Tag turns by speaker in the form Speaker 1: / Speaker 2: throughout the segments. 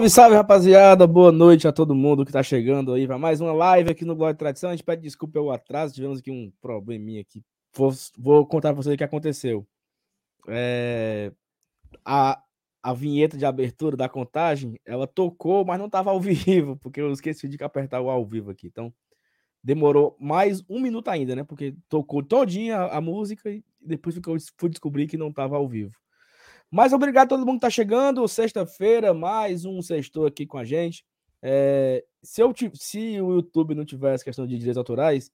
Speaker 1: Salve, salve, rapaziada. Boa noite a todo mundo que tá chegando aí para mais uma live aqui no Glória e Tradição. A gente pede desculpa pelo atraso, tivemos aqui um probleminha aqui. Vou, vou contar para vocês o que aconteceu. É, a, a vinheta de abertura da contagem, ela tocou, mas não estava ao vivo, porque eu esqueci de apertar o ao vivo aqui. Então, demorou mais um minuto ainda, né? Porque tocou todinha a, música e depois fui descobrir que não estava ao vivo. Mas obrigado a todo mundo que está chegando. Sexta-feira, mais um sextou aqui com a gente. É, se, eu, se o YouTube não tivesse questão de direitos autorais,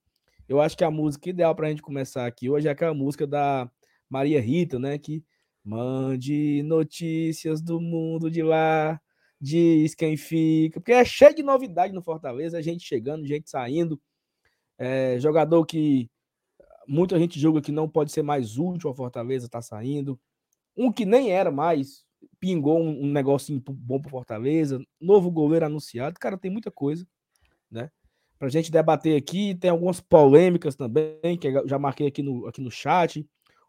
Speaker 1: eu acho que a música ideal para a gente começar aqui hoje é aquela música da Maria Rita, né? Que mande notícias do mundo de lá, diz quem fica, porque é cheio de novidade no Fortaleza, gente chegando, gente saindo, é, jogador que muita gente julga que não pode ser mais útil ao Fortaleza, tá saindo. Um que nem era mais, pingou um, um negocinho bom pro Fortaleza. Novo goleiro anunciado. Cara, tem muita coisa, né? Pra gente debater aqui. Tem algumas polêmicas também, que já marquei aqui no, aqui no chat.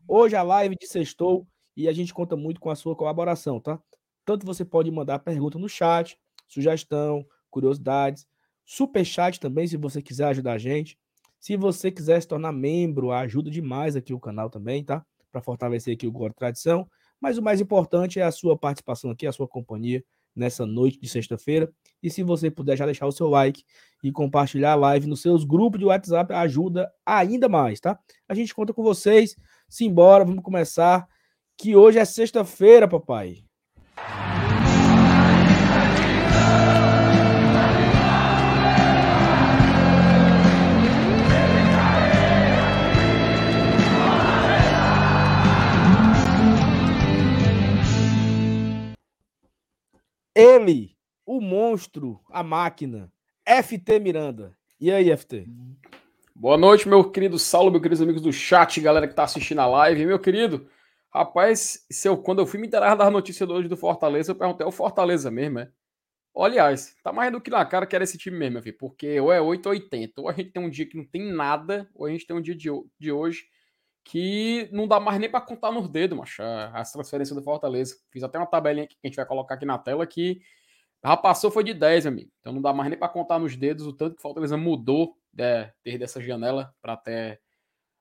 Speaker 1: Hoje a live de sextou e a gente conta muito com a sua colaboração, tá? Tanto você pode mandar pergunta no chat, sugestão, curiosidades, super chat também, se você quiser ajudar a gente. Se você quiser se tornar membro, ajuda demais aqui o canal também, tá? Para fortalecer aqui o Glória Tradição. Mas o mais importante é a sua participação aqui, a sua companhia nessa noite de sexta-feira. E se você puder já deixar o seu like e compartilhar a live nos seus grupos de WhatsApp, ajuda ainda mais, tá? A gente conta com vocês. Simbora, vamos começar. Que hoje é sexta-feira, papai. Ele, o monstro, a máquina, FT Miranda. E aí, FT?
Speaker 2: Boa noite, meu querido Saulo, meus queridos amigos do chat, galera que tá assistindo a live. Meu querido, rapaz, quando eu fui me interar das notícias hoje do Fortaleza, eu perguntei, é o Fortaleza mesmo, é? Aliás, tá mais do que na cara que era esse time mesmo, meu filho, porque ou é 8 ou 80, ou a gente tem um dia que não tem nada, ou a gente tem um dia de, de hoje que não dá mais nem para contar nos dedos, macho, as transferências do Fortaleza. Fiz até uma tabelinha que a gente vai colocar aqui na tela que já passou foi de 10, amigo. Então não dá mais nem para contar nos dedos o tanto que o Fortaleza mudou é, desde essa janela para até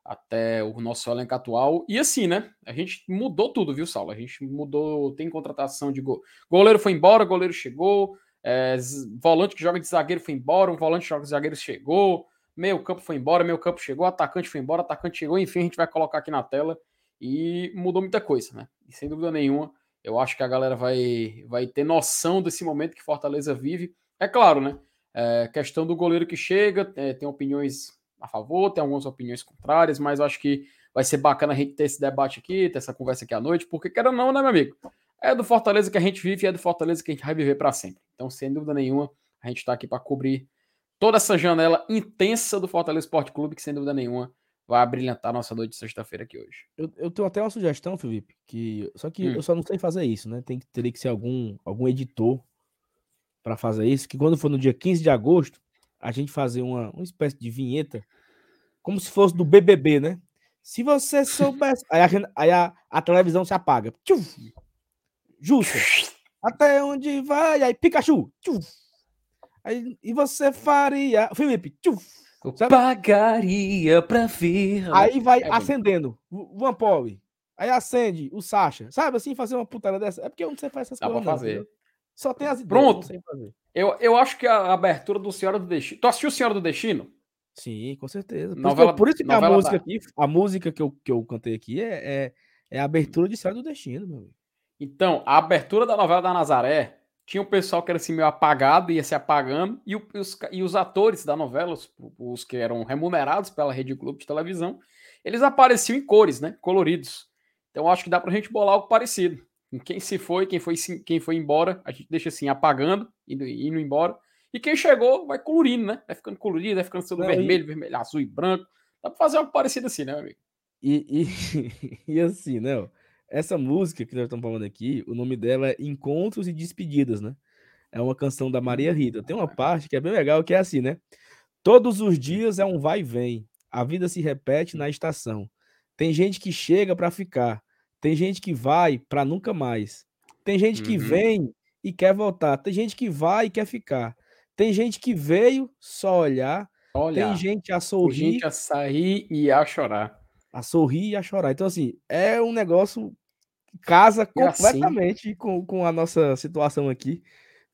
Speaker 2: até o nosso elenco atual. E assim, né? A gente mudou tudo, viu, Saulo? A gente mudou, tem contratação de gol. Goleiro foi embora, goleiro chegou, é, volante que joga de zagueiro foi embora, um volante que joga de zagueiro chegou, meio campo foi embora, meio campo chegou, atacante foi embora, atacante chegou, enfim, a gente vai colocar aqui na tela e mudou muita coisa, né? E sem dúvida nenhuma, eu acho que a galera vai, vai ter noção desse momento que Fortaleza vive. É claro, né? É, questão do goleiro que chega, é, tem opiniões a favor, tem algumas opiniões contrárias, mas acho que vai ser bacana a gente ter esse debate aqui, ter essa conversa aqui à noite, porque quero ou não, né, meu amigo? É do Fortaleza que a gente vive e é do Fortaleza que a gente vai viver para sempre. Então, sem dúvida nenhuma, a gente está aqui para cobrir toda essa janela intensa do Fortaleza Esporte Clube, que sem dúvida nenhuma vai brilhantar nossa noite de sexta-feira aqui hoje.
Speaker 1: Eu, eu, tenho até uma sugestão, Felipe, que só que hum. eu só não sei fazer isso, né? Tem que teria que ser algum algum editor para fazer isso, que quando for no dia 15 de agosto, a gente fazer uma, uma espécie de vinheta como se fosse do BBB, né? Se você soubesse, aí, a, aí a, a televisão se apaga. Justa. Até onde vai? Aí Pikachu. Tchuf. Aí, e você faria. Felipe, tchuf,
Speaker 2: pagaria pra ver.
Speaker 1: Aí vai é acendendo o Van Paul. Aí acende o Sasha. Sabe assim, fazer uma putada dessa? É porque eu não sei fazer essas
Speaker 2: Dá coisas. Dá pra fazer. Não,
Speaker 1: Só tem as ideias.
Speaker 2: Pronto. Eu, eu acho que a abertura do Senhora do Destino. Tu assistiu Senhora do Destino?
Speaker 1: Sim, com certeza. Por novela, isso, por isso que a música da... aqui, a música que eu, que eu cantei aqui é, é, é a abertura de Senhora do Destino, meu amigo.
Speaker 2: Então, a abertura da novela da Nazaré tinha o pessoal que era assim meio apagado, ia se apagando, e, os, e os atores da novela, os, os, que eram remunerados pela Rede Globo de televisão, eles apareciam em cores, né? Coloridos. Então acho que dá pra gente bolar algo parecido. Quem se foi, quem foi, quem foi embora, a gente deixa assim apagando, indo, indo embora. E quem chegou vai colorindo, né? Vai ficando colorido, vai ficando sendo Não, vermelho, e... vermelho, azul e branco. Dá pra fazer algo parecido assim, né, amigo?
Speaker 1: E, e, e assim, né? Essa música que nós estamos falando aqui, o nome dela é Encontros e Despedidas, né? É uma canção da Maria Rita. Tem uma parte que é bem legal, que é assim, né? Todos os dias é um vai e vem. A vida se repete na estação. Tem gente que chega para ficar. Tem gente que vai para nunca mais. Tem gente que uhum. vem e quer voltar. Tem gente que vai e quer ficar. Tem gente que veio só olhar.
Speaker 2: Olha,
Speaker 1: tem gente a sorrir. Tem gente
Speaker 2: a sair e a chorar.
Speaker 1: A sorrir e a chorar. Então, assim, é um negócio que casa assim completamente assim... com, com a nossa situação aqui.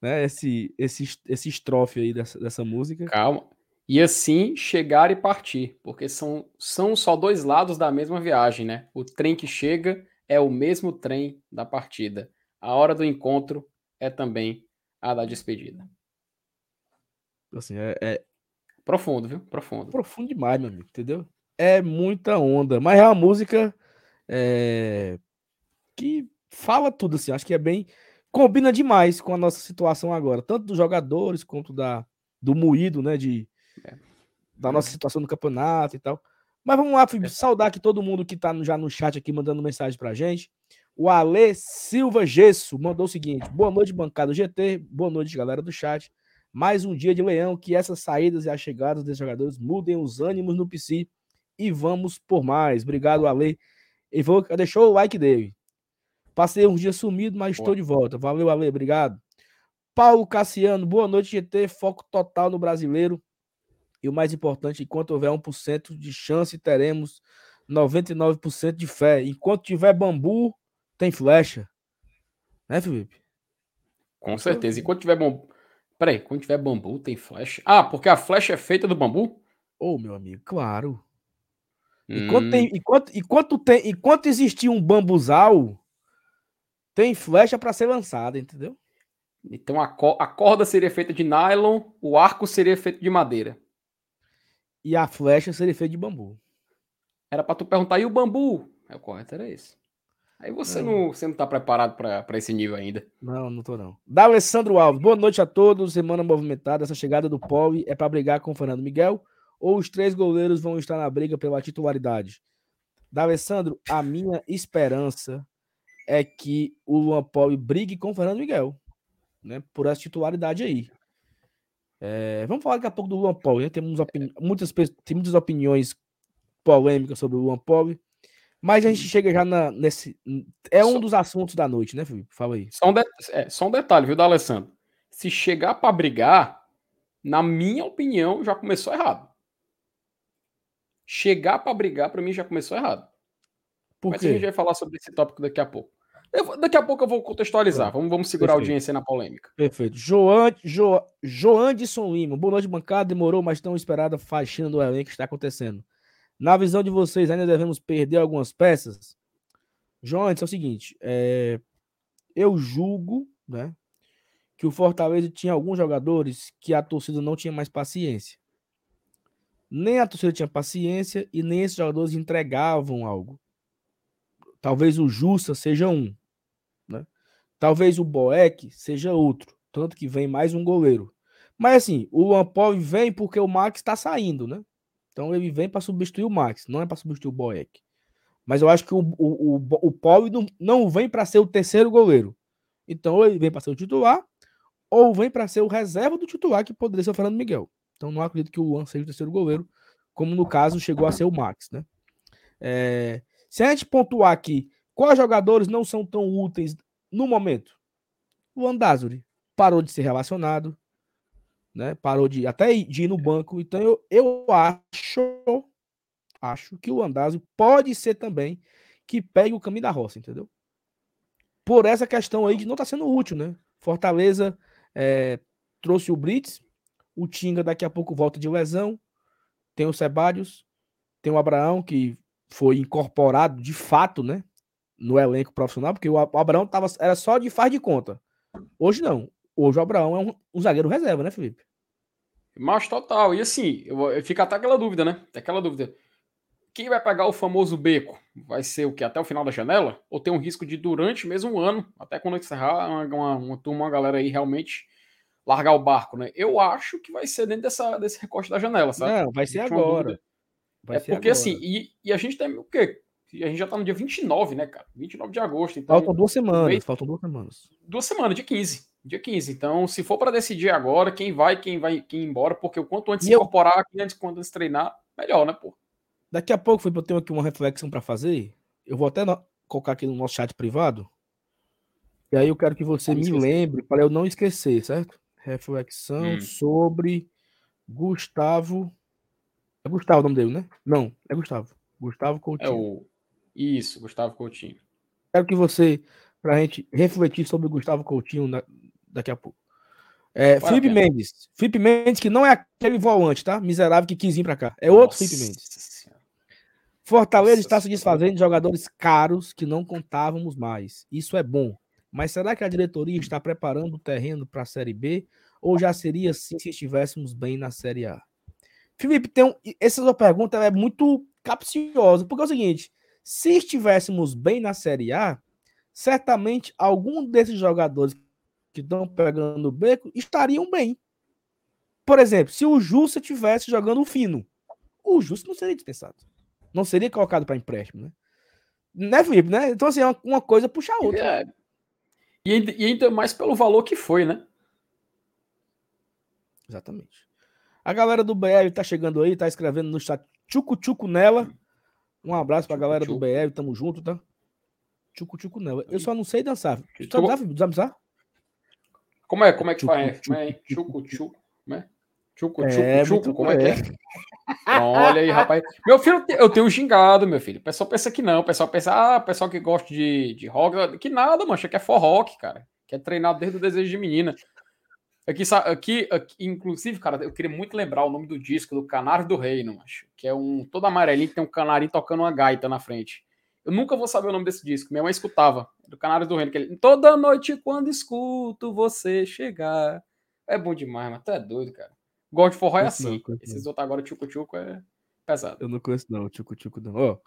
Speaker 1: Né? Esse, esse, esse estrofe aí dessa, dessa música.
Speaker 2: Calma. E assim chegar e partir, porque são, são só dois lados da mesma viagem, né? O trem que chega é o mesmo trem da partida. A hora do encontro é também a da despedida.
Speaker 1: Assim, é, é...
Speaker 2: Profundo, viu? Profundo.
Speaker 1: Profundo demais, meu amigo, entendeu? É muita onda, mas é uma música é... que fala tudo, assim. Acho que é bem. Combina demais com a nossa situação agora, tanto dos jogadores quanto da, do moído, né? De, é. Da nossa situação no campeonato e tal. Mas vamos lá, Felipe, saudar aqui todo mundo que tá já no chat aqui mandando mensagem pra gente. O Ale Silva Gesso mandou o seguinte: boa noite, bancada GT, boa noite, galera do chat. Mais um dia de leão, que essas saídas e as chegadas dos jogadores mudem os ânimos no PC e vamos por mais. Obrigado, Ale. E vou, deixou o like dele. Passei uns dias sumido, mas estou de volta. Valeu, Ale, obrigado. Paulo Cassiano, boa noite, GT. Foco total no brasileiro. E o mais importante, enquanto houver 1% de chance, teremos 99% de fé. Enquanto tiver bambu, tem flecha. Né, Felipe?
Speaker 2: Com certeza. Enquanto tiver bambu. Peraí, quando tiver bambu, tem flecha. Ah, porque a flecha é feita do bambu?
Speaker 1: Ô, oh, meu amigo, claro. Enquanto, hum. tem, enquanto, enquanto, tem, enquanto existir um bambuzal, tem flecha para ser lançada, entendeu?
Speaker 2: Então a, co a corda seria feita de nylon, o arco seria feito de madeira.
Speaker 1: E a flecha seria feita de bambu.
Speaker 2: Era para tu perguntar, e o bambu? É, o correto era esse. Aí você não, você não tá preparado para esse nível ainda.
Speaker 1: Não, não tô não. Da Alessandro Alves, boa noite a todos. Semana movimentada. Essa chegada do Poli é para brigar com o Fernando Miguel ou os três goleiros vão estar na briga pela titularidade? Da Alessandro, a minha esperança é que o Luan Poli brigue com o Fernando Miguel, né? Por essa titularidade aí. É, vamos falar daqui a pouco do Luan Poli, né? Temos muitas, tem muitas opiniões polêmicas sobre o Luan Poli. Mas a gente chega já na, nesse. É um só, dos assuntos da noite, né, Felipe? Fala aí.
Speaker 2: Só um, de, é, só um detalhe, viu, da Alessandro? Se chegar para brigar, na minha opinião, já começou errado. Chegar para brigar, para mim, já começou errado. Por Mas quê? a gente vai falar sobre esse tópico daqui a pouco. Eu, daqui a pouco eu vou contextualizar. Vamos, vamos segurar Perfeito. a audiência na polêmica.
Speaker 1: Perfeito. Joan, jo, Joandson Lima. Boa noite, bancada. Demorou, mas tão esperada faxina do elenco que está acontecendo. Na visão de vocês, ainda devemos perder algumas peças? João, é o seguinte, é, eu julgo, né, que o Fortaleza tinha alguns jogadores que a torcida não tinha mais paciência. Nem a torcida tinha paciência e nem esses jogadores entregavam algo. Talvez o Justa seja um, né? Talvez o Boeck seja outro, tanto que vem mais um goleiro. Mas assim, o Luan vem porque o Max está saindo, né? Então ele vem para substituir o Max, não é para substituir o Boeck. Mas eu acho que o, o, o, o não, não vem para ser o terceiro goleiro. Então ele vem para ser o titular, ou vem para ser o reserva do titular, que poderia ser o Fernando Miguel. Então não acredito que o Luan seja o terceiro goleiro, como no caso chegou a ser o Max, né? É, se a gente pontuar aqui quais jogadores não são tão úteis no momento, o Andazuri parou de ser relacionado, né? Parou de até de ir no banco. Então eu, eu acho, acho que o Andazzo pode ser também que pegue o caminho da roça, entendeu? Por essa questão aí de não estar tá sendo útil, né? Fortaleza é, trouxe o Brits, o Tinga daqui a pouco volta de lesão, tem o Sebadios, tem o Abraão que foi incorporado de fato, né? No elenco profissional, porque o Abraão tava, era só de faz de conta. Hoje não. Hoje o Abraão é um, um zagueiro reserva, né, Felipe?
Speaker 2: Mas total. E assim, fica até aquela dúvida, né? Aquela dúvida. Quem vai pagar o famoso beco? Vai ser o que? Até o final da janela? Ou tem um risco de, durante mesmo um ano, até quando encerrar, uma, uma, uma turma, uma galera aí realmente largar o barco, né? Eu acho que vai ser dentro dessa, desse recorte da janela, sabe?
Speaker 1: Não, vai ser agora.
Speaker 2: Vai é ser porque agora. assim, e, e a gente tem o quê? a gente já tá no dia 29, né, cara? 29 de agosto.
Speaker 1: Então, faltam duas semanas, mês... faltam duas semanas.
Speaker 2: Duas semanas, dia 15. Dia 15. Então, se for para decidir agora, quem vai, quem vai, quem embora, porque o quanto antes e se eu... incorporar, antes quando antes treinar, melhor, né, pô?
Speaker 1: Daqui a pouco, eu tenho aqui uma reflexão para fazer. Eu vou até no... colocar aqui no nosso chat privado. E aí eu quero que você me lembre, para eu não esquecer, certo? Reflexão hum. sobre Gustavo. É Gustavo o nome dele, né? Não, é Gustavo. Gustavo Coutinho. É o...
Speaker 2: Isso, Gustavo Coutinho.
Speaker 1: Quero que você, para a gente refletir sobre o Gustavo Coutinho na... daqui a pouco. É, Felipe Mendes. Felipe Mendes, que não é aquele volante, tá? Miserável que quis vir pra cá. É outro Nossa Felipe Mendes. Fortaleza Nossa está se desfazendo de jogadores caros que não contávamos mais. Isso é bom. Mas será que a diretoria está preparando o terreno para a Série B? Ou já seria assim se estivéssemos bem na Série A? Felipe, tem um... essa sua pergunta é muito capciosa, porque é o seguinte: se estivéssemos bem na Série A, certamente algum desses jogadores que estão pegando o beco estariam bem. Por exemplo, se o Jussa tivesse jogando fino, o Jussa não seria dispensado. Não seria colocado para empréstimo, né? Né, Felipe? Né? Então, assim, é uma coisa puxa a outra. É.
Speaker 2: E, e ainda mais pelo valor que foi, né?
Speaker 1: Exatamente. A galera do BL tá chegando aí, tá escrevendo no chat Tchucu Tchucu nela. Um abraço pra galera do BL, tamo junto, tá? Tchucu Tchucu nela. Eu só não sei dançar. Tu sabe dançar?
Speaker 2: Como é? Como é que faz? Como é? Chuco, chuco. Como é? É, chuco. Como é que é? Olha aí, rapaz. Meu filho, eu tenho xingado, meu filho. O pessoal pensa que não. O pessoal pensa, ah, o pessoal que gosta de, de rock. Que nada, mancha, que é for rock, cara. Que é treinado desde o desejo de menina. Aqui, aqui, aqui, inclusive, cara, eu queria muito lembrar o nome do disco do Canário do Reino, macho, que é um todo amarelinho que tem um canarinho tocando uma gaita na frente. Eu nunca vou saber o nome desse disco. Minha mãe escutava, do Canário do Reino. Que ele, Toda noite quando escuto você chegar. É bom demais, mas tu é doido, cara. Gosto de forró é assim. Não, Esses outros agora, tchucu-tchucu, é pesado.
Speaker 1: Eu não conheço, não. Tchucu-tchucu, não. Oh,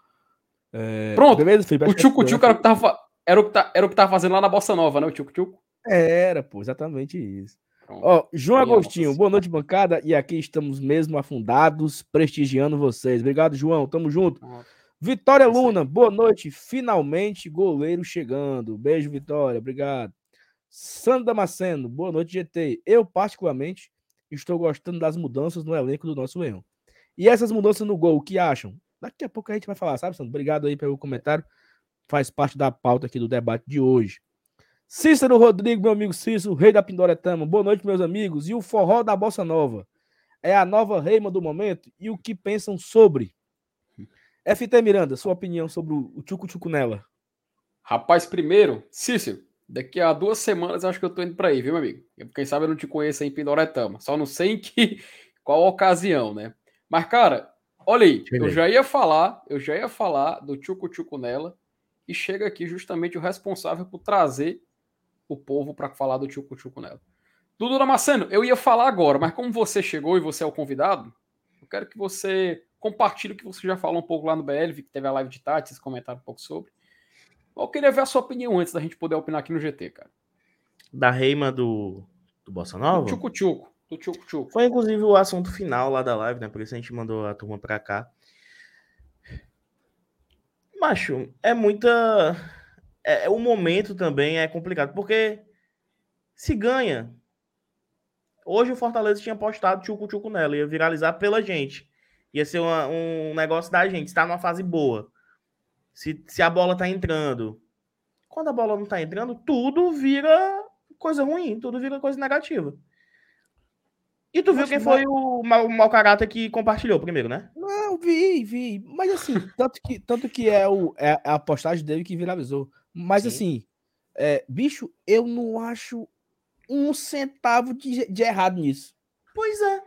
Speaker 2: é... Pronto. Beleza, Felipe? O tchucu-tchucu era, o que tava, era, o que tá, era o que tava fazendo lá na Bossa Nova, né? O tchucu-tchucu.
Speaker 1: Era, pô, exatamente isso. Ó, oh, João Agostinho, boa noite, bancada. E aqui estamos mesmo afundados, prestigiando vocês. Obrigado, João. Tamo junto. Pronto. Vitória Luna, boa noite. Finalmente, goleiro chegando. Beijo, Vitória. Obrigado. Sandra Maceno, boa noite, GT. Eu, particularmente, estou gostando das mudanças no elenco do nosso Leão. E essas mudanças no gol, o que acham? Daqui a pouco a gente vai falar, sabe, Sandro? Obrigado aí pelo comentário. Faz parte da pauta aqui do debate de hoje. Cícero Rodrigo, meu amigo Cícero, rei da Pindoretama. Boa noite, meus amigos. E o forró da Bossa Nova? É a nova reima do momento? E o que pensam sobre? FT Miranda, sua opinião sobre o Tchucu Tchucu nela.
Speaker 2: Rapaz, primeiro, Cícero, daqui a duas semanas eu acho que eu tô indo para aí, viu, meu amigo? Quem sabe eu não te conheço aí em Pindoretama. Só não sei em que, qual ocasião, né? Mas, cara, olha aí, eu já ia falar, eu já ia falar do Tchucu Tchucu nela e chega aqui justamente o responsável por trazer o povo para falar do Tchucu Tchucu nela. Dudu Damasceno, eu ia falar agora, mas como você chegou e você é o convidado, eu quero que você compartilhe o que você já falou um pouco lá no BL, que teve a live de Tati, vocês comentaram um pouco sobre. Eu queria ver a sua opinião antes da gente poder opinar aqui no GT, cara.
Speaker 3: Da reima do, do Bossa Nova?
Speaker 2: Do Tchucu Tchucu. Do Tchucu Tchucu.
Speaker 3: Foi inclusive o assunto final lá da live, né? Por isso a gente mandou a turma pra cá. Macho, é muita. É, é, o momento também é complicado, porque se ganha. Hoje o Fortaleza tinha postado Tchucu Tchucu nela, ia viralizar pela gente. Ia ser uma, um negócio da gente, está numa fase boa. Se, se a bola tá entrando. Quando a bola não tá entrando, tudo vira coisa ruim, tudo vira coisa negativa. E tu viu quem foi o mau, o mau caráter que compartilhou primeiro, né?
Speaker 1: Não, vi, vi. Mas assim, tanto que, tanto que é, o, é a postagem dele que viralizou. Mas Sim. assim, é, bicho, eu não acho um centavo de, de errado nisso.
Speaker 3: Pois é.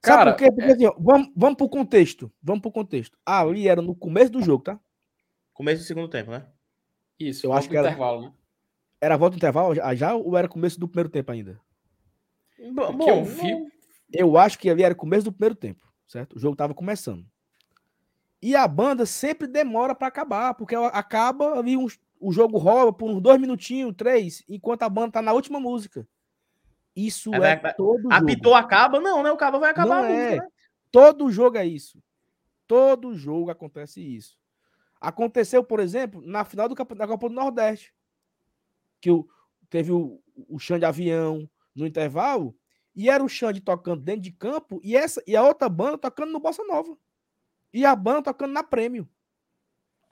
Speaker 1: Cara, Sabe por quê? Porque é... assim, ó, vamos, vamos pro contexto. Vamos pro contexto. Ali era no começo do jogo, tá?
Speaker 3: Começo do segundo tempo, né?
Speaker 2: Isso, eu acho que era intervalo, né?
Speaker 1: Era volta do intervalo já, ou era começo do primeiro tempo ainda?
Speaker 2: Bom, bom eu vi.
Speaker 1: Eu acho que ali era começo do primeiro tempo, certo? O jogo tava começando. E a banda sempre demora para acabar, porque acaba ali um, o jogo rola por uns dois minutinhos, três, enquanto a banda tá na última música. Isso é, é todo
Speaker 3: Apitou, jogo. acaba? Não, né? O cabo vai acabar. Não
Speaker 1: é. Música, né? Todo jogo é isso. Todo jogo acontece isso. Aconteceu, por exemplo, na final do, da Copa do Nordeste. Que o, teve o, o chão de avião no intervalo. E era o Xande tocando dentro de campo e, essa, e a outra banda tocando no Bossa Nova. E a banda tocando na prêmio.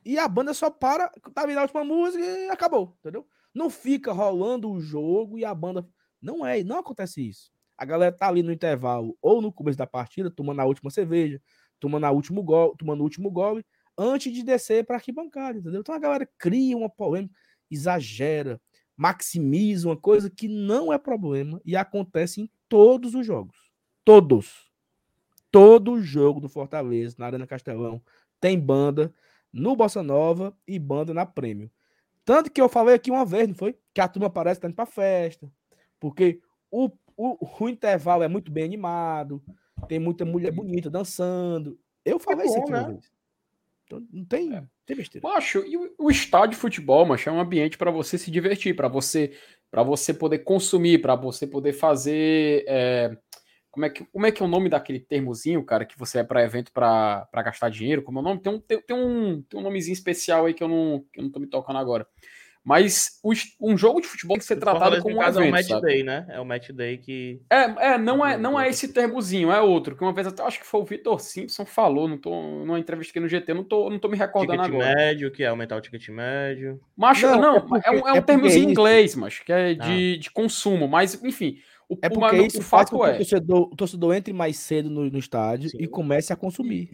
Speaker 1: E a banda só para, tá vindo a última música e acabou, entendeu? Não fica rolando o jogo e a banda. Não é, não acontece isso. A galera tá ali no intervalo ou no começo da partida, tomando a última cerveja, tomando a último gol, tomando o último gol, antes de descer para arquibancada, entendeu? Então a galera cria uma polêmica, exagera, maximiza uma coisa que não é problema e acontece em todos os jogos. Todos. Todo jogo do Fortaleza, na Arena Castelão, tem banda no Bossa Nova e banda na Prêmio. Tanto que eu falei aqui uma vez, não foi? Que a turma parece estar tá indo pra festa. Porque o, o, o intervalo é muito bem animado, tem muita mulher bonita dançando. Eu falei é bom, isso aqui né? uma vez. Então, não tem, é. tem besteira.
Speaker 2: Macho, e o, o estádio de futebol, macho, é um ambiente para você se divertir, para você para você poder consumir, para você poder fazer. É, como, é que, como é que é o nome daquele termozinho, cara, que você é para evento para gastar dinheiro? Como é o nome? Tem um, tem, tem, um, tem um nomezinho especial aí que eu não, que eu não tô me tocando agora. Mas um jogo de futebol tem que ser tratado como um evento,
Speaker 3: é o match
Speaker 2: sabe?
Speaker 3: day, né? É o match day que...
Speaker 2: É, é, não é, não é esse termozinho, é outro. Que uma vez até acho que foi o Vitor Simpson falou, não tô numa entrevista aqui no GT, não tô, não tô me recordando
Speaker 3: ticket
Speaker 2: agora.
Speaker 3: médio, que é aumentar o ticket médio.
Speaker 2: Mas não, não é, porque, é, um, é um é termozinho em inglês, mas que é de, ah. de consumo. Mas, enfim,
Speaker 1: o, é porque o, isso o fato é... O torcedor, o torcedor entre mais cedo no, no estádio Sim. e comece a consumir.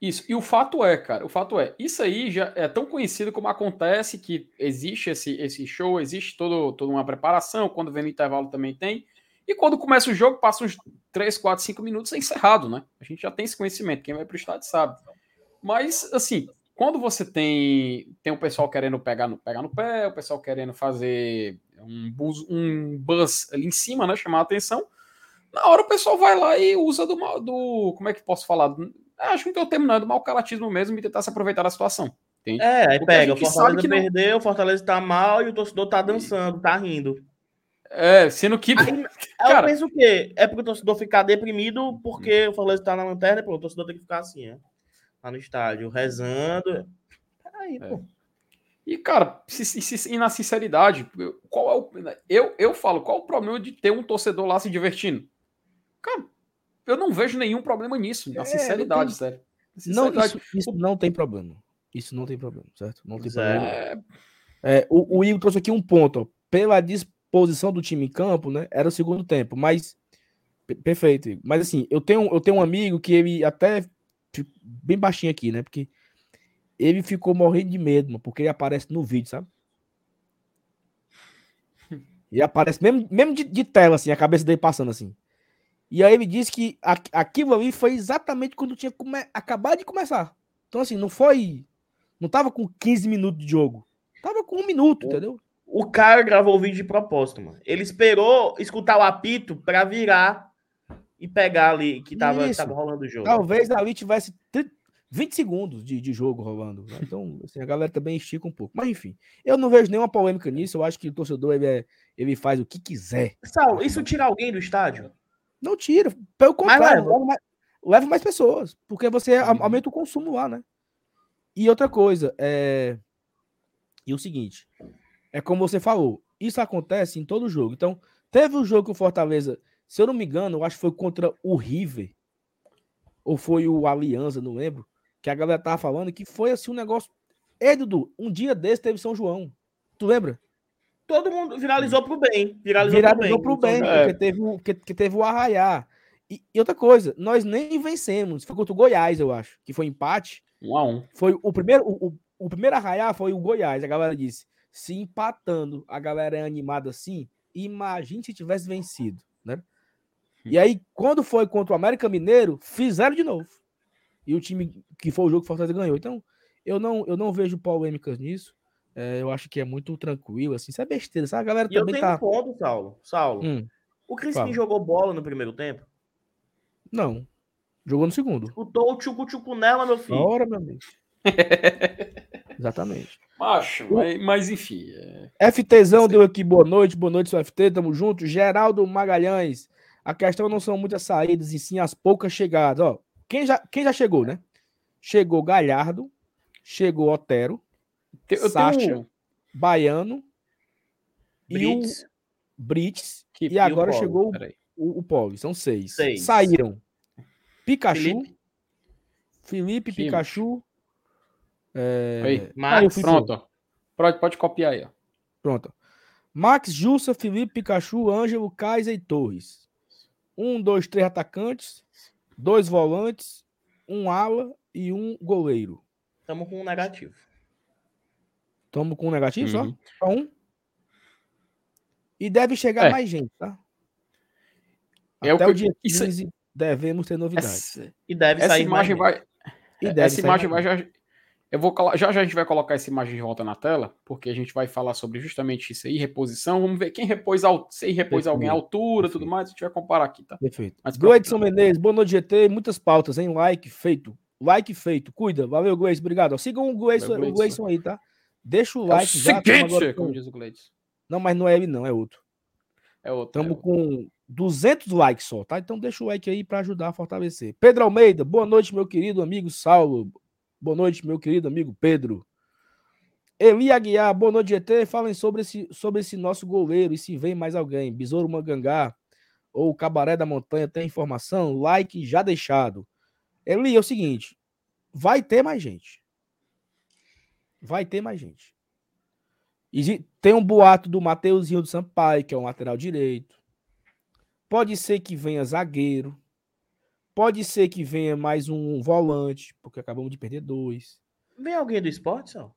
Speaker 2: Isso, e o fato é, cara, o fato é, isso aí já é tão conhecido como acontece que existe esse, esse show, existe todo, toda uma preparação, quando vem no intervalo também tem, e quando começa o jogo, passa uns 3, 4, 5 minutos, é encerrado, né? A gente já tem esse conhecimento, quem vai pro estádio sabe. Mas, assim, quando você tem tem o pessoal querendo pegar no, pegar no pé, o pessoal querendo fazer um buzz, um buzz ali em cima, né, chamar a atenção, na hora o pessoal vai lá e usa do, do como é que posso falar? É, acho que não tem o termo, não, é caratismo mesmo e tentar se aproveitar da situação.
Speaker 3: Entende? É, aí Porque pega, o Fortaleza que perdeu, não... o Fortaleza tá mal e o torcedor tá dançando, tá rindo.
Speaker 2: É, sendo que.
Speaker 3: Aí, cara, eu penso o quê? É porque o torcedor ficar deprimido porque o Fortaleza tá na lanterna, pô, o torcedor tem que ficar assim, né? Lá no estádio, rezando. Peraí, é. pô.
Speaker 2: E, cara, se, se, e na sinceridade, qual é o. Eu, eu falo, qual é o problema de ter um torcedor lá se divertindo? Cara, eu não vejo nenhum problema nisso, na é, sinceridade,
Speaker 1: tem...
Speaker 2: sério.
Speaker 1: Não, isso, isso, não tem problema. Isso não tem problema, certo? Não tem problema. É... É, o, o Igor trouxe aqui um ponto. Ó. Pela disposição do time em campo, né? Era o segundo tempo, mas. Perfeito. Mas assim, eu tenho, eu tenho um amigo que ele até. Bem baixinho aqui, né? Porque ele ficou morrendo de medo, mano, porque ele aparece no vídeo, sabe? E aparece mesmo, mesmo de, de, tela, assim, a cabeça dele passando assim. E aí ele disse que aquilo ali foi exatamente quando tinha come... acabado de começar. Então, assim, não foi. Não tava com 15 minutos de jogo. Tava com um minuto, o, entendeu?
Speaker 3: O cara gravou o vídeo de propósito, mano. Ele esperou escutar o apito para virar e pegar ali que tava, tava rolando o jogo.
Speaker 1: Talvez ali tivesse 20 segundos de, de jogo rolando. Né? Então, assim, a galera também estica um pouco. Mas, enfim, eu não vejo nenhuma polêmica nisso. Eu acho que o torcedor ele, é, ele faz o que quiser.
Speaker 3: Saulo, isso tira alguém do estádio?
Speaker 1: Não tira. Pelo contrário, leva mais, leva mais, pessoas. Porque você uhum. aumenta o consumo lá, né? E outra coisa, é. E o seguinte: é como você falou, isso acontece em todo jogo. Então, teve um jogo que o Fortaleza, se eu não me engano, eu acho que foi contra o River, ou foi o Aliança, não lembro, que a galera tava falando que foi assim um negócio. Ei, Dudu, um dia desse teve São João. Tu lembra?
Speaker 3: Todo mundo viralizou pro bem.
Speaker 1: Viralizou, viralizou pro bem, pro bem é. porque, teve, o, que, que teve o arraiar. E, e, outra coisa, nós nem vencemos. Foi contra o Goiás, eu acho, que foi empate.
Speaker 2: Um a um.
Speaker 1: Foi o primeiro, o, o, o primeiro arraiar foi o Goiás. A galera disse: se empatando, a galera é animada assim, imagine se tivesse vencido, né? E aí, quando foi contra o América Mineiro, fizeram de novo. E o time que foi o jogo que o Fortaleza ganhou. Então, eu não, eu não vejo polêmicas nisso. É, eu acho que é muito tranquilo, assim. Isso é besteira, sabe? A galera
Speaker 3: e
Speaker 1: também eu tenho
Speaker 3: tá. Um ponto, Saulo. Saulo. Hum, o Crispim fala. jogou bola no primeiro tempo?
Speaker 1: Não. Jogou no segundo.
Speaker 3: Escutou o tchucu-tchucu nela, meu filho.
Speaker 1: Ora, meu amigo. Exatamente.
Speaker 2: Macho, mas, mas enfim.
Speaker 1: É... FTzão deu aqui boa noite, boa noite, seu FT, tamo junto. Geraldo Magalhães. A questão não são muitas saídas, e sim as poucas chegadas. Ó, quem já, quem já chegou, né? Chegou Galhardo, chegou Otero, eu Sacha, tenho... Baiano Brits. e o Brits. Que, e agora chegou o, o Pog. São seis. seis. Saíram Pikachu, Felipe, Felipe Pikachu.
Speaker 2: É... Aí, Marcos, pronto. Pode, pode copiar aí. Ó.
Speaker 1: Pronto. Max, Jussa, Felipe, Pikachu, Ângelo, Kaiser e Torres. Um, dois, três atacantes, dois volantes, um ala e um goleiro.
Speaker 3: Estamos com um negativo.
Speaker 1: Estamos com um negativo
Speaker 2: Uhum.
Speaker 1: só? Só um? E deve chegar
Speaker 2: É.
Speaker 1: mais gente, tá?
Speaker 2: É o
Speaker 1: Até
Speaker 2: que
Speaker 1: o,
Speaker 2: eu-
Speaker 1: dia
Speaker 2: isso é-
Speaker 1: 15 devemos ter novidades.
Speaker 2: Essa,
Speaker 3: E deve
Speaker 2: essa
Speaker 3: sair
Speaker 2: imagem
Speaker 3: mais.
Speaker 2: vai.
Speaker 1: E deve
Speaker 2: essa
Speaker 1: sair
Speaker 2: imagem
Speaker 1: mais
Speaker 2: vai já. Eu vou colo- já já a gente vai colocar essa imagem de volta na tela, porque a gente vai falar sobre justamente isso aí, reposição. Vamos ver quem repôs, al- se repôs alguém à
Speaker 1: Perfeito,
Speaker 2: altura, tudo
Speaker 1: perfeito.
Speaker 2: mais. A gente vai comparar aqui, tá?
Speaker 1: Perfeito.
Speaker 2: Mas
Speaker 1: Gleidson Menezes, boa noite, GT. Muitas pautas, hein? Like feito. Like feito. Cuida. Valeu, Gleison. Obrigado. Sigam o Gleison,
Speaker 2: Valeu,
Speaker 1: o.
Speaker 2: Gleison
Speaker 1: aí, tá? Deixa o
Speaker 2: É o
Speaker 1: like já. tamo agora
Speaker 2: seguinte,
Speaker 1: com-
Speaker 2: como diz o Gleides.
Speaker 1: Não, mas não é ele, não. É outro.
Speaker 2: É outro. é
Speaker 1: Estamos
Speaker 2: outro.
Speaker 1: com 200 likes só, tá? Então deixa o like aí para ajudar a fortalecer. Pedro Almeida, boa noite, meu querido amigo Saulo. Boa noite, meu querido amigo Pedro. Eli Aguiar, boa noite, GT. Falem sobre esse, sobre esse nosso goleiro e se vem mais alguém. Besouro Mangangá ou Cabaré da Montanha tem informação? Like já deixado. Eli, é o seguinte: vai ter mais gente. Vai ter mais gente. Exi- Tem um boato do Mateuzinho do Sampaio, que é um lateral direito. Pode ser que venha zagueiro. Pode ser que venha mais um volante, porque acabamos de perder dois.
Speaker 3: Vem alguém do esporte, só?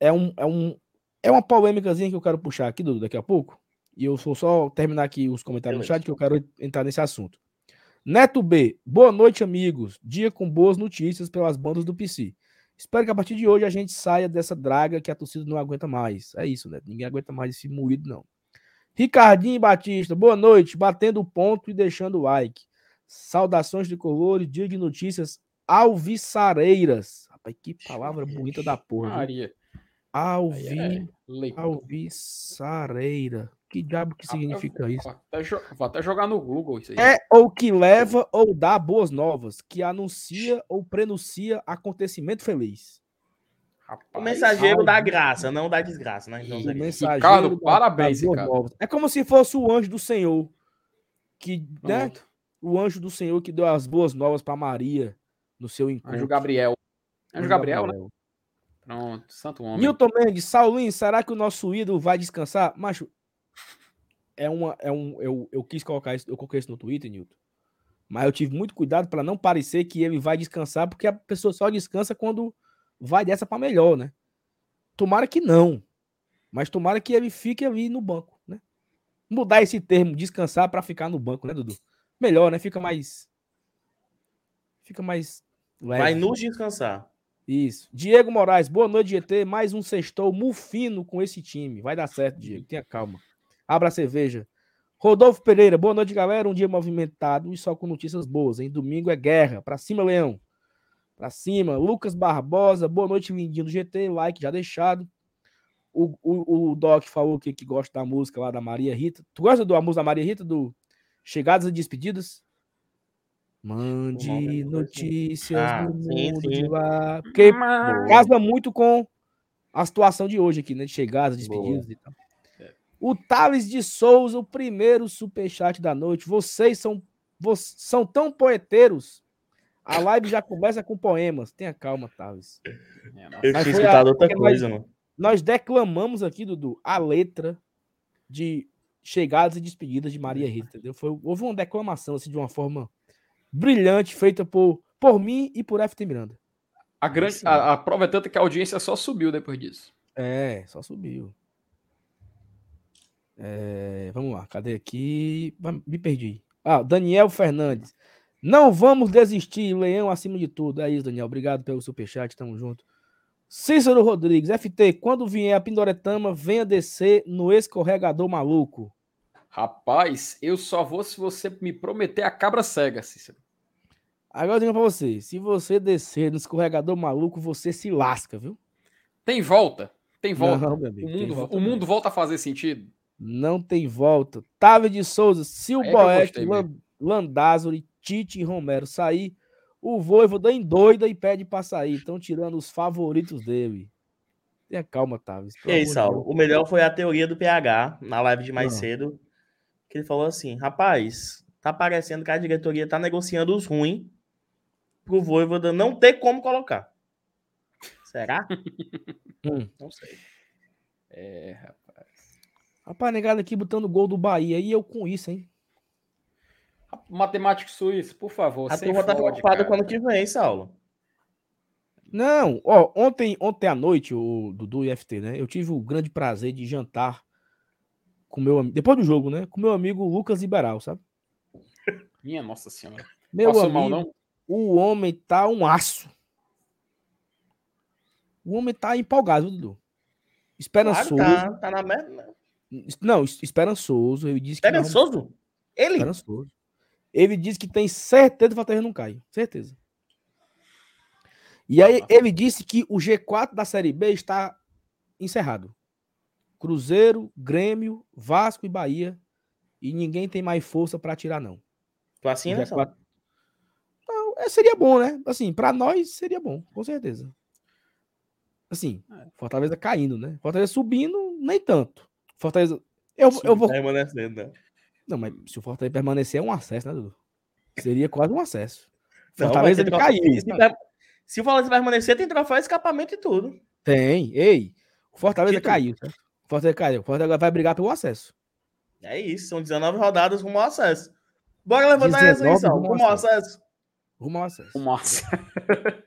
Speaker 1: É, um, é, um, é uma polêmicazinha que eu quero puxar aqui, Dudu, daqui a pouco. E eu vou só terminar aqui os comentários no
Speaker 3: Beleza.
Speaker 1: chat, que eu quero entrar nesse assunto. Neto B, boa noite, amigos. Dia com boas notícias pelas bandas do PC. Espero que a partir de hoje a gente saia dessa draga que a torcida não aguenta mais. É isso, né? Ninguém aguenta mais esse moído, não. Ricardinho Batista, boa noite. Batendo o ponto e deixando o like. Saudações de colores, dia de notícias alviçareiras. Rapaz, que palavra bonita da porra.
Speaker 2: Maria.
Speaker 1: Alvi,
Speaker 2: é leitura.
Speaker 1: alviçareira. Que diabo que
Speaker 2: Ah, eu-
Speaker 1: significa isso?
Speaker 2: Vou até, vou até jogar no Google isso aí.
Speaker 1: É ou que leva ou dá boas novas, que anuncia ou prenuncia acontecimento feliz.
Speaker 3: O
Speaker 2: Rapaz,
Speaker 3: mensageiro
Speaker 1: ai,
Speaker 3: da graça, não da desgraça, né? Então,
Speaker 1: O mensageiro
Speaker 2: Ricardo,
Speaker 1: da-
Speaker 2: parabéns, Ricardo.
Speaker 1: novas. É como se fosse o anjo do Senhor, que, né? O anjo do Senhor que deu as boas novas para Maria no seu encontro.
Speaker 2: Anjo Gabriel. Anjo
Speaker 1: Anjo
Speaker 2: Gabriel, né? Pronto, santo homem.
Speaker 1: Newton Mendes, Saulinho, será que o nosso ídolo vai descansar? Macho, é uma, é um, eu, eu quis colocar isso, eu coloquei isso no Twitter, Newton. Mas eu tive muito cuidado para não parecer que ele vai descansar, porque a pessoa só descansa quando vai dessa para melhor, né? Tomara que não. Mas tomara que ele fique ali no banco, né? Mudar esse termo, descansar para ficar no banco, né, Dudu? Melhor, né? Fica mais. Fica mais. Leve.
Speaker 3: Vai nos descansar.
Speaker 1: Isso. Diego Moraes, boa noite, GT. Mais um sextou mufino com esse time. Vai dar certo, Diego. Tenha calma. Abra a cerveja. Rodolfo Pereira, boa noite, galera. Um dia movimentado e só com notícias boas, hein? Domingo é guerra. Pra cima, Leão. Pra cima. Lucas Barbosa, boa noite, lindinho do GT. Like já deixado. O, o, o Doc falou que, que gosta da música lá da Maria Rita. Tu gosta da música da Maria Rita? Do Chegadas e Despedidas? Mande
Speaker 3: é
Speaker 1: notícias
Speaker 3: Ah,
Speaker 1: do
Speaker 3: sim,
Speaker 1: mundo
Speaker 3: sim.
Speaker 1: de lá. Porque
Speaker 2: Mas-
Speaker 1: casa muito com a situação de hoje aqui, né? De chegadas, despedidas e tal. O Thales de Souza, o primeiro superchat da noite. Vocês são, vo- são tão poeteiros. A live já começa com poemas. Tenha calma, Thales.
Speaker 2: É.
Speaker 3: Eu tinha escutado outra
Speaker 1: porque
Speaker 3: coisa, mano.
Speaker 1: Nós declamamos aqui, Dudu, a letra de chegadas e despedidas de Maria Rita, entendeu? Foi, houve uma declamação assim, de uma forma brilhante, feita por, por mim e por FT Miranda.
Speaker 2: A, grande, a, a prova é tanta que a audiência só subiu depois disso.
Speaker 1: É, só subiu. É, vamos lá, cadê aqui? Me perdi. Ah, Daniel Fernandes. Não vamos desistir, Leão acima de tudo. É isso, Daniel. Obrigado pelo superchat, tamo junto. Cícero Rodrigues, FT, quando vier a Pindoretama, venha descer no escorregador maluco.
Speaker 2: Rapaz, eu só vou se você me prometer a cabra cega, Cícero.
Speaker 1: Agora eu digo pra você, se você descer no escorregador maluco, você se lasca, viu?
Speaker 2: Tem volta? Tem volta.
Speaker 1: Não,
Speaker 2: o
Speaker 1: amigo, tem
Speaker 2: mundo,
Speaker 1: volta
Speaker 2: o mundo volta a fazer sentido?
Speaker 1: Não tem volta. Távio de Souza, se o
Speaker 2: Aí é que eu
Speaker 1: Boeck,
Speaker 2: gostei
Speaker 1: Lan- Landázuri, Tite e Romero sair, o Voivoda endoida e pede pra sair. Estão tirando os favoritos dele. Tenha calma, Távio.
Speaker 3: E aí, Saulo? O melhor foi a teoria do PH, na live de mais
Speaker 1: Ah.
Speaker 3: cedo, que ele falou assim, rapaz, tá parecendo que a diretoria tá negociando os ruins pro Voivoda não ter como colocar. Será?
Speaker 1: Hum.
Speaker 3: Não sei.
Speaker 2: É, rapaz.
Speaker 1: Rapaz, negado aqui botando gol do Bahia. E eu com isso, hein?
Speaker 2: Matemático suíço, por favor.
Speaker 3: A turma tá preocupada
Speaker 2: cara.
Speaker 3: com o ano que vem, Saulo.
Speaker 1: Não, ó, ontem, ontem à noite, o Dudu e FT, né? Eu tive o grande prazer de jantar com meu amigo, depois do jogo, né? Com meu amigo Lucas Liberal, sabe?
Speaker 2: Minha nossa senhora.
Speaker 1: Meu
Speaker 2: Passou
Speaker 1: amigo,
Speaker 2: mal, não?
Speaker 1: o homem tá um aço. O homem tá empolgado, Dudu.
Speaker 3: Claro,
Speaker 1: Esperançoso.
Speaker 3: tá, tá na merda.
Speaker 1: Não, es- esperançoso. Ele disse
Speaker 3: Esperançoso? Ele?
Speaker 1: Esperançoso. Ele disse que tem certeza que o Fortaleza não cai. Certeza. E aí ele disse que o G4 da Série B está encerrado. Cruzeiro, Grêmio, Vasco e Bahia. E ninguém tem mais força para tirar, não.
Speaker 3: Tu assina,
Speaker 1: O
Speaker 3: Saulo?
Speaker 1: G4 Não, é, seria bom, né? Assim, para nós seria bom, com certeza. Assim,
Speaker 2: É.
Speaker 1: Fortaleza caindo, né? Fortaleza subindo, nem tanto. Fortaleza. Eu, eu vou.
Speaker 3: Permanecendo, né?
Speaker 1: Não, mas se o Fortaleza permanecer é um acesso, né, Dudu? Seria quase um acesso.
Speaker 3: Não,
Speaker 1: Fortaleza caiu.
Speaker 3: troféu- Se, se o Fortaleza permanecer, tem troféu, escapamento e tudo.
Speaker 1: Tem. Ei, o Fortaleza
Speaker 3: Título.
Speaker 1: caiu, certo? O Fortaleza caiu. O Fortaleza vai brigar pelo acesso.
Speaker 3: É isso, são 19 rodadas rumo ao acesso. Bora levantar essa
Speaker 1: 19
Speaker 3: aí, Saulo,
Speaker 1: rumo ao
Speaker 3: rumo ao acesso.
Speaker 1: Rumo ao acesso.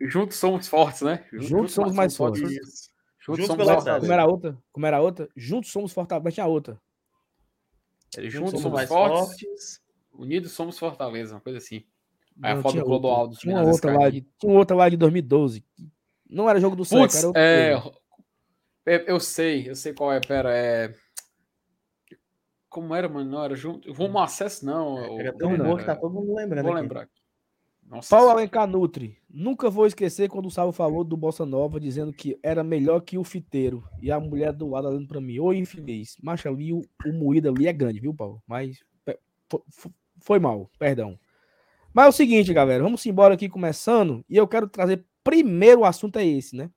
Speaker 2: Juntos somos fortes, né?
Speaker 1: Juntos somos mais fortes.
Speaker 3: Isso.
Speaker 2: Juntos
Speaker 3: Juntos
Speaker 2: somos fortes.
Speaker 1: Como era a outra? Como era a outra? Juntos somos Fortaleza. Mas tinha outra.
Speaker 2: Juntos
Speaker 3: Juntos
Speaker 2: somos,
Speaker 3: somos mais
Speaker 2: fortes,
Speaker 3: fortes.
Speaker 2: unidos somos Fortaleza, uma coisa assim. Aí a
Speaker 1: Não,
Speaker 2: foto
Speaker 1: tinha
Speaker 2: do
Speaker 1: outra.
Speaker 2: Clodoaldo
Speaker 1: Tinha outra lá de, tinha outra lá de 2012. Não era jogo do
Speaker 2: Putz,
Speaker 1: era outra
Speaker 2: é, eu eu sei, eu sei qual é, pera, é... Como era, mano? Não, era junto... Rumo ao acesso, não.
Speaker 3: Era
Speaker 2: o-
Speaker 3: tão
Speaker 1: não,
Speaker 3: bom que
Speaker 2: era-
Speaker 3: tá todo mundo lembrando
Speaker 2: Vou
Speaker 3: aqui.
Speaker 2: lembrar aqui. Nossa
Speaker 1: Paulo. Alencar Nutri. Nunca vou esquecer quando o Salvo falou do Bossa Nova, dizendo que era melhor que o fiteiro. E a mulher do lado olhando pra mim. Ô, infeliz. Macho, ali o, o moído ali é grande, viu, Paulo? Mas foi mal, perdão. Mas é o seguinte, galera. Vamos embora aqui começando. E eu quero trazer. Primeiro o assunto é esse, né?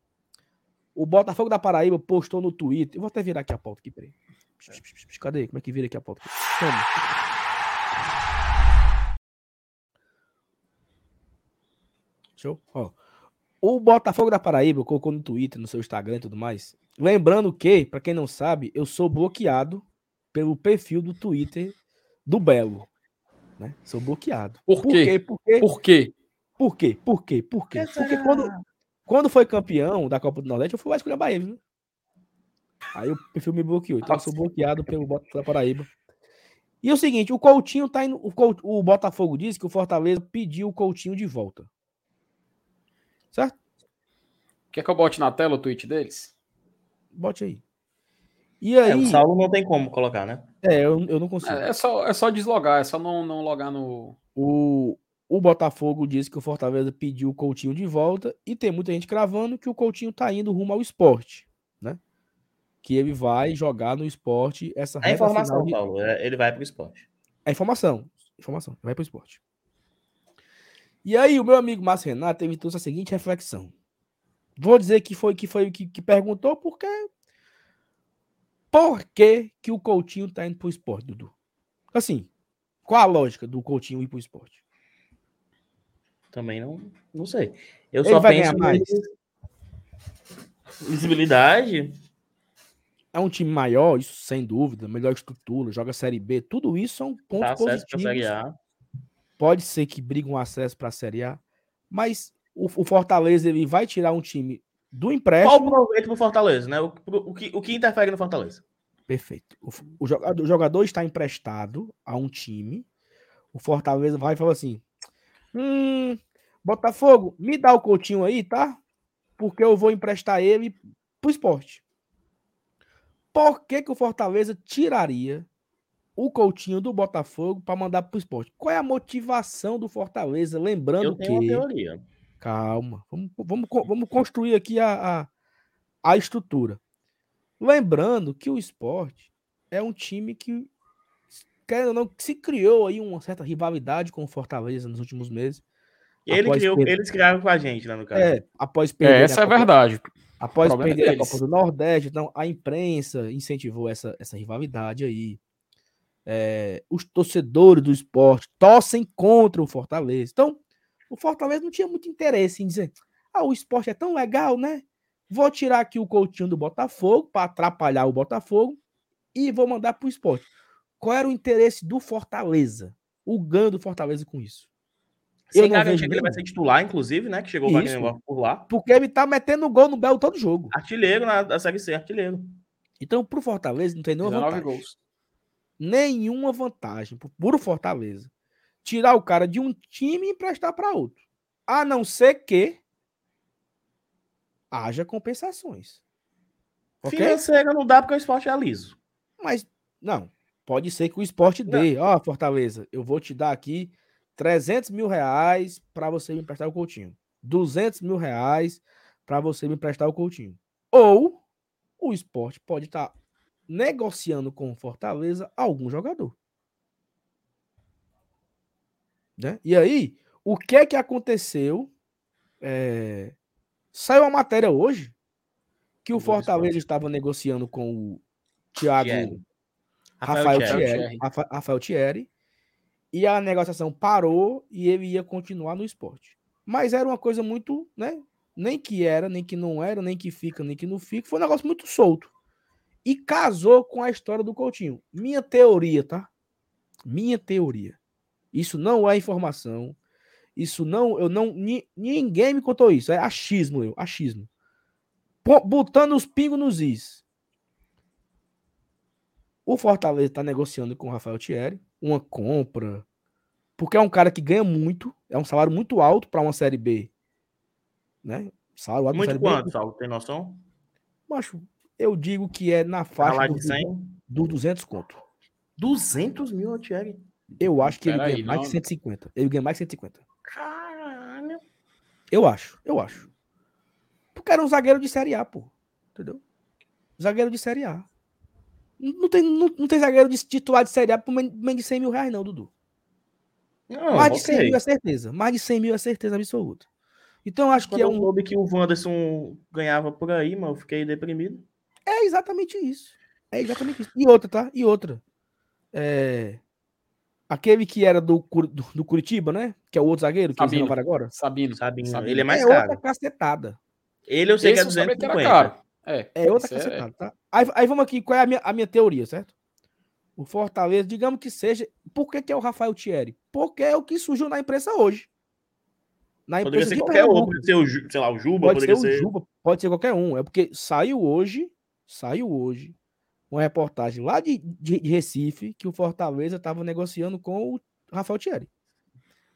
Speaker 1: O Botafogo da Paraíba postou no Twitter. Eu vou até virar aqui a pauta aqui, peraí. Cadê? Como é que vira aqui a pauta? Toma. Show? Ó. O Botafogo da Paraíba colocou no Twitter, no seu Instagram e tudo mais. Lembrando que, pra quem não sabe, eu sou bloqueado pelo perfil do Twitter do Belo. Né? Sou bloqueado.
Speaker 2: Por quê?
Speaker 1: Por quê?
Speaker 2: Por quê?
Speaker 1: Por quê? Por quê? Por quê? Porque quando, quando foi campeão da Copa do Nordeste, eu fui lá escolher a Bahia, viu? Aí o perfil me bloqueou. Então eu sou bloqueado pelo Botafogo da Paraíba. E é o seguinte, o Coutinho tá indo. O, Cou- o Botafogo disse que o Fortaleza pediu o Coutinho de volta. Certo?
Speaker 2: Quer que eu bote na tela o tweet deles?
Speaker 1: Bote aí. E
Speaker 3: É,
Speaker 1: aí.
Speaker 3: o Saulo não tem como colocar, né?
Speaker 1: É, eu, eu não consigo.
Speaker 2: É, é só, é só deslogar, é só não, não logar no.
Speaker 1: O, o Botafogo disse que o Fortaleza pediu o Coutinho de volta e tem muita gente cravando que o Coutinho tá indo rumo ao esporte, né? Que ele vai jogar no esporte essa
Speaker 3: A
Speaker 1: reta
Speaker 3: informação,
Speaker 1: de-
Speaker 3: Paulo, é- ele vai pro esporte.
Speaker 1: É informação. Informação. Vai pro esporte. E aí, o meu amigo Márcio Renato ele trouxe a seguinte reflexão. Vou dizer que foi que foi que, que perguntou, porque. Por que, que o Coutinho tá indo pro esporte, Dudu? Assim, qual a lógica do Coutinho ir pro esporte?
Speaker 3: Também não, não sei. Eu
Speaker 1: Ele
Speaker 3: só
Speaker 1: vai
Speaker 3: penso
Speaker 1: ganhar mais?
Speaker 3: visibilidade.
Speaker 1: É um time maior, isso sem dúvida, melhor estrutura, joga Série B, tudo isso são pontos
Speaker 3: Tá
Speaker 1: positivos.
Speaker 3: A.
Speaker 1: Pode ser que brigue um acesso para a Série A, mas o, o Fortaleza ele vai tirar um time do
Speaker 3: Qual o
Speaker 1: empréstimo.
Speaker 3: proveito pro Fortaleza, né? O, pro- o que, o que interfere no Fortaleza?
Speaker 1: Perfeito. O, o jogador, o jogador está emprestado a um time. O Fortaleza vai e fala assim: Hum, Botafogo, me dá o Coutinho aí, tá? Porque eu vou emprestar ele pro esporte. Por que, que o Fortaleza tiraria o Coutinho do Botafogo para mandar pro esporte? Qual é a motivação do Fortaleza? Lembrando
Speaker 3: Eu tenho uma
Speaker 1: que.
Speaker 3: teoria.
Speaker 1: Calma, vamos, vamos, vamos construir aqui a, a, a estrutura. Lembrando que o esporte é um time que, querendo ou não, se criou aí uma certa rivalidade com o Fortaleza nos últimos meses.
Speaker 3: Ele criou,
Speaker 1: per-
Speaker 3: eles criaram com a gente lá no caso.
Speaker 1: É, após perder.
Speaker 2: É,
Speaker 1: a
Speaker 2: essa é
Speaker 1: Copa-
Speaker 2: verdade.
Speaker 1: Após
Speaker 2: problema é
Speaker 1: perder a. Copa do Nordeste, então a imprensa incentivou essa, essa rivalidade aí. É, os torcedores do esporte torcem contra o Fortaleza. Então, o Fortaleza não tinha muito interesse em dizer: ah, o esporte é tão legal, né? Vou tirar aqui o Coutinho do Botafogo para atrapalhar o Botafogo e vou mandar para o esporte. Qual era o interesse do Fortaleza? O ganho do Fortaleza com isso?
Speaker 3: Sem que ele vai ser titular, inclusive, né? Que chegou o. Wagner por lá.
Speaker 1: Porque ele tá metendo gol no Belo todo jogo.
Speaker 3: Artilheiro na, na Série C, artilheiro.
Speaker 1: Então, pro Fortaleza, não tem nenhuma
Speaker 2: 19
Speaker 1: vantagem.
Speaker 2: gols.
Speaker 1: Nenhuma vantagem pro puro Fortaleza. Tirar o cara de um time e emprestar para outro. A não ser que haja compensações. Ok?
Speaker 3: Financeira não dá porque o esporte é liso.
Speaker 1: Mas, não. Pode ser que o esporte dê. Ó, Fortaleza, eu vou te dar aqui 300 mil reais para você me emprestar o Coutinho. 200 mil reais para você me emprestar o Coutinho. Ou o esporte pode estar negociando com o Fortaleza algum jogador. Né? E aí, o que é que aconteceu? É, Saiu uma matéria hoje que o Fortaleza estava negociando com o Thiago
Speaker 3: Thierry.
Speaker 1: Rafael,
Speaker 3: Thierry.
Speaker 1: Thierry,
Speaker 2: Thierry.
Speaker 1: Rafa- Rafael Thierry, e a negociação parou e ele ia continuar no esporte. Mas era uma coisa muito, né? Nem que era, nem que não era, nem que fica, nem que não fica. Foi um negócio muito solto. E casou com a história do Coutinho. Minha teoria, tá? Minha teoria. Isso não é informação. Isso não, eu não, ni- ninguém me contou isso. É achismo, eu, achismo. Botando os pingos nos is. O Fortaleza está negociando com o Rafael Thierry uma compra, porque é um cara que ganha muito, é um salário muito alto para uma série B, né? Salário
Speaker 3: Muito
Speaker 1: B.
Speaker 3: quanto, Saulo? Tem noção?
Speaker 1: Macho, eu digo que é na faixa do,
Speaker 3: de 100.
Speaker 1: do 200 conto.
Speaker 3: 200 mil, Thierry.
Speaker 1: Eu acho que ele
Speaker 2: Peraí,
Speaker 1: ganha mais
Speaker 2: não.
Speaker 1: que 150. Ele ganha mais que 150.
Speaker 3: Caralho.
Speaker 1: Eu acho, eu acho. Porque era um zagueiro de Série A, pô. Entendeu? Zagueiro de Série A. Não tem, não, não tem zagueiro de titular de Série A por men- menos de 100 mil reais, não, Dudu.
Speaker 3: Não,
Speaker 1: Mais de 100
Speaker 3: ok.
Speaker 1: mil é certeza. Mais de 100 mil é certeza absoluta. Então, eu acho
Speaker 3: Quando
Speaker 1: que é
Speaker 3: eu
Speaker 1: um.
Speaker 3: soube que o Wanderson ganhava por aí, mano, eu fiquei deprimido.
Speaker 1: É exatamente isso. É exatamente isso. E outra, tá? E outra. É... Aquele que era do, do, do Curitiba, né? Que é o outro zagueiro que eles
Speaker 2: Sabino.
Speaker 1: renovaram agora.
Speaker 2: Sabino.
Speaker 3: Sabino.
Speaker 2: Sabino.
Speaker 3: Ele é mais
Speaker 1: é outra
Speaker 3: caro.
Speaker 1: cacetada.
Speaker 3: Ele eu sei
Speaker 2: Esse
Speaker 3: que é
Speaker 2: eu sabia que era
Speaker 3: 250.
Speaker 2: caro. É,
Speaker 1: É outra
Speaker 2: é-
Speaker 1: cacetada, tá? Aí, aí vamos aqui, qual é a minha, a minha teoria, certo? O Fortaleza, digamos que seja. Por que, que é o Rafael Thierry? Porque é o que surgiu na imprensa hoje. Na
Speaker 3: Poderia
Speaker 1: imprensa
Speaker 3: ser
Speaker 1: de
Speaker 3: qualquer outro. Poderia ser o, sei lá, o Juba,
Speaker 1: Pode ser
Speaker 3: poderia
Speaker 1: o
Speaker 3: ser.
Speaker 1: Juba, pode ser qualquer um. É porque saiu hoje, saiu hoje, uma reportagem lá de, de, de Recife que o Fortaleza estava negociando com o Rafael Thierry.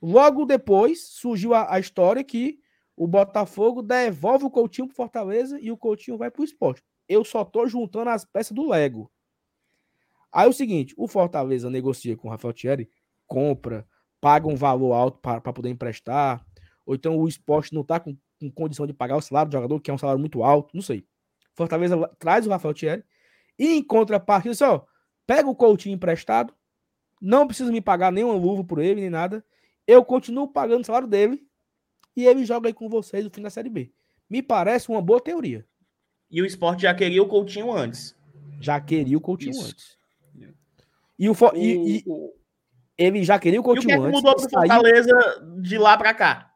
Speaker 1: Logo depois surgiu a, a história que o Botafogo devolve o Coutinho pro Fortaleza e o Coutinho vai pro esporte. Eu só tô juntando as peças do Lego. Aí é o seguinte, o Fortaleza negocia com o Rafael Thierry, compra, paga um valor alto para poder emprestar, ou então o esporte não tá com, com condição de pagar o salário do jogador, que é um salário muito alto, não sei. Fortaleza traz o Rafael Thierry e em contrapartida, só pega o Coutinho emprestado, não precisa me pagar nenhuma luva por ele, nem nada. Eu continuo pagando o salário dele e ele joga aí com vocês no fim da Série B. Me parece uma boa teoria.
Speaker 3: E o esporte já queria o Coutinho antes.
Speaker 1: Já queria o Coutinho
Speaker 2: Isso.
Speaker 1: antes. E, o, e-
Speaker 2: O-
Speaker 1: e
Speaker 2: o-
Speaker 1: ele já queria o
Speaker 3: E o que,
Speaker 1: Coutinho
Speaker 3: é que
Speaker 1: antes.
Speaker 3: mudou pro
Speaker 1: saiu-
Speaker 3: Fortaleza de lá pra cá?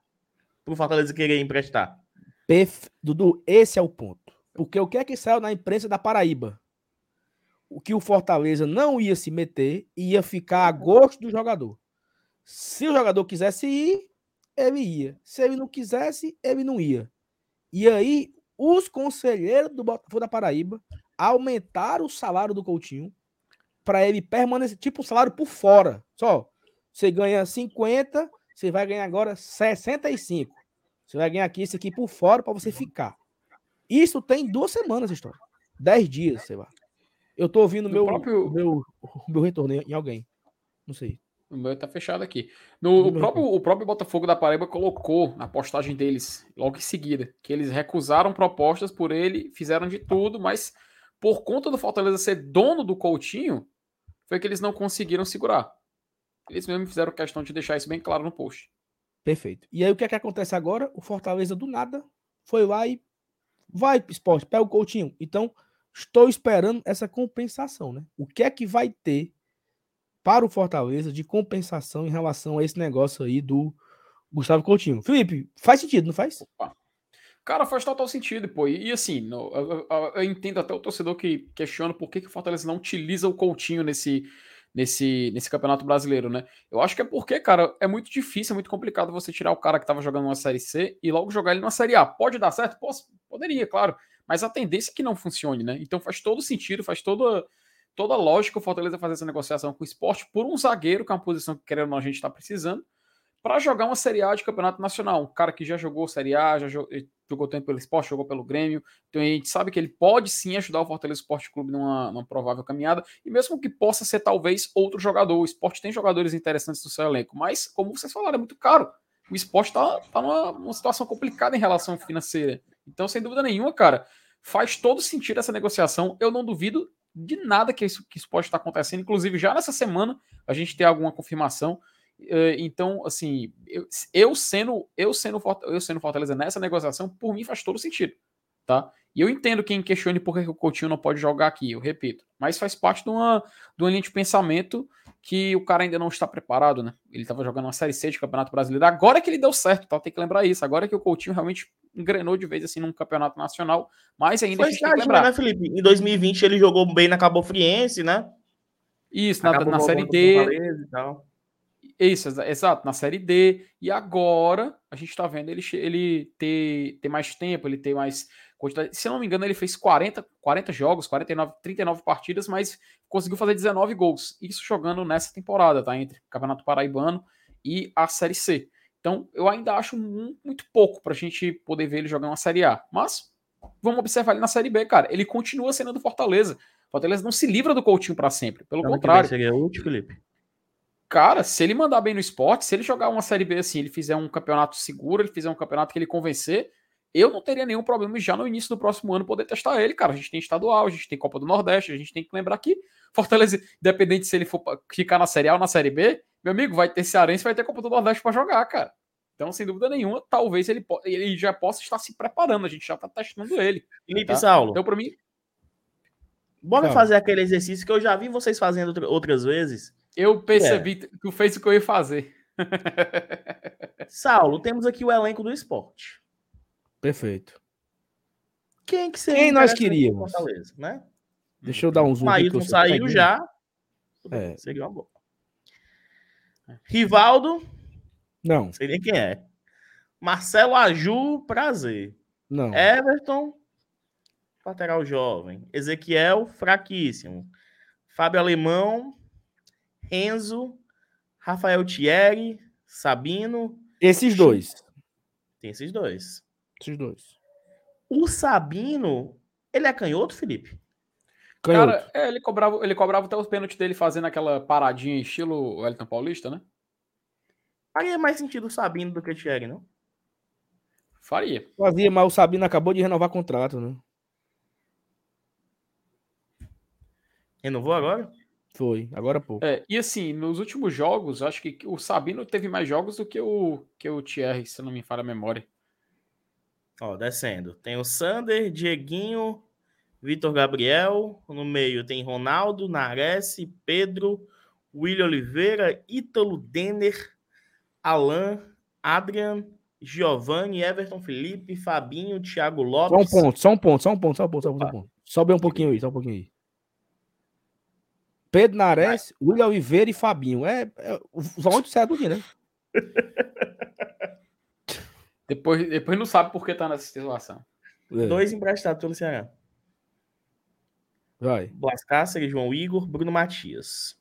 Speaker 3: Pro Fortaleza querer emprestar.
Speaker 1: Perfe- Dudu, esse é o ponto. Porque o que é que saiu na imprensa da Paraíba? O que o Fortaleza não ia se meter, ia ficar a gosto do jogador. Se o jogador quisesse ir, ele ia. Se ele não quisesse, ele não ia. E aí, os conselheiros do Botafogo da Paraíba aumentaram o salário do Coutinho para ele permanecer, tipo um salário por fora. Só, você ganha 50, você vai ganhar agora 65. Você vai ganhar aqui esse aqui por fora para você ficar. Isso tem duas semanas, essa história. Dez dias, sei lá. Eu tô ouvindo o
Speaker 2: No
Speaker 1: meu,
Speaker 2: próprio-
Speaker 1: meu, meu retorno em alguém. Não sei.
Speaker 2: O meu tá fechado aqui. No, o, próprio, o próprio Botafogo da Paraíba colocou na postagem deles, logo em seguida, que eles recusaram propostas por ele, fizeram de tudo, mas por conta do Fortaleza ser dono do Coutinho, foi que eles não conseguiram segurar. Eles mesmos fizeram questão de deixar isso bem claro no post.
Speaker 1: Perfeito. E aí o que é que acontece agora? O Fortaleza do nada foi lá e vai, esporte, pega o Coutinho. Então, estou esperando essa compensação, né? O que é que vai ter para o Fortaleza de compensação em relação a esse negócio aí do Gustavo Coutinho? Felipe, faz sentido, não faz?
Speaker 2: Opa. Cara, faz total sentido, pô. E assim, eu, eu, eu, entendo até o torcedor que questiona por que, que o Fortaleza não utiliza o Coutinho nesse, nesse, nesse Campeonato Brasileiro, né? Eu acho que é porque, cara, é muito difícil, é muito complicado você tirar o cara que tava jogando uma Série C e logo jogar ele na Série A. Pode dar certo? Posso, poderia, claro. Mas a tendência é que não funcione, né? Então faz todo sentido, faz toda, toda lógica o Fortaleza fazer essa negociação com o esporte por um zagueiro, que é uma posição que, querendo ou não, a gente está precisando para jogar uma Série A de campeonato nacional. Um cara que já jogou Série A, já jogou, jogou tempo pelo esporte, jogou pelo Grêmio. Então a gente sabe que ele pode sim ajudar o Fortaleza Esporte Clube numa, numa provável caminhada. E mesmo que possa ser talvez outro jogador. O esporte tem jogadores interessantes no seu elenco, mas, como vocês falaram, é muito caro. O esporte está tá numa, numa situação complicada em relação financeira. Então, sem dúvida nenhuma, cara, faz todo sentido essa negociação. Eu não duvido de nada que isso, que isso pode estar acontecendo. Inclusive, já nessa semana a gente tem alguma confirmação. Eh, então, assim, eu, eu, sendo eu sendo eu sendo Fortaleza nessa negociação, por mim faz todo sentido, tá? E eu entendo quem questione por que o Coutinho não pode jogar aqui, eu repito, mas faz parte de uma, de uma linha de pensamento que o cara ainda não está preparado, né? Ele estava jogando uma Série C de Campeonato Brasileiro, agora que ele deu certo, tá? Tem que lembrar isso, agora que o Coutinho realmente engrenou de vez assim num campeonato nacional, mas ainda
Speaker 3: Foi a gente tem que lembrar. né, Felipe? Em 2020 ele jogou bem na Cabo Friense, né?
Speaker 2: Isso, na, na Série D. Isso, exato, na série D. E agora a gente tá vendo ele, ele ter, ter mais tempo, ele ter mais quantidade. Se eu não me engano, ele fez 40, 40 jogos, 49, 39 partidas, mas conseguiu fazer 19 gols. Isso jogando nessa temporada, tá? Entre Campeonato Paraibano e a Série C. Então, eu ainda acho muito pouco pra gente poder ver ele jogar uma Série A. Mas vamos observar ele na Série B, cara. Ele continua sendo do Fortaleza. Fortaleza não se livra do Coutinho para sempre. Pelo então, contrário.
Speaker 3: Seria útil, Felipe?
Speaker 2: Cara, se ele mandar bem no esporte, se ele jogar uma Série B assim, ele fizer um campeonato seguro, ele fizer um campeonato que ele convencer, eu não teria nenhum problema já no início do próximo ano poder testar ele, cara. A gente tem estadual, a gente tem Copa do Nordeste, a gente tem que lembrar que Fortaleza, independente se ele for ficar na Série A ou na Série B, meu amigo, vai ter Cearense, vai ter Copa do Nordeste para jogar, cara. Então, sem dúvida nenhuma, talvez ele, ele já possa estar se preparando, a gente já tá testando ele.
Speaker 3: Felipe tá? Saulo.
Speaker 2: Então, para mim.
Speaker 3: Bora fazer aquele exercício que eu já vi vocês fazendo outras vezes
Speaker 2: eu percebi é. que tu fez o que eu ia fazer.
Speaker 3: Saulo, temos aqui o elenco do esporte.
Speaker 1: Perfeito.
Speaker 3: Quem que
Speaker 1: seria Quem nós queríamos? Fortaleza,
Speaker 3: né?
Speaker 1: Deixa eu dar um zoom.
Speaker 3: Maílton saiu já. É. Seria uma boa. Rivaldo.
Speaker 1: Não.
Speaker 3: Não sei nem quem é. Marcelo Aju, prazer.
Speaker 1: Não.
Speaker 3: Everton, lateral jovem. Ezequiel, fraquíssimo. Fábio Alemão, Enzo, Rafael Thierry, Sabino.
Speaker 1: Esses dois.
Speaker 3: Tem esses dois.
Speaker 1: Esses dois.
Speaker 3: O Sabino, ele é canhoto, Felipe?
Speaker 2: Canhoto. Cara, é, ele cobrava, ele cobrava até os pênaltis dele fazendo aquela paradinha estilo Wellington Paulista, né?
Speaker 3: Faria mais sentido o Sabino do que o Thierry, não?
Speaker 2: Faria.
Speaker 1: Fazia, mas o Sabino acabou de renovar contrato, né?
Speaker 3: Renovou agora?
Speaker 1: Foi, agora há pouco.
Speaker 2: É, e assim, nos últimos jogos, acho que o Sabino teve mais jogos do que o, que o Thierry, se não me falha a memória.
Speaker 3: Ó, descendo. Tem o Sander, Dieguinho, Vitor Gabriel. No meio tem Ronaldo, Nares, Pedro, William Oliveira, Ítalo Denner, Alan, Adrian, Giovanni, Everton Felipe, Fabinho, Thiago Lopes.
Speaker 1: Só um ponto, só um ponto, só um ponto, só um ponto, só um ponto. Sobe um pouquinho aí, só um pouquinho aí. Pedro Nares, William Oliveira e Fabinho. É, é os oito certo aqui, né?
Speaker 2: depois, depois não sabe por que tá nessa situação.
Speaker 3: É. Dois emprestados pelo Ceará.
Speaker 1: Vai.
Speaker 3: Blas Cáceres, João Igor, Bruno Matias.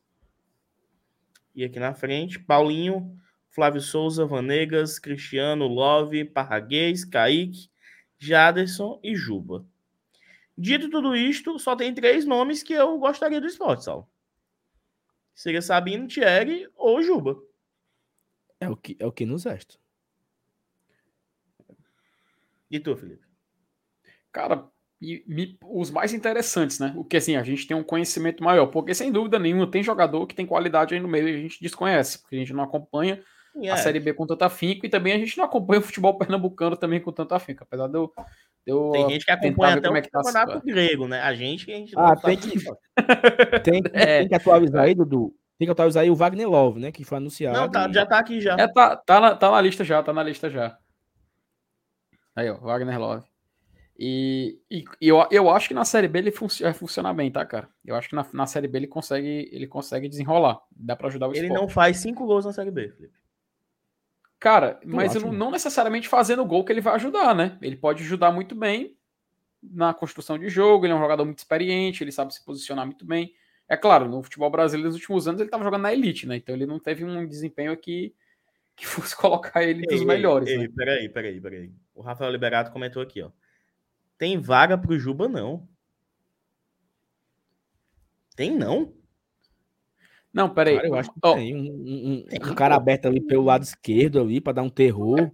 Speaker 3: E aqui na frente, Paulinho, Flávio Souza, Vanegas, Cristiano, Love, Parraguês, Kaique, Jaderson e Juba. Dito tudo isto, só tem três nomes que eu gostaria do esporte, Sal. Seria Sabino, Thierry ou Juba.
Speaker 1: É o que, é o que nos resta.
Speaker 3: E tu, Felipe?
Speaker 2: Cara, e, me, os mais interessantes, né? O que assim, a gente tem um conhecimento maior, porque sem dúvida nenhuma tem jogador que tem qualidade aí no meio e a gente desconhece, porque a gente não acompanha yeah. a Série B com tanto afinco e também a gente não acompanha o futebol pernambucano também com tanto afinco, apesar de eu,
Speaker 3: eu tem gente que acompanha até o é tá campeonato grego, né? A gente que a gente
Speaker 1: ah, tem que, tem, é, tem que atualizar aí, Dudu. Tem que atualizar aí o Wagner Love, né? Que foi anunciado.
Speaker 3: Não, tá,
Speaker 1: e...
Speaker 3: já tá aqui já.
Speaker 2: É, tá, tá, na, tá na lista já, tá na lista já. Aí, ó, Wagner Love. E, e, e eu, eu acho que na Série B ele funciona, funciona bem, tá, cara? Eu acho que na, na Série B ele consegue, ele consegue desenrolar. Dá para ajudar o
Speaker 3: Ele
Speaker 2: esporte.
Speaker 3: não faz cinco gols na Série B, Felipe.
Speaker 2: Cara, mas não, não necessariamente fazendo gol que ele vai ajudar, né? Ele pode ajudar muito bem na construção de jogo, ele é um jogador muito experiente, ele sabe se posicionar muito bem. É claro, no futebol brasileiro nos últimos anos ele estava jogando na elite, né? Então ele não teve um desempenho aqui que fosse colocar ele dos
Speaker 3: Ei,
Speaker 2: melhores,
Speaker 3: ei,
Speaker 2: né?
Speaker 3: peraí, peraí, peraí. O Rafael Liberato comentou aqui, ó. Tem vaga pro Juba, não. Tem não?
Speaker 2: Não, peraí.
Speaker 1: Cara, eu acho que
Speaker 2: Ó,
Speaker 1: tem um, um- um- um cara aberto ali pelo lado esquerdo ali para dar um terror.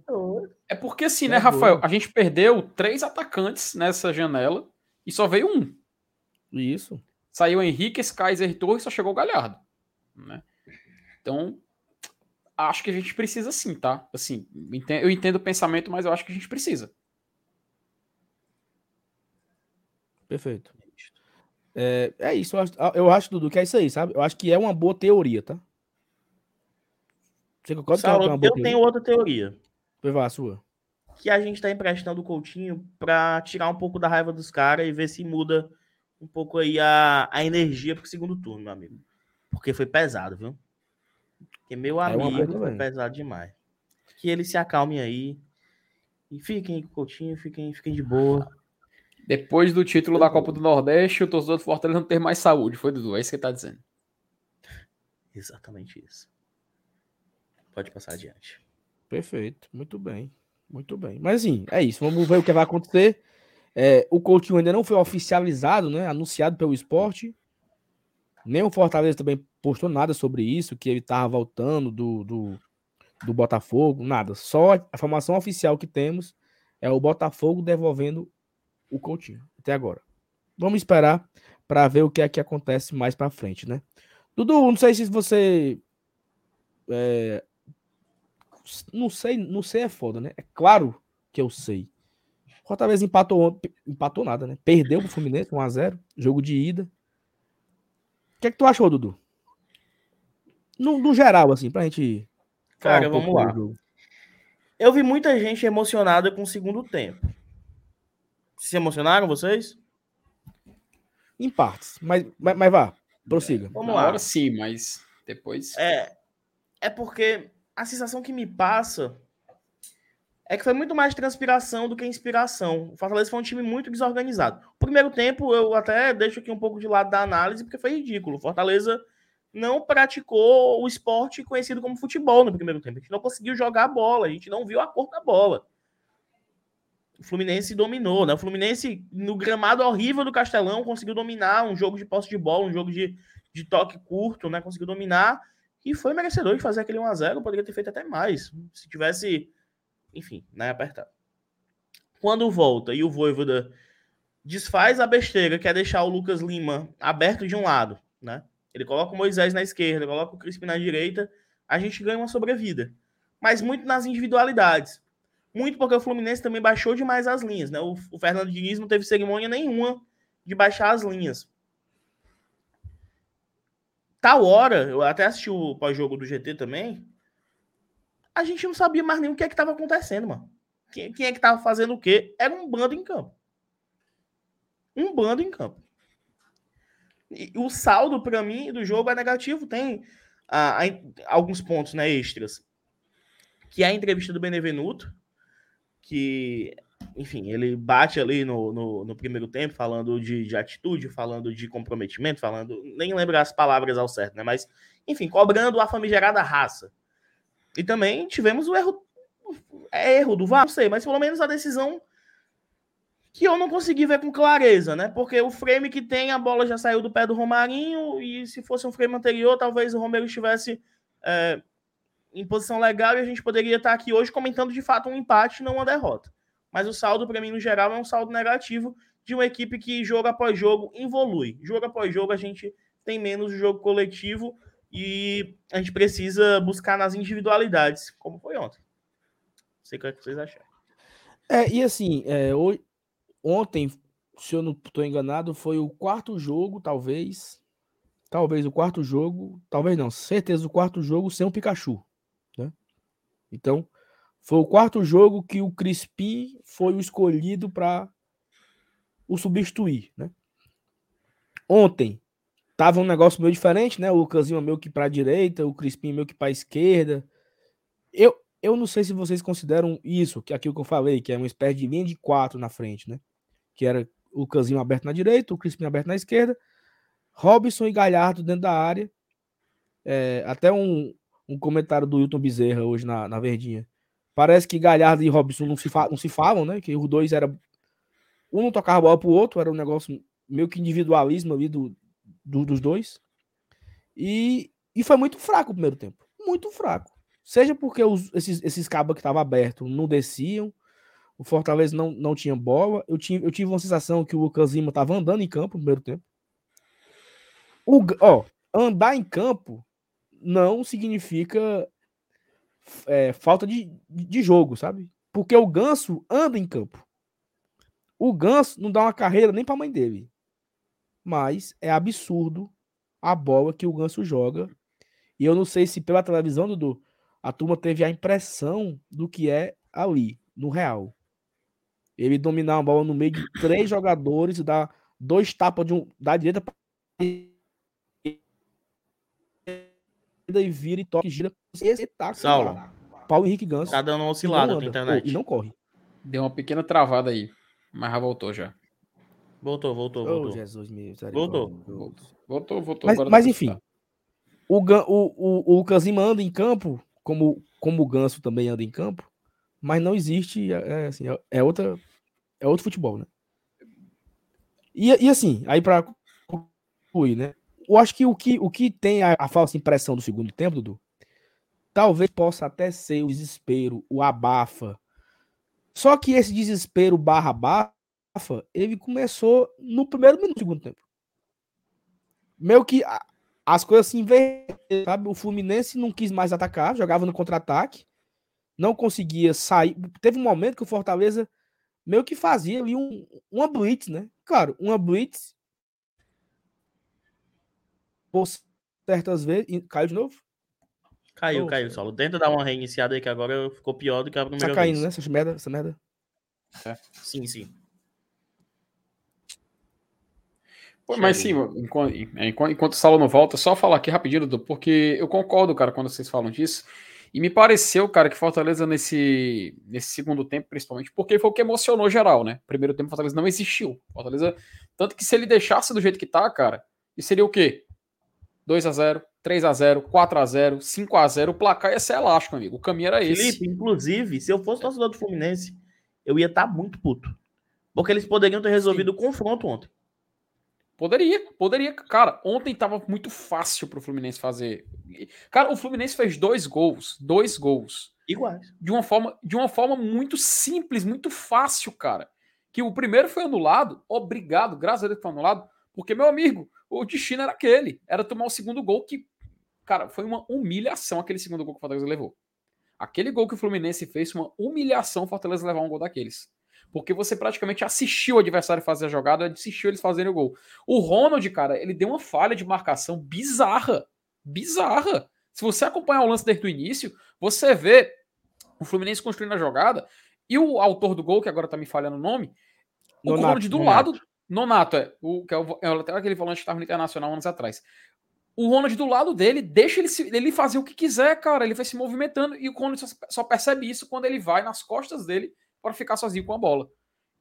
Speaker 2: É porque assim,
Speaker 1: É
Speaker 2: né, Rafael?
Speaker 1: boa.
Speaker 2: A gente perdeu três atacantes nessa janela e só veio um.
Speaker 1: Isso.
Speaker 2: Saiu Henrique, Kaiser Torres e só chegou o Galhardo. Né? Então, acho que a gente precisa sim, tá? Assim, eu entendo o pensamento, mas eu acho que a gente precisa.
Speaker 1: Perfeito. É, é isso, eu acho, eu acho, Dudu, que é isso aí, sabe? Eu acho que é uma boa teoria, tá? Você concorda que é
Speaker 3: Saulo,
Speaker 1: uma boa
Speaker 3: eu tenho outra teoria.
Speaker 1: Foi vá, a sua.
Speaker 3: Que a gente tá emprestando o Coutinho pra tirar um pouco da raiva dos caras e ver se muda um pouco aí a, a energia pro segundo turno, meu amigo. Porque foi pesado, viu? Porque, meu
Speaker 1: É
Speaker 3: amigo,
Speaker 1: coisa
Speaker 3: foi pesado demais. Que eles se acalmem aí. E fiquem com o Coutinho, fiquem, fiquem de boa.
Speaker 2: Depois do título da Copa do Nordeste, o torcedor do Fortaleza não ter mais saúde. Foi, Dudu? É isso que ele tá dizendo.
Speaker 3: Exatamente isso. Pode passar adiante.
Speaker 1: Perfeito, muito bem. Muito bem. Mas assim, é isso. Vamos ver o que vai acontecer. É, o Coutinho ainda não foi oficializado, né? Anunciado pelo esporte. Nem o Fortaleza também postou nada sobre isso, que ele tava voltando do, do, do Botafogo, nada. Só a informação oficial que temos é o Botafogo devolvendo o Coutinho, até agora. Vamos esperar para ver o que é que acontece mais para frente, né? Dudu, não sei se você é, não sei, não sei é foda, né? É claro que eu sei. O Fortaleza empatou empatou nada, né? Perdeu pro Fluminense 1 a 0, jogo de ida. O que é que tu achou, Dudu? No, no geral assim, pra gente
Speaker 3: Cara,
Speaker 1: um
Speaker 3: vamos lá. Eu vi muita gente emocionada com o segundo tempo. Se emocionaram vocês?
Speaker 1: Em partes, mas, mas, mas vá, prossiga.
Speaker 3: Vamos
Speaker 2: Na
Speaker 3: lá.
Speaker 2: hora sim, mas depois.
Speaker 3: É, é porque a sensação que me passa é que foi muito mais transpiração do que inspiração. O Fortaleza foi um time muito desorganizado. O primeiro tempo eu até deixo aqui um pouco de lado da análise porque foi ridículo. O Fortaleza não praticou o esporte conhecido como futebol no primeiro tempo. A gente não conseguiu jogar a bola, a gente não viu a cor da bola. O Fluminense dominou, né? O Fluminense, no gramado horrível do Castelão, conseguiu dominar um jogo de posse de bola, um jogo de, de toque curto, né? Conseguiu dominar e foi merecedor de fazer aquele 1x0. Poderia ter feito até mais, se tivesse, enfim, né? Apertado. Quando volta e o Voivoda desfaz a besteira, que é deixar o Lucas Lima aberto de um lado, né? Ele coloca o Moisés na esquerda, coloca o Crispim na direita, a gente ganha uma sobrevida. Mas muito nas individualidades. Muito porque o Fluminense também baixou demais as linhas, né? O, o Fernando Diniz não teve cerimônia nenhuma de baixar as linhas. Tal hora, eu até assisti o pós-jogo do GT também, a gente não sabia mais nem o que é que estava acontecendo, mano. Quem, quem é que estava fazendo o quê? Era um bando em campo. Um bando em campo. E o saldo, para mim, do jogo é negativo. Tem ah, alguns pontos né, extras. Que é a entrevista do Benevenuto, que, enfim, ele bate ali no, no, no primeiro tempo, falando de, de atitude, falando de comprometimento, falando. Nem lembro as palavras ao certo, né? Mas, enfim, cobrando a famigerada raça. E também tivemos o erro. É erro do VAR, não sei, mas pelo menos a decisão que eu não consegui ver com clareza, né? Porque o frame que tem, a bola já saiu do pé do Romarinho, e se fosse um frame anterior, talvez o Romero estivesse é, em posição legal e a gente poderia estar aqui hoje comentando de fato um empate, não uma derrota. Mas o saldo, para mim, no geral, é um saldo negativo de uma equipe que jogo após jogo evolui. Jogo após jogo a gente tem menos jogo coletivo e a gente precisa buscar nas individualidades, como foi ontem. Não sei o que é que vocês acharam.
Speaker 1: É, e assim, é, ontem, se eu não estou enganado, foi o quarto jogo, talvez. Talvez o quarto jogo, talvez não, certeza o quarto jogo sem o Pikachu. Então, Foi o quarto jogo que o Crispim foi o escolhido para o substituir, né? Ontem tava um negócio meio diferente, né? O Lucasinho meio que para direita, o Crispim meio que para esquerda. Eu, eu não sei se vocês consideram isso, que é aquilo que eu falei, que é uma espécie de linha de quatro na frente, né? Que era o Lucasinho aberto na direita, o Crispim aberto na esquerda, Robson e Galhardo dentro da área. É, até um, um comentário do Hilton Bezerra hoje na, na Verdinha. Parece que Galhardo e Robson não se, não se falam, né? Que os dois eram. Um não tocava bola pro outro, era um negócio meio que individualismo ali do, do, dos dois. E, e foi muito fraco o primeiro tempo. Muito fraco. Seja porque os, esses, esses cabos que estavam abertos não desciam, o Fortaleza não, não tinha bola. Eu, tinha, eu tive uma sensação que o Lucas Lima estava andando em campo no primeiro tempo. O, ó, andar em campo não significa é, falta de, de jogo, sabe? Porque o Ganso anda em campo. O Ganso não dá uma carreira nem para a mãe dele. Mas é absurdo a bola que o Ganso joga. E eu não sei se pela televisão, Dudu, a turma teve a impressão do que é ali, no real. Ele dominar a bola no meio de três jogadores, dar dois tapas de um, da direita e vira e toca e gira.
Speaker 3: Saulo.
Speaker 1: Paulo Henrique Ganso.
Speaker 3: Tá dando uma oscilada na internet.
Speaker 1: e não corre.
Speaker 2: Deu uma pequena travada aí, mas já voltou já.
Speaker 3: Voltou, voltou, voltou.
Speaker 1: Oh, Jesus meu,
Speaker 3: voltou.
Speaker 2: voltou. Voltou, voltou.
Speaker 1: Mas, mas enfim, o, o, o, o Lucas anda em campo, como, como o Ganso também anda em campo, mas não existe, é, é assim, é, é outra, é outro futebol, né? E, e assim, aí para concluir, né? Eu acho que o que, o que tem a, a falsa impressão do segundo tempo, Dudu, talvez possa até ser o desespero, o abafa. Só que esse desespero barra abafa, ele começou no primeiro minuto do segundo tempo. Meio que a, as coisas se inverteram, sabe? O Fluminense não quis mais atacar, jogava no contra-ataque, não conseguia sair. Teve um momento que o Fortaleza meio que fazia ali um, uma blitz, né? Claro, uma blitz por certas vezes. Caiu de novo?
Speaker 3: Caiu, oh, caiu, Saulo. Tenta dar uma reiniciada aí que agora ficou pior do que a primeira
Speaker 1: tá caindo, vez. né? Essa merda, essa merda.
Speaker 3: É. Sim, sim.
Speaker 2: Pô, mas sim, enquanto, enquanto, o Saulo não volta, só falar aqui rapidinho, Dudu, porque eu concordo, cara, quando vocês falam disso. E me pareceu, cara, que Fortaleza nesse, nesse segundo tempo, principalmente, porque foi o que emocionou geral, né? Primeiro tempo, Fortaleza não existiu. Fortaleza, tanto que se ele deixasse do jeito que tá, cara, e seria o quê? 2 a 0 3 a 0 4 a 0 5 a 0 o placar ia ser elástico, amigo. O caminho era esse.
Speaker 3: Felipe, inclusive, se eu fosse torcedor do Fluminense, eu ia estar tá muito puto. Porque eles poderiam ter resolvido Sim. o confronto ontem.
Speaker 2: Poderia, poderia. Cara, ontem tava muito fácil pro Fluminense fazer. Cara, o Fluminense fez dois gols. Dois gols.
Speaker 3: Iguais.
Speaker 2: De uma forma, de uma forma muito simples, muito fácil, cara. Que o primeiro foi anulado. Obrigado, graças a Deus foi anulado. Porque, meu amigo, o destino era aquele. Era tomar o segundo gol que, cara, foi uma humilhação aquele segundo gol que o Fortaleza levou. Aquele gol que o Fluminense fez foi uma humilhação o Fortaleza levar um gol daqueles. Porque você praticamente assistiu o adversário fazer a jogada, assistiu eles fazerem o gol. O Ronald, cara, ele deu uma falha de marcação bizarra. Bizarra. Se você acompanhar o lance desde o início, você vê o Fluminense construindo a jogada e o autor do gol, que agora tá me falhando o nome, o Nonato, Ronald do Nonato. lado Nonato, é, o, que é, o, é até aquele volante que estava no Internacional anos atrás. O Ronald do lado dele, deixa ele, se, ele fazer o que quiser, cara. Ele vai se movimentando e o Ronald só, só percebe isso quando ele vai nas costas dele para ficar sozinho com a bola.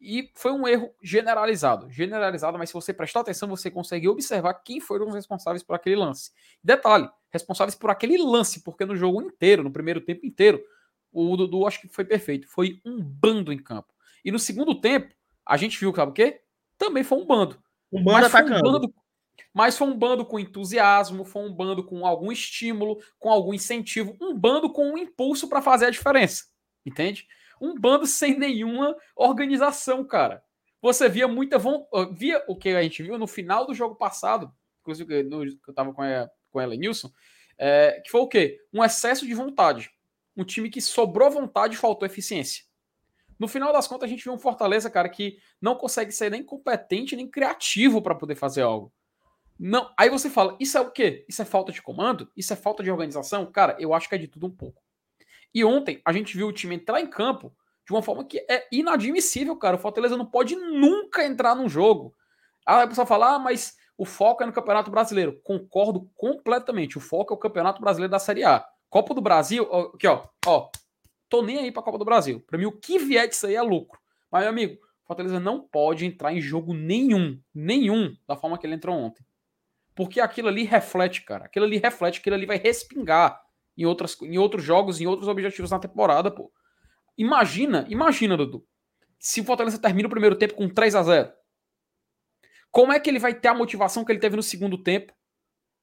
Speaker 2: E foi um erro generalizado. Generalizado, mas se você prestar atenção, você consegue observar quem foram os responsáveis por aquele lance. Detalhe, responsáveis por aquele lance, porque no jogo inteiro, no primeiro tempo inteiro, o Dudu acho que foi perfeito. Foi um bando em campo. E no segundo tempo, a gente viu, sabe o quê? Também foi um bando.
Speaker 3: Um bando mas atacando.
Speaker 2: Um bando, mas foi um bando com entusiasmo, foi um bando com algum estímulo, com algum incentivo, um bando com um impulso para fazer a diferença. Entende? Um bando sem nenhuma organização, cara. Você via muita. Via o que a gente viu no final do jogo passado, inclusive no, eu tava com a, com ela Nilson, é, que foi o quê? Um excesso de vontade. Um time que sobrou vontade e faltou eficiência. No final das contas, a gente viu um Fortaleza, cara, que não consegue ser nem competente nem criativo para poder fazer algo. Não, aí você fala, isso é o quê? Isso é falta de comando? Isso é falta de organização? Cara, eu acho que é de tudo um pouco. E ontem a gente viu o time entrar em campo de uma forma que é inadmissível, cara. O Fortaleza não pode nunca entrar num jogo. Aí a pessoa fala, ah, mas o foco é no Campeonato Brasileiro. Concordo completamente. O foco é o Campeonato Brasileiro da Série A. Copa do Brasil, aqui ó, ó, tô nem aí pra Copa do Brasil. Pra mim, o que vier disso aí é lucro. Mas, meu amigo, Fortaleza não pode entrar em jogo nenhum, nenhum, da forma que ele entrou ontem. Porque aquilo ali reflete, cara. Aquilo ali reflete, aquilo ali vai respingar em, outras, em outros jogos, em outros objetivos na temporada, pô. Imagina, imagina, Dudu. Se o Fortaleza termina o primeiro tempo com 3 a 0 Como é que ele vai ter a motivação que ele teve no segundo tempo?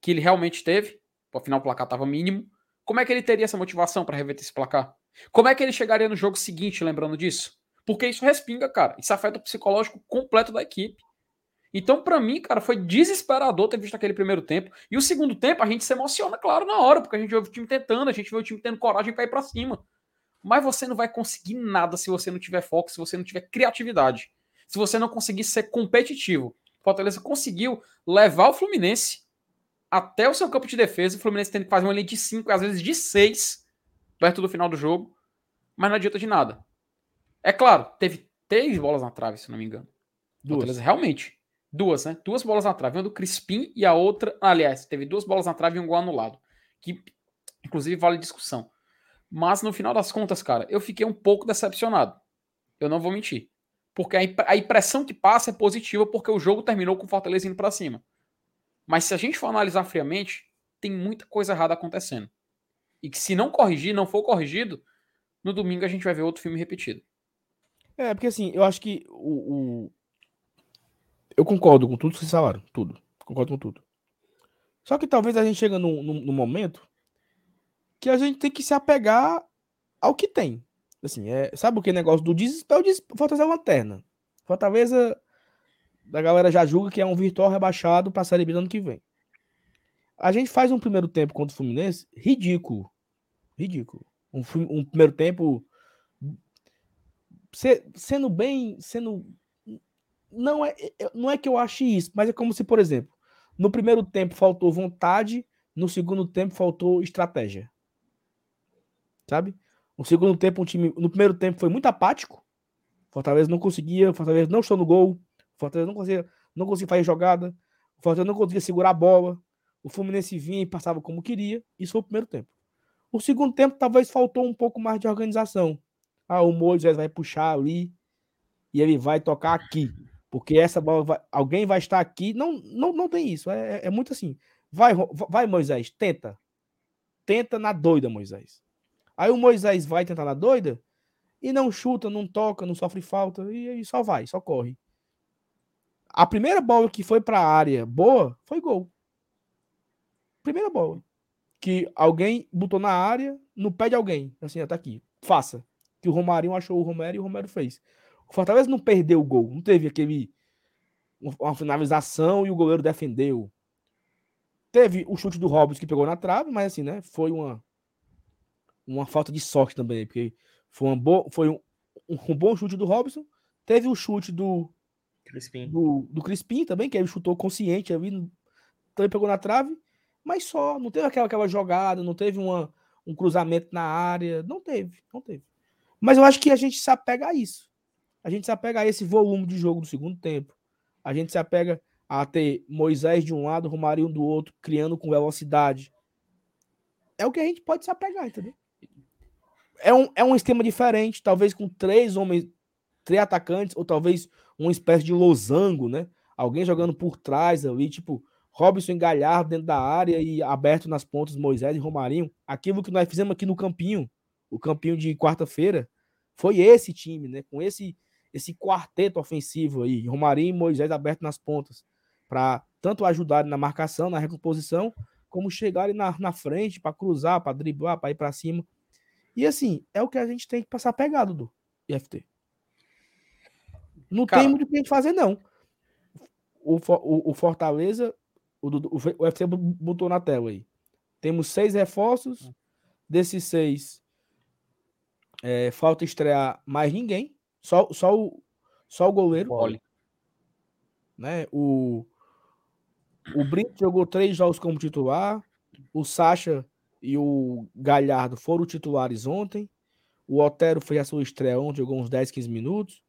Speaker 2: Que ele realmente teve? Afinal, o placar estava mínimo. Como é que ele teria essa motivação para reverter esse placar? Como é que ele chegaria no jogo seguinte, lembrando disso? Porque isso respinga, cara. Isso afeta o psicológico completo da equipe. Então, para mim, cara, foi desesperador ter visto aquele primeiro tempo. E o segundo tempo, a gente se emociona, claro, na hora, porque a gente vê o time tentando, a gente vê o time tendo coragem para ir para cima. Mas você não vai conseguir nada se você não tiver foco, se você não tiver criatividade, se você não conseguir ser competitivo. Fortaleza conseguiu levar o Fluminense até o seu campo de defesa, o Fluminense tendo que fazer uma linha de 5, às vezes de 6, perto do final do jogo, mas não adianta de nada. É claro, teve três bolas na trave, se não me engano. Duas. Realmente Duas, né? Duas bolas na trave. Uma do Crispim e a outra. Aliás, teve duas bolas na trave e um gol anulado. Que, inclusive, vale discussão. Mas no final das contas, cara, eu fiquei um pouco decepcionado. Eu não vou mentir. Porque a impressão que passa é positiva porque o jogo terminou com o Fortaleza indo pra cima. Mas se a gente for analisar friamente, tem muita coisa errada acontecendo. E que se não corrigir, não for corrigido, no domingo a gente vai ver outro filme repetido.
Speaker 1: É, porque assim, eu acho que o, eu concordo com tudo que vocês falaram, tudo. Concordo com tudo. Só que talvez a gente chega num, num, num momento que a gente tem que se apegar ao que tem. Assim, é, sabe o que negócio do desespero? Fortaleza é lanterna. Fortaleza, a galera já julga que é um virtual rebaixado para a Série B do ano que vem. A gente faz um primeiro tempo contra o Fluminense ridículo. Ridículo. Um, um primeiro tempo sendo bem, sendo não é, não é que eu ache isso, mas é como se, por exemplo, no primeiro tempo faltou vontade, no segundo tempo faltou estratégia. Sabe? No segundo tempo, um time. No primeiro tempo foi muito apático. Fortaleza não conseguia, Fortaleza não estou no gol, Fortaleza não conseguia, não conseguia fazer jogada, Fortaleza não conseguia segurar a bola. O Fluminense vinha e passava como queria. Isso foi o primeiro tempo. O segundo tempo talvez faltou um pouco mais de organização. Ah, o Moisés vai puxar ali e ele vai tocar aqui porque essa bola vai, alguém vai estar aqui. Não, não, não tem isso. É, é, é muito assim. Vai, vai, Moisés, tenta. Tenta na doida, Moisés. Aí o Moisés vai tentar na doida e não chuta, não toca, não sofre falta e, aí só vai, só corre. A primeira bola que foi para a área boa foi gol. Primeira bola. Que alguém botou na área, no pé de alguém. Assim, até tá aqui. Faça. Que o Romarinho achou o Romero e o Romero fez. O Fortaleza não perdeu o gol, não teve aquele uma finalização e o goleiro defendeu. Teve o chute do Robson que pegou na trave, mas assim, né? Foi uma uma falta de sorte também, porque foi, uma bo... foi um, um bom chute do Robson. Teve o chute do Crispim. Do, do Crispim também, que ele chutou consciente ali, também pegou na trave, mas só, não teve aquela, aquela jogada, não teve uma, um cruzamento na área, não teve, não teve. Mas eu acho que a gente se apega a isso. A gente se apega a esse volume de jogo do segundo tempo. A gente se apega a ter Moisés de um lado, Romarinho do outro, criando com velocidade. É o que a gente pode se apegar, entendeu? É um, é um esquema diferente, talvez com três homens, três atacantes, ou talvez uma espécie de losango, né? Alguém jogando por trás ali, tipo Robson Galhardo dentro da área e aberto nas pontas Moisés e Romarinho. Aquilo que nós fizemos aqui no campinho, o campinho de quarta-feira, foi esse time, né? Com esse esse quarteto ofensivo aí, Romarinho e Moisés aberto nas pontas, para tanto ajudarem na marcação, na recomposição, como chegarem na, na frente para cruzar, para driblar, para ir para cima. E assim, é o que a gente tem que passar pegado do IFT. Não Cara, tem muito o que a gente fazer, não. O, o, o Fortaleza, o, o, o UFC botou na tela aí. Temos seis reforços. Desses seis, é, falta estrear mais ninguém. Só, só, o, só o goleiro. Né? O, o Brito jogou três jogos como titular. O Sacha e o Galhardo foram titulares ontem. O Otero fez a sua estreia ontem, jogou uns 10, 15 minutos.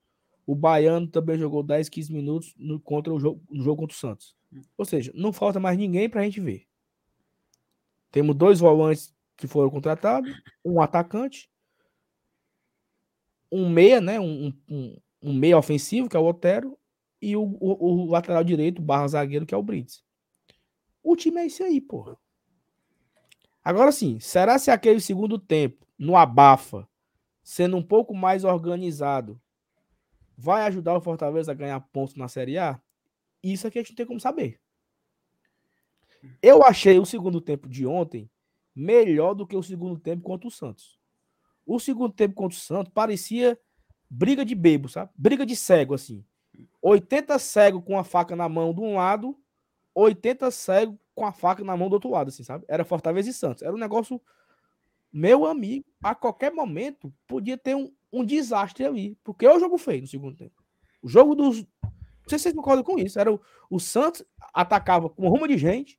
Speaker 1: O Baiano também jogou 10, 15 minutos no, contra o jogo, no jogo contra o Santos. Ou seja, não falta mais ninguém para a gente ver. Temos dois volantes que foram contratados, um atacante, um meia, né? Um, um, um meia ofensivo, que é o Otero, e o, o, o lateral direito, barra zagueiro, que é o Brits. O time é esse aí, porra. Agora sim, será se aquele segundo tempo, no abafa, sendo um pouco mais organizado, vai ajudar o Fortaleza a ganhar pontos na Série A? Isso aqui a gente não tem como saber. Eu achei o segundo tempo de ontem melhor do que o segundo tempo contra o Santos. O segundo tempo contra o Santos parecia briga de bebo, sabe? Briga de cego, assim. 80 cego com a faca na mão de um lado, 80 cego com a faca na mão do outro lado, assim, sabe? Era Fortaleza e Santos. Era um negócio, meu amigo, a qualquer momento podia ter um, um desastre ali. Porque é o jogo feio no segundo tempo. O jogo dos. Não sei se vocês concordam com isso. Era o, o Santos atacava com rumo de gente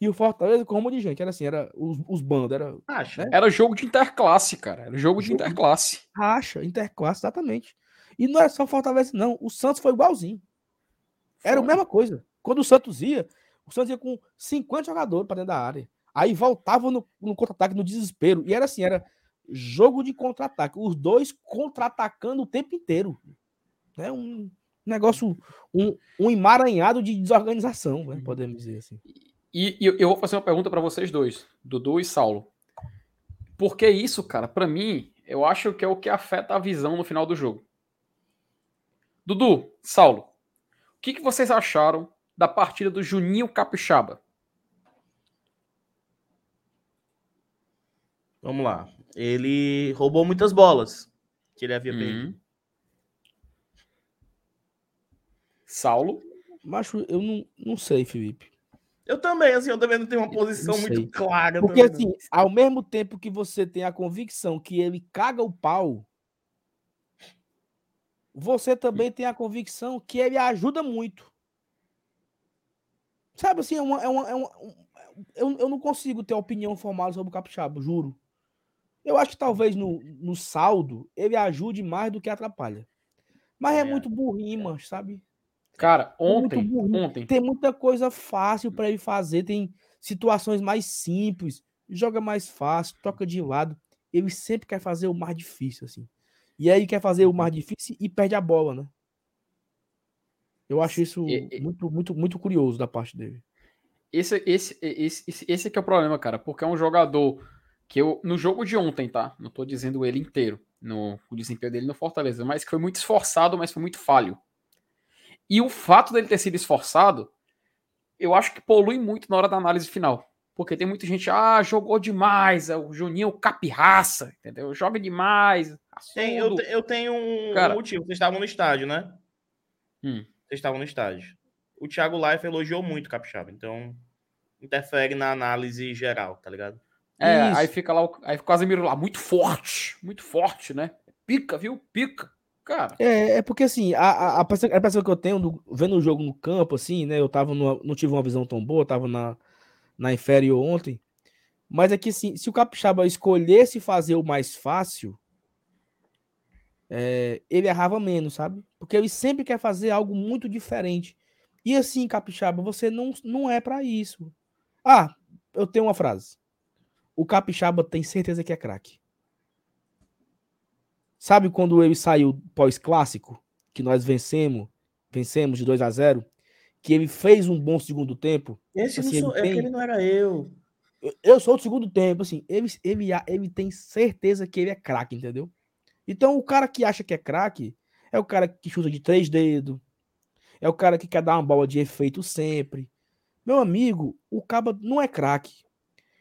Speaker 1: e o Fortaleza com rumo de gente. Era assim, era os, os bandos. Era,
Speaker 2: Acha. Né? era jogo de interclasse, cara. Era jogo de interclasse.
Speaker 1: Racha, interclasse, exatamente. E não era só Fortaleza, não. O Santos foi igualzinho. Era foi. a mesma coisa. Quando o Santos ia, o Santos ia com 50 jogadores para dentro da área. Aí voltava no, no contra-ataque, no desespero. E era assim, era jogo de contra-ataque. Os dois contra-atacando o tempo inteiro. Né? Um negócio, um, um emaranhado de desorganização, né? podemos dizer assim.
Speaker 2: E, e eu vou fazer uma pergunta para vocês dois, Dudu e Saulo. Por que isso, cara? Para mim, eu acho que é o que afeta a visão no final do jogo. Dudu, Saulo, o que, que vocês acharam da partida do Juninho Capixaba?
Speaker 3: Vamos lá. Ele roubou muitas bolas que ele havia perdido. Hum.
Speaker 2: Saulo?
Speaker 1: Macho, eu não, não sei, Felipe.
Speaker 3: Eu também, assim, eu também não tenho uma posição muito clara.
Speaker 1: Porque, assim, ao mesmo tempo que você tem a convicção que ele caga o pau, você também tem a convicção que ele ajuda muito. Sabe assim, é uma, é uma, é uma eu, eu não consigo ter opinião formada sobre o Capixaba, juro. Eu acho que talvez no, no saldo ele ajude mais do que atrapalha. Mas é, é muito burrinho, sabe?
Speaker 2: Cara, ontem, ontem.
Speaker 1: Tem muita coisa fácil para ele fazer, tem situações mais simples, joga mais fácil, toca de lado. Ele sempre quer fazer o mais difícil, assim. E aí quer fazer o mais uhum. difícil e perde a bola, né? Eu acho isso e, muito, muito, muito curioso da parte dele.
Speaker 2: Esse, esse, esse, esse aqui é o problema, cara, porque é um jogador que eu, no jogo de ontem, tá? Não tô dizendo ele inteiro, no o desempenho dele no Fortaleza, mas que foi muito esforçado, mas foi muito falho. E o fato dele ter sido esforçado, eu acho que polui muito na hora da análise final. Porque tem muita gente, ah, jogou demais, é o Juninho capirraça, entendeu? Joga demais.
Speaker 3: Tem, eu, eu, tenho um, Cara, um, motivo. Vocês estavam no estádio, né? Hum. Vocês estavam no estádio. O Thiago Life elogiou muito o Capixaba, então interfere na análise geral, tá ligado?
Speaker 2: É, Isso. aí fica lá, aí fica o Casemiro lá, muito forte, muito forte, né? Pica, viu? Pica. Cara.
Speaker 1: É, é porque assim, a, a, a, impressão que eu tenho do, vendo o jogo no campo, assim, né? Eu tava no, não tive uma visão tão boa, tava na, na inferior ontem. Mas é que assim, se o Capixaba escolhesse fazer o mais fácil, é, ele errava menos, sabe? Porque ele sempre quer fazer algo muito diferente. E assim, Capixaba, você não, não é para isso. Ah, eu tenho uma frase. O Capixaba tem certeza que é craque. Sabe quando ele saiu pós-clássico, que nós vencemos, vencemos de 2 a 0 que ele fez um bom segundo tempo.
Speaker 3: Esse assim, não sou, tem... é que ele não era eu.
Speaker 1: Eu sou do segundo tempo, assim, ele, ele, ele tem certeza que ele é craque, entendeu? Então o cara que acha que é craque é o cara que chuta de três dedos, é o cara que quer dar uma bola de efeito sempre. Meu amigo, o caba não é craque.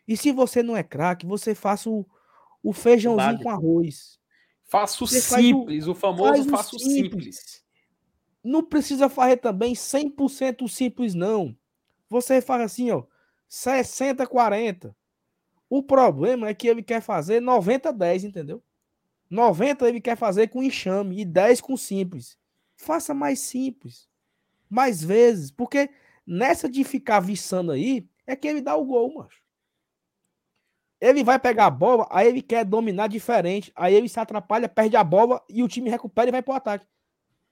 Speaker 1: E se você não é craque, você faça o, o feijãozinho com arroz.
Speaker 2: Faço simples, o, o, famoso faço simples. simples
Speaker 1: não precisa fazer também 100% simples, não. Você faz assim, ó, 60-40. O problema é que ele quer fazer 90-10, entendeu? 90 ele quer fazer com enxame e 10 com simples. Faça mais simples. Mais vezes. Porque nessa de ficar viçando aí, é que ele dá o gol, macho. Ele vai pegar a bola, aí ele quer dominar diferente, aí ele se atrapalha, perde a bola e o time recupera e vai pro ataque.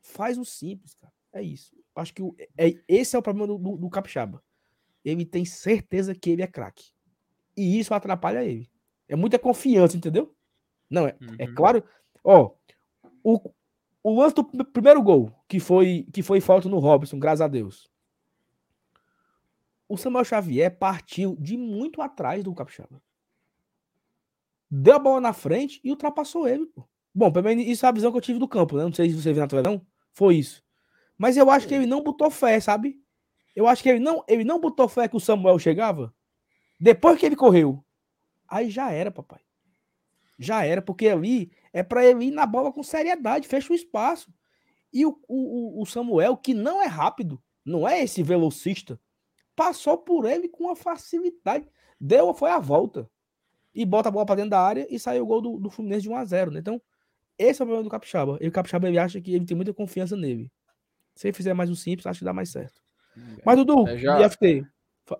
Speaker 1: Faz o simples, cara. É isso. Acho que o, é, esse é o problema do, do, do Capixaba. Ele tem certeza que ele é craque. E isso atrapalha ele. É muita confiança, entendeu? Não, é, é uhum. é claro. Ó, o, o lance do primeiro gol, que foi, que foi falta no Robson, graças a Deus. O Samuel Xavier partiu de muito atrás do Capixaba. Deu a bola na frente e ultrapassou ele. Pô. Bom, pelo menos isso é a visão que eu tive do campo, né? Não sei se você viu na televisão. Foi isso. Mas eu acho que ele não botou fé, sabe? Eu acho que ele não, ele não botou fé que o Samuel chegava. Depois que ele correu. Aí já era, papai. Já era, porque ali é para ele ir na bola com seriedade, fecha o espaço. E o, o, o Samuel, que não é rápido, não é esse velocista, passou por ele com uma facilidade. Deu, foi a volta. E bota a bola para dentro da área e saiu o gol do, do Fluminense de 1x0. Né? Então, esse é o problema do Capixaba. E o Capixaba ele acha que ele tem muita confiança nele. Se ele fizer mais um simples, acho que dá mais certo. Mas, Dudu, é já... IFT.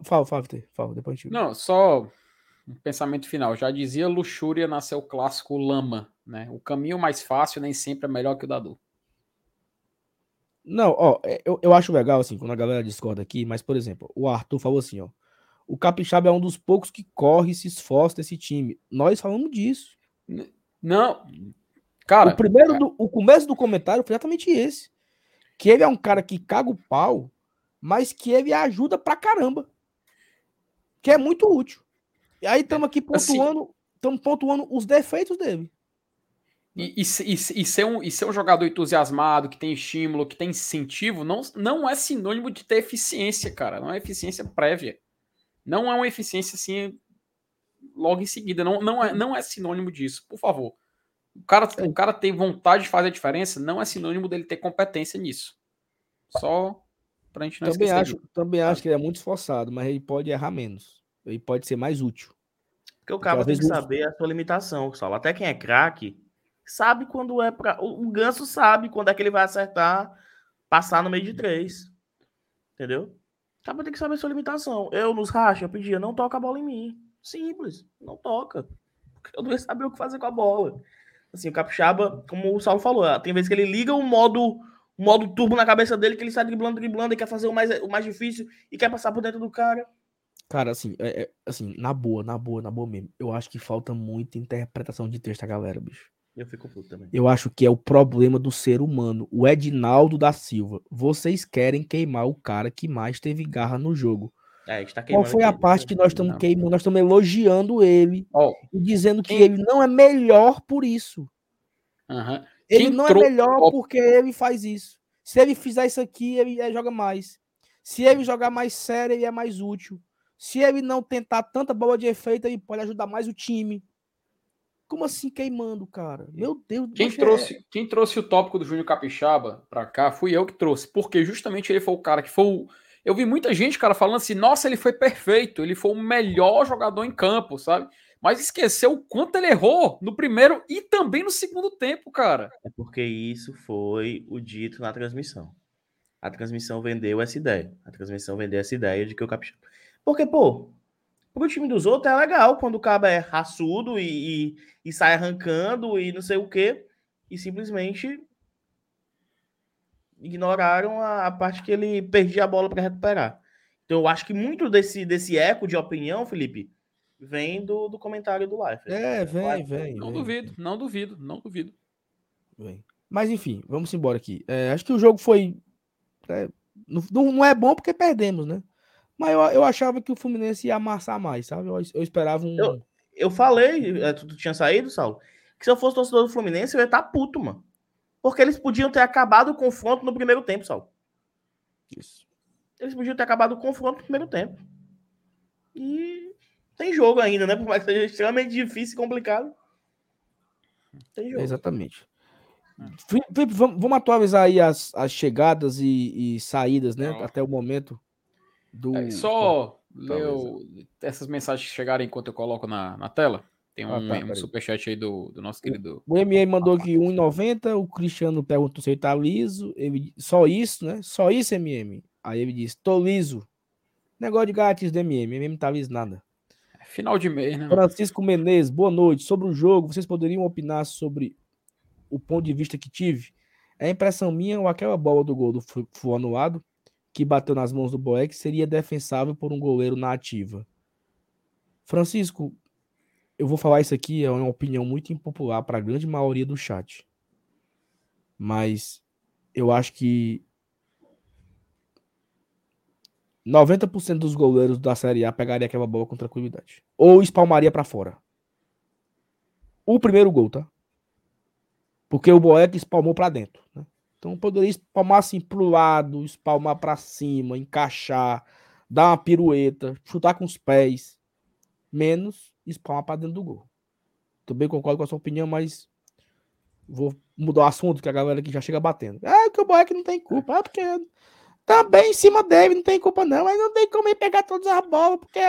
Speaker 1: Fala, fala, FT. Fala, depois a gente...
Speaker 2: Não, só um pensamento final. Já dizia Luxúria nasceu clássico Lama, né? O caminho mais fácil nem sempre é melhor que o da dor.
Speaker 1: Não, ó, é, eu, eu acho legal, assim, quando a galera discorda aqui, mas, por exemplo, o Arthur falou assim, ó. O Capixaba é um dos poucos que corre e se esforça desse time. Nós falamos disso.
Speaker 2: Não, cara.
Speaker 1: O primeiro, do, o começo do comentário foi exatamente esse. Que ele é um cara que caga o pau, mas que ele ajuda pra caramba. Que é muito útil. E aí estamos aqui assim pontuando, estamos assim, pontuando os defeitos dele.
Speaker 2: E, e, e, e, ser um, e ser um jogador entusiasmado, que tem estímulo, que tem incentivo, não, não é sinônimo de ter eficiência, cara. Não é eficiência prévia. Não é uma eficiência assim logo em seguida. Não, não, é, não é sinônimo disso, por favor. O cara, o cara tem vontade de fazer a diferença, não é sinônimo dele ter competência nisso. Só pra gente não
Speaker 1: também acho, Também acho que ele é muito esforçado, mas ele pode errar menos. Ele pode ser mais útil.
Speaker 3: Porque o cara tem que saber a sua limitação, Saulo. Até quem é craque sabe quando é para. O Ganso sabe quando é que ele vai acertar, passar no meio de três. Entendeu? Cara tem que saber sua limitação. Eu nos racha, eu pedia, não toca a bola em mim. Simples, não toca. Porque eu não ia saber o que fazer com a bola. Assim, o Capixaba, como o Saulo falou, tem vezes que ele liga o modo, o modo turbo na cabeça dele, que ele sai driblando, driblando e quer fazer o mais, o mais difícil e quer passar por dentro do cara.
Speaker 1: Cara, assim, é, é, assim, na boa, na boa, na boa mesmo. Eu acho que falta muita interpretação de texto a galera, bicho.
Speaker 3: Eu fico puto também.
Speaker 1: Eu acho que é o problema do ser humano. O Edinaldo da Silva. Vocês querem queimar o cara que mais teve garra no jogo. É, tá Qual foi a ele, parte né? que nós estamos queimando? Nós estamos elogiando ele oh, e dizendo que ele não é melhor por isso.
Speaker 2: Uhum.
Speaker 1: Ele não é melhor porque ele faz isso. Se ele fizer isso aqui, ele, ele joga mais. Se ele jogar mais sério, ele é mais útil. Se ele não tentar tanta bola de efeito, ele pode ajudar mais o time. Como assim queimando, cara? Meu Deus
Speaker 2: quem trouxe, é... quem trouxe o tópico do Júnior Capixaba pra cá fui eu que trouxe, porque justamente ele foi o cara que foi o. Eu vi muita gente, cara, falando assim: nossa, ele foi perfeito, ele foi o melhor jogador em campo, sabe? Mas esqueceu o quanto ele errou no primeiro e também no segundo tempo, cara.
Speaker 3: É porque isso foi o dito na transmissão. A transmissão vendeu essa ideia. A transmissão vendeu essa ideia de que o Capixaba. Porque, pô, pro time dos outros é legal quando o cara é raçudo e, e, e sai arrancando e não sei o quê. E simplesmente ignoraram a, a parte que ele perdia a bola para recuperar. Então eu acho que muito desse, desse eco de opinião, Felipe, vem do, do comentário do Life.
Speaker 1: É, vem, vem.
Speaker 2: Não
Speaker 1: vem,
Speaker 2: duvido, vem. não duvido, não duvido.
Speaker 1: Vem. Mas enfim, vamos embora aqui. É, acho que o jogo foi. É, não, não é bom porque perdemos, né? Mas eu, eu achava que o Fluminense ia amassar mais, sabe? Eu, eu esperava um.
Speaker 3: Eu, eu falei, é, tu, tu, tinha saído, Saulo, que se eu fosse torcedor do Fluminense, eu ia estar tá puto, mano. Porque eles podiam ter acabado o confronto no primeiro tempo, Saulo. Isso. Eles podiam ter acabado o confronto no primeiro tempo. E tem jogo ainda, né? Por mais que seja extremamente difícil e complicado.
Speaker 1: Tem jogo. Exatamente. Felipe, vamos, vamos atualizar aí as, as chegadas e, e saídas, né? Até o momento.
Speaker 2: Do... É, só ler essas mensagens que chegaram enquanto eu coloco na, na tela. Tem um, ah, tá, um superchat aí do, do nosso querido.
Speaker 1: O MM mandou aqui 1,90. O Cristiano perguntou se ele tá liso. Ele, só isso, né? Só isso, MM. Aí ele disse: tô liso. Negócio de gatis do MM. MM tá liso nada.
Speaker 2: Final de mês, né?
Speaker 1: Francisco Menezes, boa noite. Sobre o jogo, vocês poderiam opinar sobre o ponto de vista que tive? É impressão minha ou aquela bola do gol do foi anulado, que bateu nas mãos do Boeck, seria defensável por um goleiro na ativa? Francisco, eu vou falar isso aqui, é uma opinião muito impopular para a grande maioria do chat. Mas eu acho que 90% dos goleiros da Série A pegaria aquela bola com tranquilidade. Ou espalmaria para fora. O primeiro gol, tá? Porque o Boeck espalmou para dentro. Né? Então poderia espalmar assim pro lado, espalmar para cima, encaixar, dar uma pirueta, chutar com os pés. Menos espalmar para dentro do gol. Também concordo com a sua opinião, mas vou mudar o assunto, que a galera aqui já chega batendo. É que o Boeck não tem culpa. É porque tá bem em cima dele, não tem culpa não. Mas não tem como ele pegar todas as bolas, porque,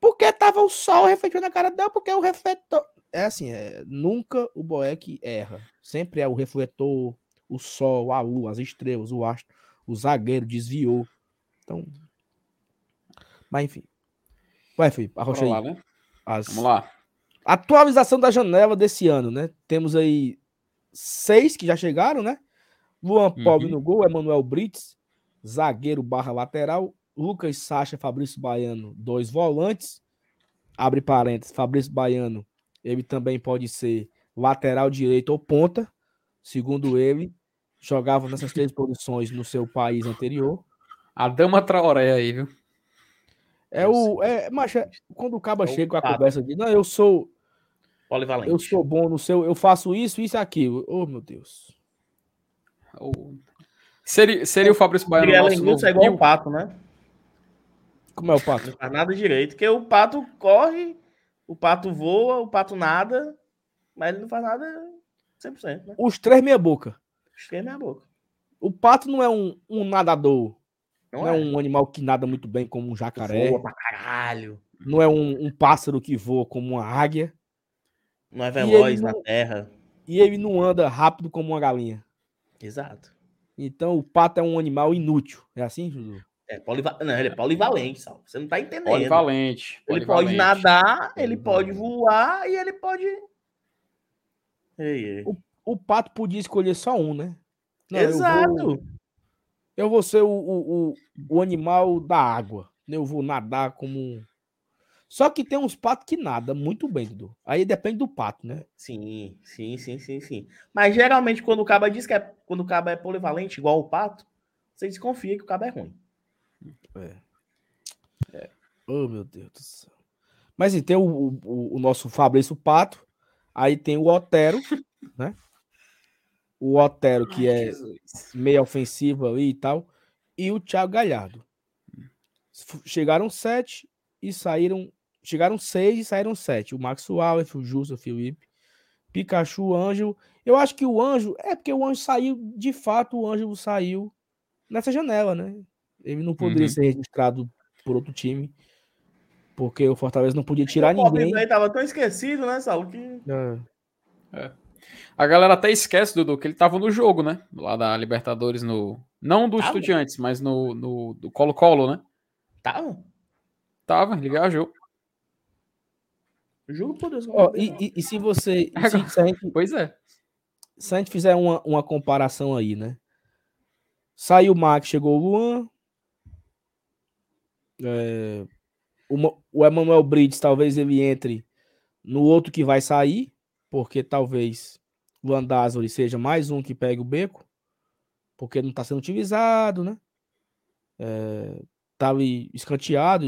Speaker 1: porque tava o sol refletindo na cara dela, porque o refletor... É assim, é, nunca o Boeck erra. Sempre é o refletor, o sol, a lua, as estrelas, o astro, o zagueiro desviou. Então... Mas enfim. Vai, Felipe, arrocha aí.
Speaker 2: Lá, né?
Speaker 1: As...
Speaker 2: Vamos lá.
Speaker 1: Atualização da janela desse ano, né? Temos aí seis que já chegaram, né? Luan Pobre
Speaker 2: Uhum.
Speaker 1: no gol, Emanuel Brits, zagueiro barra lateral, Lucas Sacha, Fabrício Baiano, dois volantes. Abre parênteses, Fabrício Baiano, ele também pode ser lateral direito ou ponta, segundo ele, jogava nessas três posições no seu país anterior.
Speaker 2: A Dama Traoré aí, viu?
Speaker 1: É o. É, mas é- quando o caba
Speaker 3: É o
Speaker 1: chega com a conversa de não, eu sou.
Speaker 3: Polivalente.
Speaker 1: Eu sou bom no seu, eu faço isso, isso e aquilo. Oh, meu Deus.
Speaker 2: O- Seria, seria o Fabrício Baiano
Speaker 3: Gabriel
Speaker 2: nosso
Speaker 3: Henrique é
Speaker 2: novo
Speaker 3: igual o? Pato, né?
Speaker 1: Como é o pato?
Speaker 3: Não faz nada direito. Porque o Pato corre, o Pato voa, o Pato nada, mas ele não faz nada 100%, né?
Speaker 1: Os três meia boca.
Speaker 3: Esquece minha boca.
Speaker 1: O pato não é um, um nadador,
Speaker 3: Não,
Speaker 1: não é um animal que nada muito bem como um jacaré,
Speaker 3: Voa pra caralho.
Speaker 1: não é um, um pássaro que voa como uma águia,
Speaker 3: Não é veloz
Speaker 1: ele
Speaker 3: na
Speaker 1: não-
Speaker 3: terra.
Speaker 1: e ele não anda rápido como uma galinha.
Speaker 3: Exato.
Speaker 1: Então o pato é um animal inútil. É assim, Juju?
Speaker 3: É poliva... Não, ele é polivalente, Sal. Você não tá entendendo.
Speaker 2: Polivalente.
Speaker 3: Ele pode
Speaker 2: polivalente.
Speaker 3: nadar, ele pode voar e ele pode. Ei, ei.
Speaker 1: O pato podia escolher só um, né? Não, eu
Speaker 3: Exato.
Speaker 1: vou- Eu vou ser o, o, o, o animal da água. Eu vou nadar como. Só que tem uns patos que nadam muito bem, Dudu. Aí depende do pato, né?
Speaker 3: Sim, sim, sim, sim, sim. Mas geralmente quando o caba diz que é quando o caba é polivalente, igual o pato, você desconfia que o caba é ruim.
Speaker 1: Oh, meu Deus do céu. Mas tem o, o, o nosso Fabrício Pato. Aí tem o Otero, né? O Otero, que
Speaker 2: Ai,
Speaker 1: é
Speaker 2: Jesus.
Speaker 1: meio ofensivo ali e tal. E o Thiago Galhardo. Chegaram sete e saíram. Chegaram seis e saíram sete. O Max Wallace, o Justo, o Felipe, Pikachu, o Ângelo. Eu acho que o Anjo. É porque o Anjo saiu, de fato, o Ângelo saiu nessa janela, né? Ele não poderia
Speaker 2: Uhum.
Speaker 1: ser registrado por outro time. Porque o Fortaleza não podia tirar
Speaker 3: o
Speaker 1: ninguém.
Speaker 3: velho tava tão esquecido, né, Saulo? Que...
Speaker 1: É.
Speaker 2: A galera até esquece, Dudu, que ele tava no jogo, né? Lá da Libertadores, no. Não do
Speaker 3: Tava?
Speaker 2: Estudiantes, mas no, no do Colo-Colo, né?
Speaker 3: Tava.
Speaker 2: Tava, ele viajou.
Speaker 3: Juro por Deus.
Speaker 1: e, e- e se você. se, se a gente,
Speaker 2: Pois é.
Speaker 1: se a gente fizer uma, uma comparação aí, né? Saiu o Max, chegou o Luan. É, o, Ma- o Emanuel Brides, talvez ele entre no outro que vai sair, porque talvez o Andázuri seja mais um que pegue o beco, porque não está sendo utilizado, né? É, tá ali escanteado.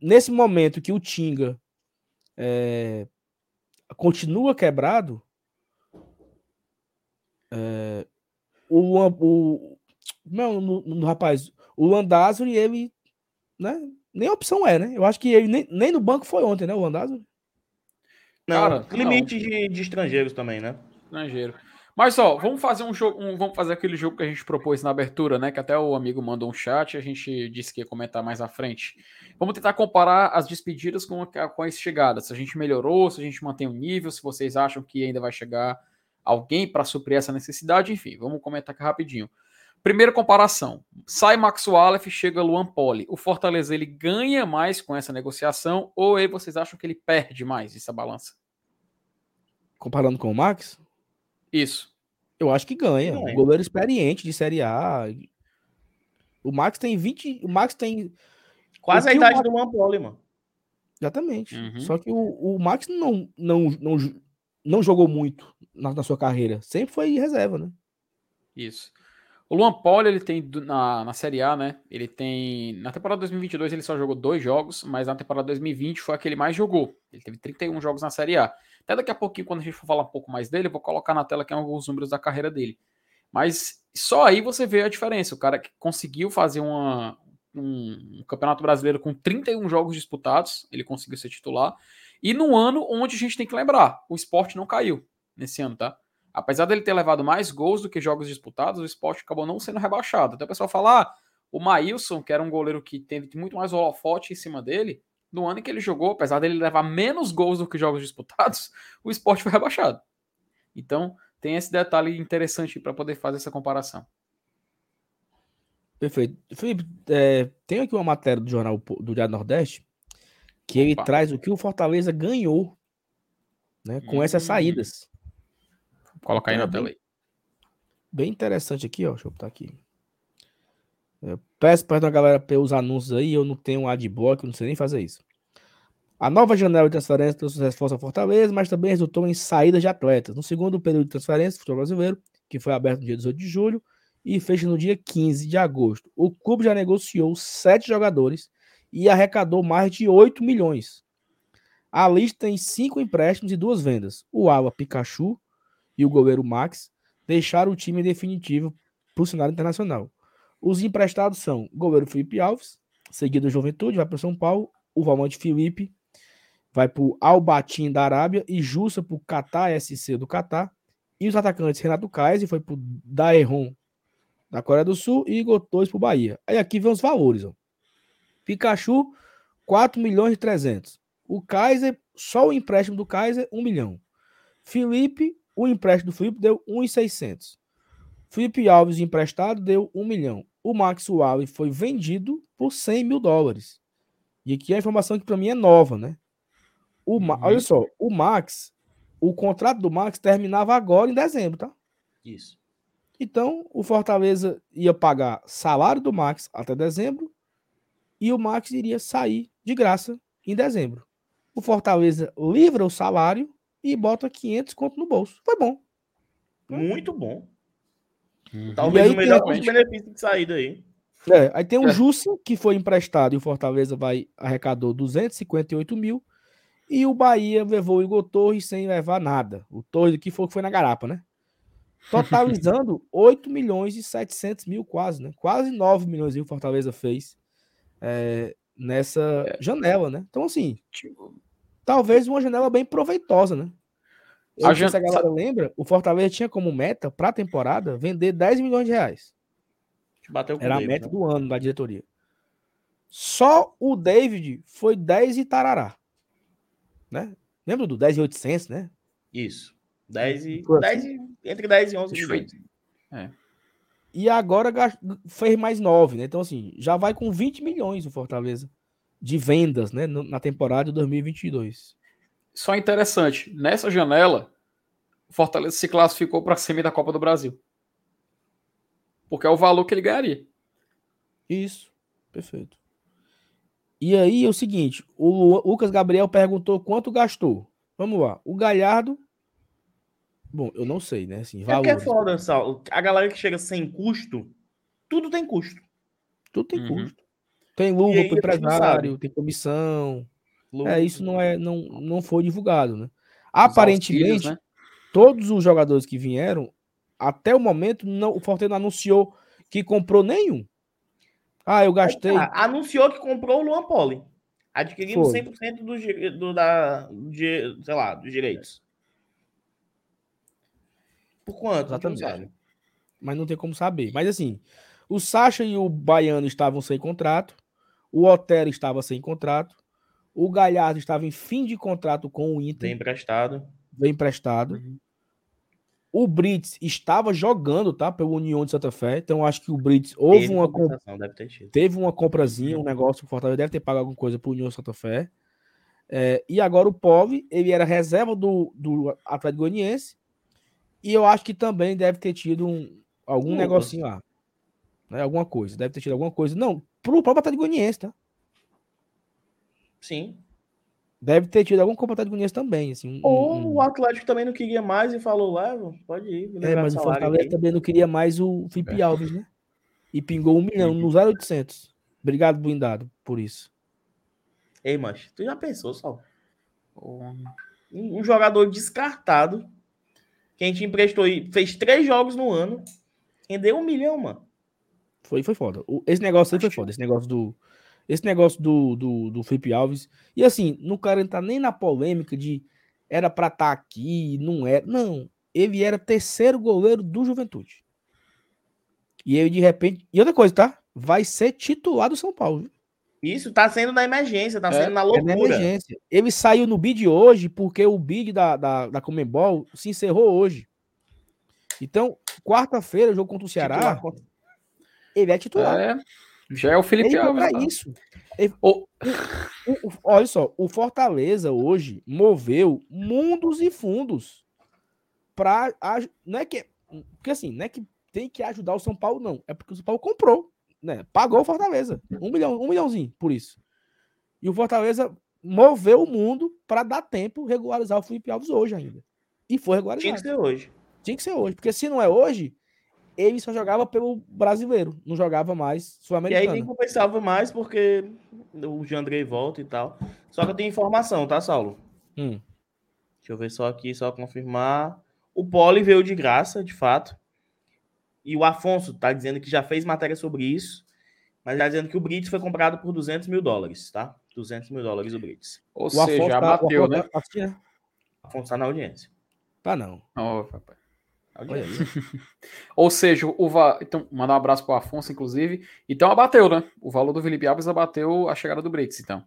Speaker 1: Nesse momento que o Tinga é, continua quebrado, é, o, o não, no, no- rapaz, o Landázuri, ele, né, nem opção é, né? Eu acho que ele nem, nem no banco foi ontem, né, o Landázuri?
Speaker 3: Não,
Speaker 2: Cara,
Speaker 3: limite De, de estrangeiros também, né?
Speaker 2: Estrangeiro. Mas ó, vamos fazer um jogo, um- vamos fazer aquele jogo que a gente propôs na abertura, né? Que até o amigo mandou um chat, a gente disse que ia comentar mais à frente. Vamos tentar comparar as despedidas com, a, com as chegadas. Se a gente melhorou, se a gente mantém o nível, se vocês acham que ainda vai chegar alguém para suprir essa necessidade, enfim, vamos comentar aqui rapidinho. Primeira comparação. Sai Max Wallace, chega Luan Poli. O Fortaleza ele ganha mais com essa negociação ou aí vocês acham que ele perde mais essa balança?
Speaker 1: Comparando com o Max?
Speaker 2: Isso.
Speaker 1: Eu acho que ganha. ganha. Goleiro experiente de Série A. O Max tem 20. O Max tem.
Speaker 3: Quase a idade Max... do Luan Poli, mano.
Speaker 1: Exatamente. Uhum. Só que o, o Max não, não, não, não jogou muito na, na, sua carreira. Sempre foi reserva, né?
Speaker 2: Isso. O Luan Poli, ele tem na, na Série A, né? Ele tem. Na temporada 2022 ele só jogou dois jogos, mas na temporada 2020 foi a que ele mais jogou. Ele teve 31 jogos na Série A. Até daqui a pouquinho, quando a gente for falar um pouco mais dele, eu vou colocar na tela aqui alguns números da carreira dele. Mas só aí você vê a diferença. O cara que conseguiu fazer uma, um, um campeonato brasileiro com 31 jogos disputados, ele conseguiu ser titular. E no ano onde a gente tem que lembrar, o esporte não caiu nesse ano, tá? Apesar dele ter levado mais gols do que jogos disputados, o esporte acabou não sendo rebaixado. Até o pessoal fala, ah, o Maílson, que era um goleiro que teve muito mais holofote em cima dele, no ano em que ele jogou, apesar dele levar menos gols do que jogos disputados, o esporte foi rebaixado. Então, tem esse detalhe interessante para poder fazer essa comparação.
Speaker 1: Perfeito. Felipe, é, tem aqui uma matéria do jornal do Diário Nordeste que ele Opa. traz o que o Fortaleza ganhou né, com hum. essas saídas.
Speaker 2: Colocar aí na tela aí.
Speaker 1: Bem interessante aqui, ó. Deixa eu botar aqui. Eu peço para a galera os anúncios aí, eu não tenho um adblock, eu não sei nem fazer isso. A nova janela de transferência trouxe reforço ao Fortaleza, mas também resultou em saídas de atletas. No segundo período de transferência do futebol brasileiro, que foi aberto no dia 18 de julho, e fecha no dia 15 de agosto. O clube já negociou sete jogadores e arrecadou mais de 8 milhões. A lista tem cinco empréstimos e duas vendas. O Ala Pikachu e o goleiro Max deixaram o time definitivo para o cenário internacional. Os emprestados são o goleiro Felipe Alves, seguido do Juventude, vai para São Paulo, o Valmante Felipe vai para o Albatim da Arábia e Jussa para o Qatar SC do Qatar. E os atacantes Renato Kaiser foi para o Daeron da Coreia do Sul e Igor Torres para o Bahia. Aí aqui vem os valores. Ó. Pikachu, 4 milhões e 300. O Kaiser, só o empréstimo do Kaiser, 1 milhão. Felipe, o empréstimo do Felipe deu 1,600. Felipe Alves emprestado deu 1 milhão. O Max Wallace foi vendido por 100 mil dólares. E aqui a informação que para mim é nova, né? O uhum. Olha só, o Max, o contrato do Max terminava agora em dezembro, tá?
Speaker 3: Isso.
Speaker 1: Então, o Fortaleza ia pagar salário do Max até dezembro e o Max iria sair de graça em dezembro. O Fortaleza livra o salário e bota 500 conto no bolso. Foi bom.
Speaker 3: Muito bom. Uhum. Talvez o melhor custo-benefício de saída aí.
Speaker 1: É, aí tem o é. Jussa, que foi emprestado e o Fortaleza vai arrecadou 258 mil. E o Bahia levou o Igor Torres sem levar nada. O Torres que foi, foi na garapa, né? totalizando 8 milhões e 700 mil quase, né? Quase 9 milhões o Fortaleza fez é, nessa é. janela, né? Então, assim, tipo, talvez uma janela bem proveitosa, né? Eu a, gente... a galera lembra, o Fortaleza tinha como meta para a temporada vender 10 milhões de reais. Era a meta né? do ano da diretoria. Só o David foi 10 e tarará. Né? Lembra do 10 e 800, né?
Speaker 3: Isso. 10 e, 10 e, entre 10 e 11 milhões.
Speaker 1: É. E agora fez mais 9, né? Então, assim, já vai com 20 milhões o Fortaleza de vendas, né? Na temporada de 2022.
Speaker 2: Só interessante, nessa janela, o Fortaleza se classificou para a semi da Copa do Brasil. Porque é o valor que ele ganharia.
Speaker 1: Isso, perfeito. E aí é o seguinte: o Lucas Gabriel perguntou quanto gastou. Vamos lá. O Galhardo Bom, eu não sei, né? Assim,
Speaker 3: valores. É que é foda, Sal. A galera que chega sem custo, tudo tem custo.
Speaker 1: Tudo tem uhum. custo. Tem luva para empresário, tem comissão. Luva. É, isso não é, não, não foi divulgado, né? Aparentemente, né? todos os jogadores que vieram, até o momento, não, o Fortaleza não anunciou que comprou nenhum. Ah, eu gastei. Ah,
Speaker 3: anunciou que comprou o Luan Poli. Adquirindo foi. 100% do, do, da, de, sei lá, dos direitos. Por quanto?
Speaker 1: Exatamente. Mas não tem como saber. Mas assim, o Sacha e o Baiano estavam sem contrato, o Otero estava sem contrato, o Galhardo estava em fim de contrato com o Inter.
Speaker 3: Vem emprestado.
Speaker 1: Vem emprestado. Uhum. o Brits estava jogando, tá? Pelo União de Santa Fé. Então acho que o Brits houve
Speaker 3: Teve
Speaker 1: uma com-
Speaker 3: compensação, deve ter tido.
Speaker 1: teve uma comprazinha, um negócio, o Fortaleza deve ter pago alguma coisa pro União de Santa Fé. É, e agora o Pove, ele era reserva do, do Atlético Goianiense. E eu acho que também deve ter tido um, algum
Speaker 3: Lucas.
Speaker 1: negocinho lá. Né? Alguma coisa. Deve ter tido alguma coisa. Não, pro próprio Atlético Goianiense, tá?
Speaker 3: Sim.
Speaker 1: Deve ter tido algum compra Atlético Goianiense também. Assim, um-
Speaker 3: Ou
Speaker 1: um-
Speaker 3: o Atlético também não queria mais e falou, leva, pode ir.
Speaker 1: É, mas o Fortaleza
Speaker 3: aqui."
Speaker 1: também não queria mais o Felipe
Speaker 3: É.
Speaker 1: Alves, né? E pingou um milhão no 0800. Obrigado, blindado, por isso.
Speaker 3: Ei, mas tu já pensou, Sal? Um, um jogador descartado, que a gente emprestou e fez três jogos no ano, rendeu um milhão, mano.
Speaker 1: Foi, foi foda. Esse negócio aí foi foda. Esse negócio do. Esse negócio do, do, do Felipe Alves. E assim, não quero entrar nem na polêmica de era pra estar aqui, não era. Não. Ele era terceiro goleiro do Juventude. E ele, de repente. E outra coisa, tá? Vai ser titular do São Paulo. viu?
Speaker 3: Isso tá sendo na emergência, tá
Speaker 2: É,
Speaker 3: sendo na
Speaker 1: É na
Speaker 3: loucura.
Speaker 1: emergência. Ele saiu no bid hoje porque o bid da, da, da Comembol se encerrou hoje. Então, quarta-feira, jogo contra o Ceará,
Speaker 3: Titular
Speaker 1: ele é titular.
Speaker 2: É, já é o Felipe
Speaker 1: Ele
Speaker 2: Alves. tá?
Speaker 1: isso.
Speaker 2: Ô,
Speaker 1: O- o- olha só, o Fortaleza hoje moveu mundos e fundos para não é que porque assim, não é que tem que ajudar o São Paulo não, é porque o São Paulo comprou, né? Pagou o Fortaleza, um milhão, um milhãozinho por isso. E o Fortaleza moveu o mundo para dar tempo regularizar o Felipe Alves hoje ainda. E foi regularizado.
Speaker 3: Tinha que ser hoje.
Speaker 1: Tinha que ser hoje, porque se não é hoje, ele só jogava pelo brasileiro, não jogava mais
Speaker 3: E aí
Speaker 1: sul-americano.
Speaker 3: nem compensava mais porque o Jandrei volta e tal. Só que eu tenho informação, tá, Saulo?
Speaker 1: Hum.
Speaker 3: Deixa eu ver só aqui, só confirmar. O Poli veio de graça, de fato. E o Afonso tá dizendo que já fez matéria sobre isso. Mas tá dizendo que o Brits foi comprado por 200 mil dólares, tá? 200 mil dólares o Brits.
Speaker 2: ou
Speaker 1: O
Speaker 2: seja,
Speaker 1: Afonso tá- o
Speaker 2: bateu,
Speaker 1: Afonso
Speaker 2: né?
Speaker 1: tá assistindo, né?
Speaker 3: O Afonso tá na audiência.
Speaker 1: Tá não.
Speaker 2: Ó, papai.
Speaker 1: Olha aí.
Speaker 2: Ou seja, o va... então, mandar um abraço pro Afonso, inclusive. Então abateu, né? O valor do Felipe Alves abateu a chegada do Brits, então.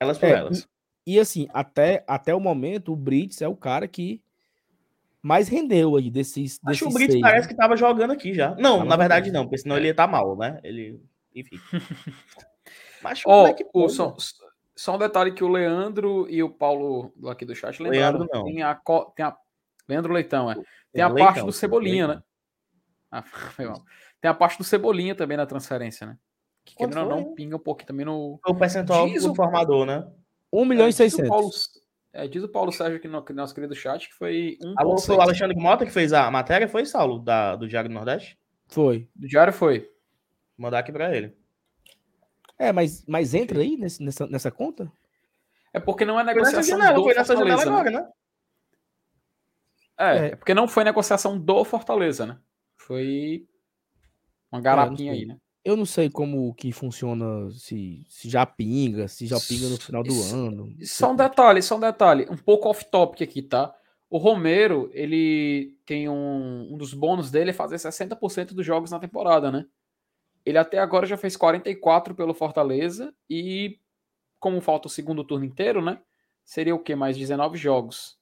Speaker 3: Elas por
Speaker 1: É,
Speaker 3: elas.
Speaker 1: E assim, até, até o momento, o Brits é o cara que mais rendeu aí desses.
Speaker 3: Acho que
Speaker 1: desses
Speaker 3: o Brits
Speaker 1: seis,
Speaker 3: parece
Speaker 1: né?
Speaker 3: que tava jogando aqui já. Não,
Speaker 1: Tava
Speaker 3: na verdade
Speaker 1: jogando.
Speaker 3: não, porque senão ele ia estar mal, né? Ele. Enfim. Mas como é que
Speaker 2: o, só, só um detalhe que o Leandro e o Paulo aqui do chat lembraram.
Speaker 3: Leandro não.
Speaker 2: Tem a, tem a Leandro Leitão, é. Tem a
Speaker 3: Leitão,
Speaker 2: parte do Cebolinha,
Speaker 3: Leitão.
Speaker 2: né? Ah, foi mal. Tem a parte do Cebolinha também na transferência, né? Que
Speaker 3: Quanto
Speaker 2: querendo não, pinga um pouquinho também no.
Speaker 3: O percentual
Speaker 2: Diz
Speaker 3: do
Speaker 2: o-
Speaker 3: formador, né?
Speaker 1: 1 milhão
Speaker 2: É,
Speaker 1: e
Speaker 2: diz o
Speaker 1: 600.
Speaker 2: Paulo, é, diz o Paulo Sérgio aqui no, no nosso querido chat que foi um.
Speaker 3: Alô, foi o Alexandre Mota que fez a matéria, foi, Saulo, da, do Diário do Nordeste?
Speaker 1: Foi.
Speaker 2: Do diário foi.
Speaker 3: Vou mandar aqui pra ele.
Speaker 1: É, mas, mas entra aí nesse- nessa, nessa conta?
Speaker 2: É porque não é
Speaker 3: Foi nessa
Speaker 2: negociação
Speaker 3: janela,
Speaker 2: do
Speaker 3: foi nessa janela
Speaker 2: né?
Speaker 3: agora, né?
Speaker 2: É,
Speaker 1: É.
Speaker 2: é porque não foi negociação do Fortaleza, né? Foi uma garapinha
Speaker 1: sei.
Speaker 2: aí, né?
Speaker 1: Eu não sei como que funciona, se, se já pinga, se já pinga no final do
Speaker 2: Isso-
Speaker 1: ano.
Speaker 2: Só um detalhe, só um detalhe, um pouco off-topic aqui, tá? O Romero, ele tem um, um dos bônus dele é fazer 60% dos jogos na temporada, né? Ele até agora já fez 44 pelo Fortaleza e como falta o segundo turno inteiro, né? Seria o quê? Mais 19 jogos.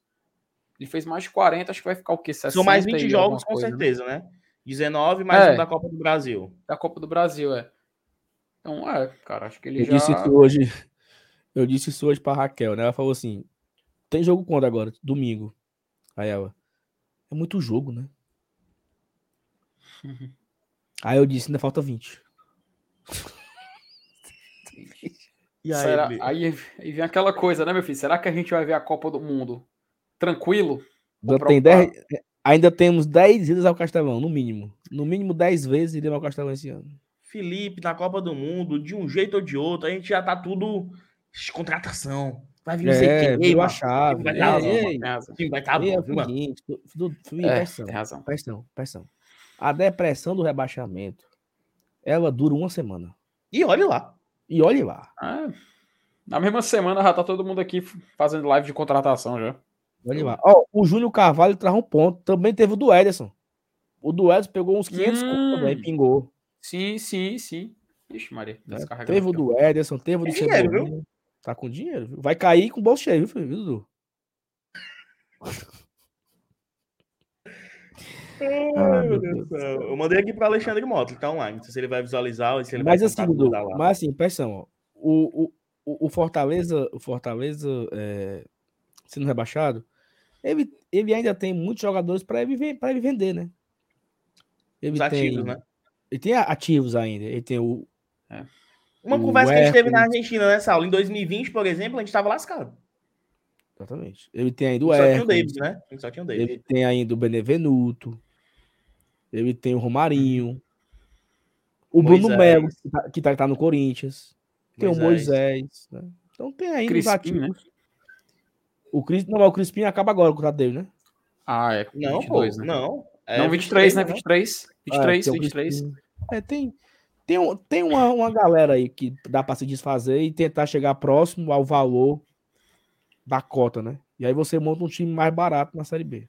Speaker 2: Ele fez mais de 40, acho que vai ficar o quê? 60
Speaker 3: São mais 20
Speaker 2: e
Speaker 3: jogos, com
Speaker 2: coisa, né?
Speaker 3: certeza, né? 19 mais
Speaker 2: É.
Speaker 3: um da Copa do Brasil.
Speaker 2: Da Copa do Brasil, é. Então, é, cara, acho que ele
Speaker 1: Eu
Speaker 2: já...
Speaker 1: disse isso hoje. Eu disse isso hoje pra Raquel, né? Ela falou assim: tem jogo quando agora? Domingo. Aí ela. É muito jogo, né? Aí eu disse, ainda falta 20.
Speaker 3: E aí,
Speaker 2: aí, aí vem aquela coisa, né, meu filho? Será que a gente vai ver a Copa do Mundo tranquilo?
Speaker 1: Ainda,
Speaker 2: Ou
Speaker 1: tem
Speaker 2: preocupado?
Speaker 1: 10 ainda temos 10 idas ao Castelão, no mínimo. No mínimo 10 vezes iremos ao Castelão esse ano.
Speaker 3: Felipe na Copa do Mundo, de um jeito ou de outro, a gente já tá tudo contratação. Vai vir não sei
Speaker 1: É,
Speaker 3: quem,
Speaker 1: virou a chave.
Speaker 3: Vai
Speaker 1: Ei, ei, ei,
Speaker 2: Tem razão.
Speaker 3: O time vai estar
Speaker 1: ei, é
Speaker 3: bom,
Speaker 2: É,
Speaker 1: pressão,
Speaker 2: tem razão.
Speaker 1: pressão, pressão. A depressão do rebaixamento, ela dura uma semana.
Speaker 3: E olha lá.
Speaker 1: E olhe lá.
Speaker 2: É. Na mesma semana já tá todo mundo aqui fazendo live de contratação já.
Speaker 1: Olha lá. Ó, o Júnior Carvalho traz um ponto. Também teve o do Ederson. O do Ederson pegou uns 500
Speaker 2: Hum.
Speaker 1: também, pingou.
Speaker 2: Sim, sim, sim. Ixi, Maria, tá descarregando
Speaker 1: Teve o do Ederson, teve o do
Speaker 3: Tem dinheiro, viu?
Speaker 1: Cebolinha. Tá com dinheiro, viu? Vai cair com o bolso cheio, viu, Dudu? Ah, meu Deus do céu.
Speaker 3: Eu mandei aqui para Alexandre Mota, ele tá online. Não sei se ele vai visualizar ou se ele
Speaker 1: Mas
Speaker 3: vai
Speaker 1: assim, Dudu, mas assim, atenção, ó. O, o, o o Fortaleza, o Fortaleza é, sendo rebaixado, ele, ele ainda tem muitos jogadores para ele, pra ele vender, né? Ele
Speaker 3: Os ativos, né?
Speaker 1: Ele tem ativos ainda. Ele tem o.
Speaker 3: Uma
Speaker 1: O
Speaker 3: conversa que a gente teve na
Speaker 1: Hércules.
Speaker 3: Argentina, né, Saulo? Em 2020, por exemplo, a gente tava lascado.
Speaker 1: Exatamente. Ele tem ainda o
Speaker 3: só tinha o
Speaker 1: Hércules,
Speaker 3: Davis, né? Só tinha o Davis.
Speaker 1: Ele tem ainda o Benevenuto. Ele tem o Romarinho. O Bruno
Speaker 3: Moisés.
Speaker 1: Melo, que tá, que tá, tá no Corinthians. Tem o
Speaker 3: Moisés.
Speaker 1: Moisés. né? Então tem ainda os
Speaker 2: Crispim,
Speaker 1: ativos.
Speaker 2: né?
Speaker 1: O Cris, não, mas o Crispim acaba agora o contrato dele, né?
Speaker 2: Ah, é.
Speaker 3: Não,
Speaker 2: 22,
Speaker 3: pô,
Speaker 2: né?
Speaker 3: não. É
Speaker 2: não, 23, né?
Speaker 3: né?
Speaker 2: 23. 23,
Speaker 1: tem o
Speaker 2: 23.
Speaker 1: Crispim. É, tem, tem, um- tem uma, uma galera aí que dá pra se desfazer e tentar chegar próximo ao valor da cota, né? E aí você monta um time mais barato na Série B.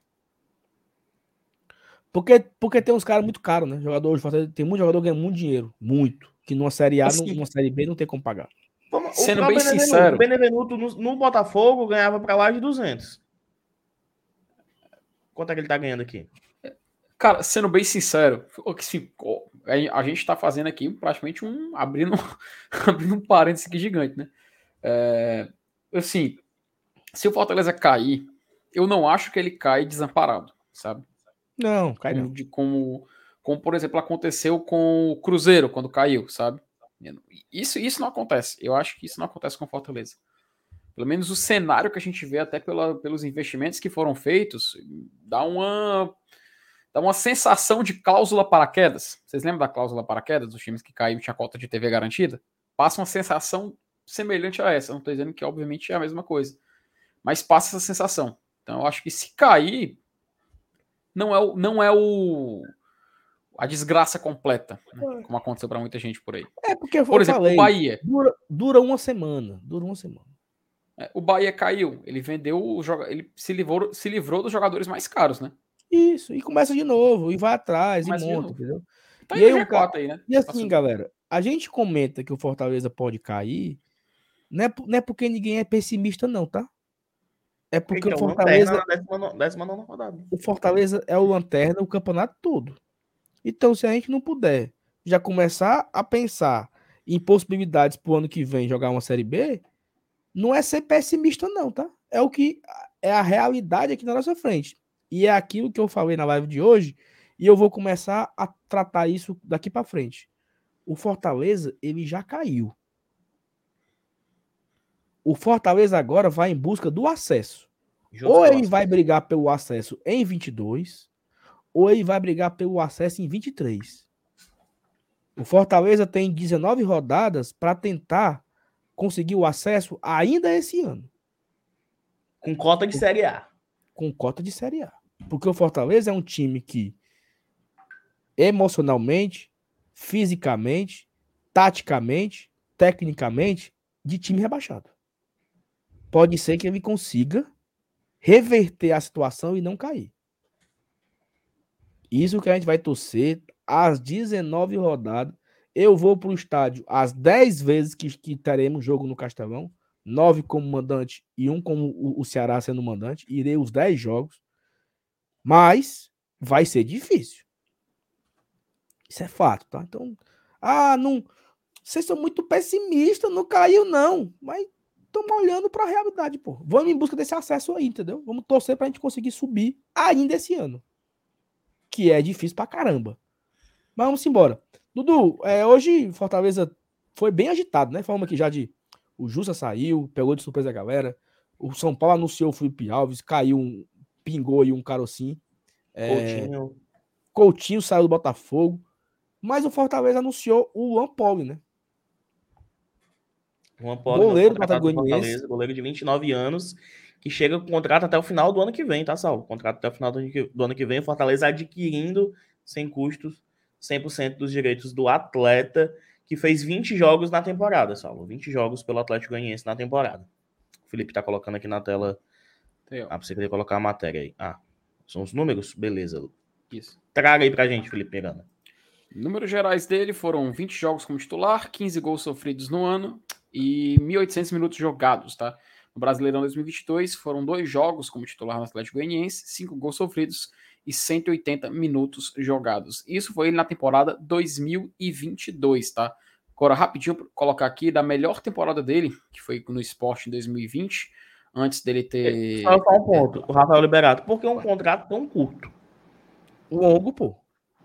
Speaker 1: Porque, porque tem uns caras muito caros, né? Jogador tem muito jogador que ganha muito dinheiro. Muito. Que numa Série A,
Speaker 2: Assim,
Speaker 1: numa Série B não tem como pagar.
Speaker 3: Vamos- o
Speaker 2: Sendo bem
Speaker 3: Benevenuto-
Speaker 2: sincero-
Speaker 3: O Benevenuto no, no Botafogo ganhava pra lá de 200. Quanto é que ele tá ganhando aqui?
Speaker 2: Cara, sendo bem sincero, a gente tá fazendo aqui praticamente um. abrindo, abrindo um parênteses aqui gigante, né? É, assim, se o Fortaleza cair, eu não acho que ele cai desamparado, sabe?
Speaker 1: Não, cai
Speaker 2: Como,
Speaker 1: não.
Speaker 2: de, como, como, por exemplo, aconteceu com o Cruzeiro quando caiu, sabe? Isso, isso não acontece. Eu acho que isso não acontece com Fortaleza. Pelo menos o cenário que a gente vê, até pela, pelos investimentos que foram feitos, dá uma, dá uma sensação de cláusula paraquedas. Vocês lembram da cláusula paraquedas dos times que e tinha cota de TV garantida? Passa uma sensação semelhante a essa. Não estou dizendo que, obviamente, é a mesma coisa. Mas passa essa sensação. Então, eu acho que se cair, não é o, não é o a desgraça completa, né? como aconteceu para muita gente por aí.
Speaker 1: É porque eu
Speaker 2: Por exemplo,
Speaker 1: falei,
Speaker 2: o Bahia.
Speaker 1: dura, dura uma semana. Dura uma semana.
Speaker 2: É, O Bahia caiu, ele vendeu o joga, ele se livrou, se livrou dos jogadores mais caros, né?
Speaker 1: Isso, e começa de novo, e vai atrás,
Speaker 2: Começa
Speaker 1: e monta, entendeu?
Speaker 2: Tá
Speaker 1: E
Speaker 2: aí
Speaker 1: o cara-
Speaker 2: G4 aí, né?
Speaker 1: E assim,
Speaker 2: Passou.
Speaker 1: galera, a gente comenta que o Fortaleza pode cair, não é, não é porque ninguém é pessimista, não, tá? É porque
Speaker 3: Então,
Speaker 1: o Fortaleza,
Speaker 3: lanterna na décima, décima nona rodada.
Speaker 1: o Fortaleza é o lanterna o campeonato todo. Então, se a gente não puder já começar a pensar em possibilidades pro ano que vem jogar uma Série B, não é ser pessimista, não, tá? É o que é a realidade aqui na nossa frente. E é aquilo que eu falei na live de hoje, e eu vou começar a tratar isso daqui para frente. O Fortaleza, ele já caiu. O Fortaleza agora vai em busca do acesso.
Speaker 3: Juntos
Speaker 1: Ou ele
Speaker 3: próximos.
Speaker 1: vai brigar pelo acesso em 22, ou ele vai brigar pelo acesso em 23. O Fortaleza tem 19 rodadas para tentar conseguir o acesso ainda esse ano,
Speaker 3: Com cota de Série A.
Speaker 1: com cota de Série A. Porque o Fortaleza é um time que emocionalmente, fisicamente, taticamente, tecnicamente, de time rebaixado. Pode ser que ele consiga reverter a situação e não cair. Isso que a gente vai torcer às 19 rodadas. Eu vou para o estádio às 10 vezes que, que teremos jogo no Castelão. Nove como mandante e um como o, o Ceará sendo mandante. Irei os 10 jogos. Mas vai ser difícil. Isso é fato, tá? Então, ah, não. Vocês são muito pessimistas, não caiu, não. Mas estamos olhando para a realidade, pô. Vamos em busca desse acesso aí, entendeu? Vamos torcer para a gente conseguir subir ainda esse ano. Que é difícil pra caramba. Mas vamos embora. Dudu, é, hoje Fortaleza foi bem agitado, né? Falamos aqui já de. O Justa saiu, pegou de surpresa a galera. O São Paulo anunciou o Felipe Alves, caiu um. Pingou aí um carocinho. É,
Speaker 3: Coutinho.
Speaker 1: Coutinho saiu do Botafogo. Mas o Fortaleza anunciou o Luan Poli, né?
Speaker 3: Juan Poli,
Speaker 1: Goleiro do
Speaker 3: Fortaleza, goleiro de 29 anos, que chega com contrato até o final do ano que vem, tá, Sal? Contrato até o final do ano que, do ano que vem, o Fortaleza adquirindo, sem custos, 100% dos direitos do atleta, que fez 20 jogos na temporada, Saulo. 20 jogos pelo Atlético Goianiense na temporada. O Felipe tá colocando aqui na tela.
Speaker 2: Ó.
Speaker 3: Ah, você queria colocar a matéria aí. Ah, são os números? Beleza. Lu.
Speaker 2: Isso.
Speaker 3: Traga aí pra gente, Felipe Miranda.
Speaker 2: Números gerais dele foram 20 jogos como titular, 15 gols sofridos no ano e 1.800 minutos jogados, tá? No Brasileirão 2022 foram dois jogos como titular no Atlético Goianiense, 5 gols sofridos e 180 minutos jogados. Isso foi na temporada 2022, tá? Agora, rapidinho, colocar aqui da melhor temporada dele, que foi no esporte em 2020, antes dele ter.
Speaker 3: Só, só um ponto, o Rafael Liberato. Por que um contrato tão curto?
Speaker 1: Longo, pô.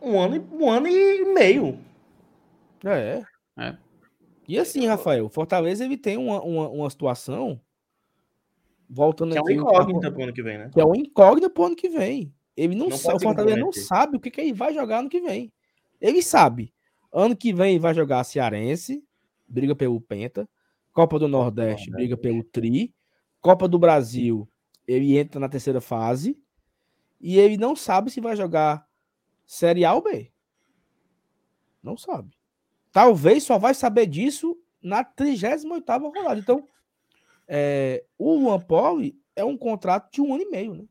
Speaker 3: Um ano, um ano e meio.
Speaker 1: É. é. E assim, Rafael, o Fortaleza ele tem uma, uma, uma situação. Voltando
Speaker 3: que
Speaker 1: aqui.
Speaker 3: É uma incógnita pro ano que vem, né?
Speaker 1: Que é uma incógnita pro ano que vem. Ele não, não sabe, o Fortaleza não sabe o que, que ele vai jogar ano que vem. Ele sabe. Ano que vem vai jogar Cearense, briga pelo Penta. Copa do Nordeste, briga pelo Tri. Copa do Brasil, ele entra na terceira fase. E ele não sabe se vai jogar Série A ou B. Não sabe. Talvez só vai saber disso na 38 rodada. Então, é, o Luan Poli é um contrato de um ano e meio, né?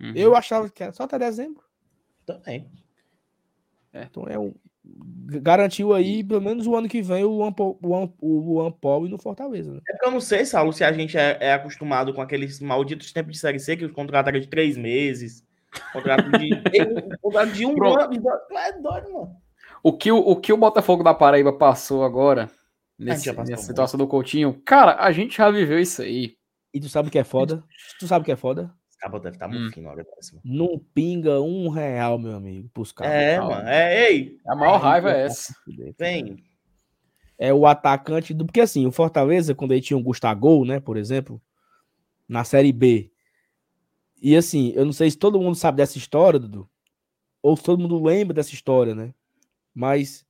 Speaker 1: Uhum. Eu achava que era só até dezembro.
Speaker 3: Também.
Speaker 1: É. Então é um. Garantiu aí, pelo menos o ano que vem, o Luan, o Luan Paul no Fortaleza. Né?
Speaker 3: É porque eu não sei, Saulo, se a gente é, é, acostumado com aqueles malditos tempos de Série C, que os contratos eram de três meses. Contrato de, contrato de um ano. É doido, mano.
Speaker 2: O que o, o que o Botafogo da Paraíba passou agora, nesse, nessa situação do Coutinho, cara, a gente já viveu isso aí.
Speaker 1: E tu sabe o que é foda? Tu sabe o que é foda?
Speaker 3: Cabo deve estar tá muito hum.
Speaker 1: agora. Não pinga um real, meu amigo, pros caras.
Speaker 3: É, mano. É, ei.
Speaker 2: A maior raiva é essa.
Speaker 3: Vem.
Speaker 1: É o atacante do. Porque assim, o Fortaleza, quando ele tinha o Gustavo, né, por exemplo, na Série B. E assim, eu não sei se todo mundo sabe dessa história, Dudu. Ou se todo mundo lembra dessa história, né? Mas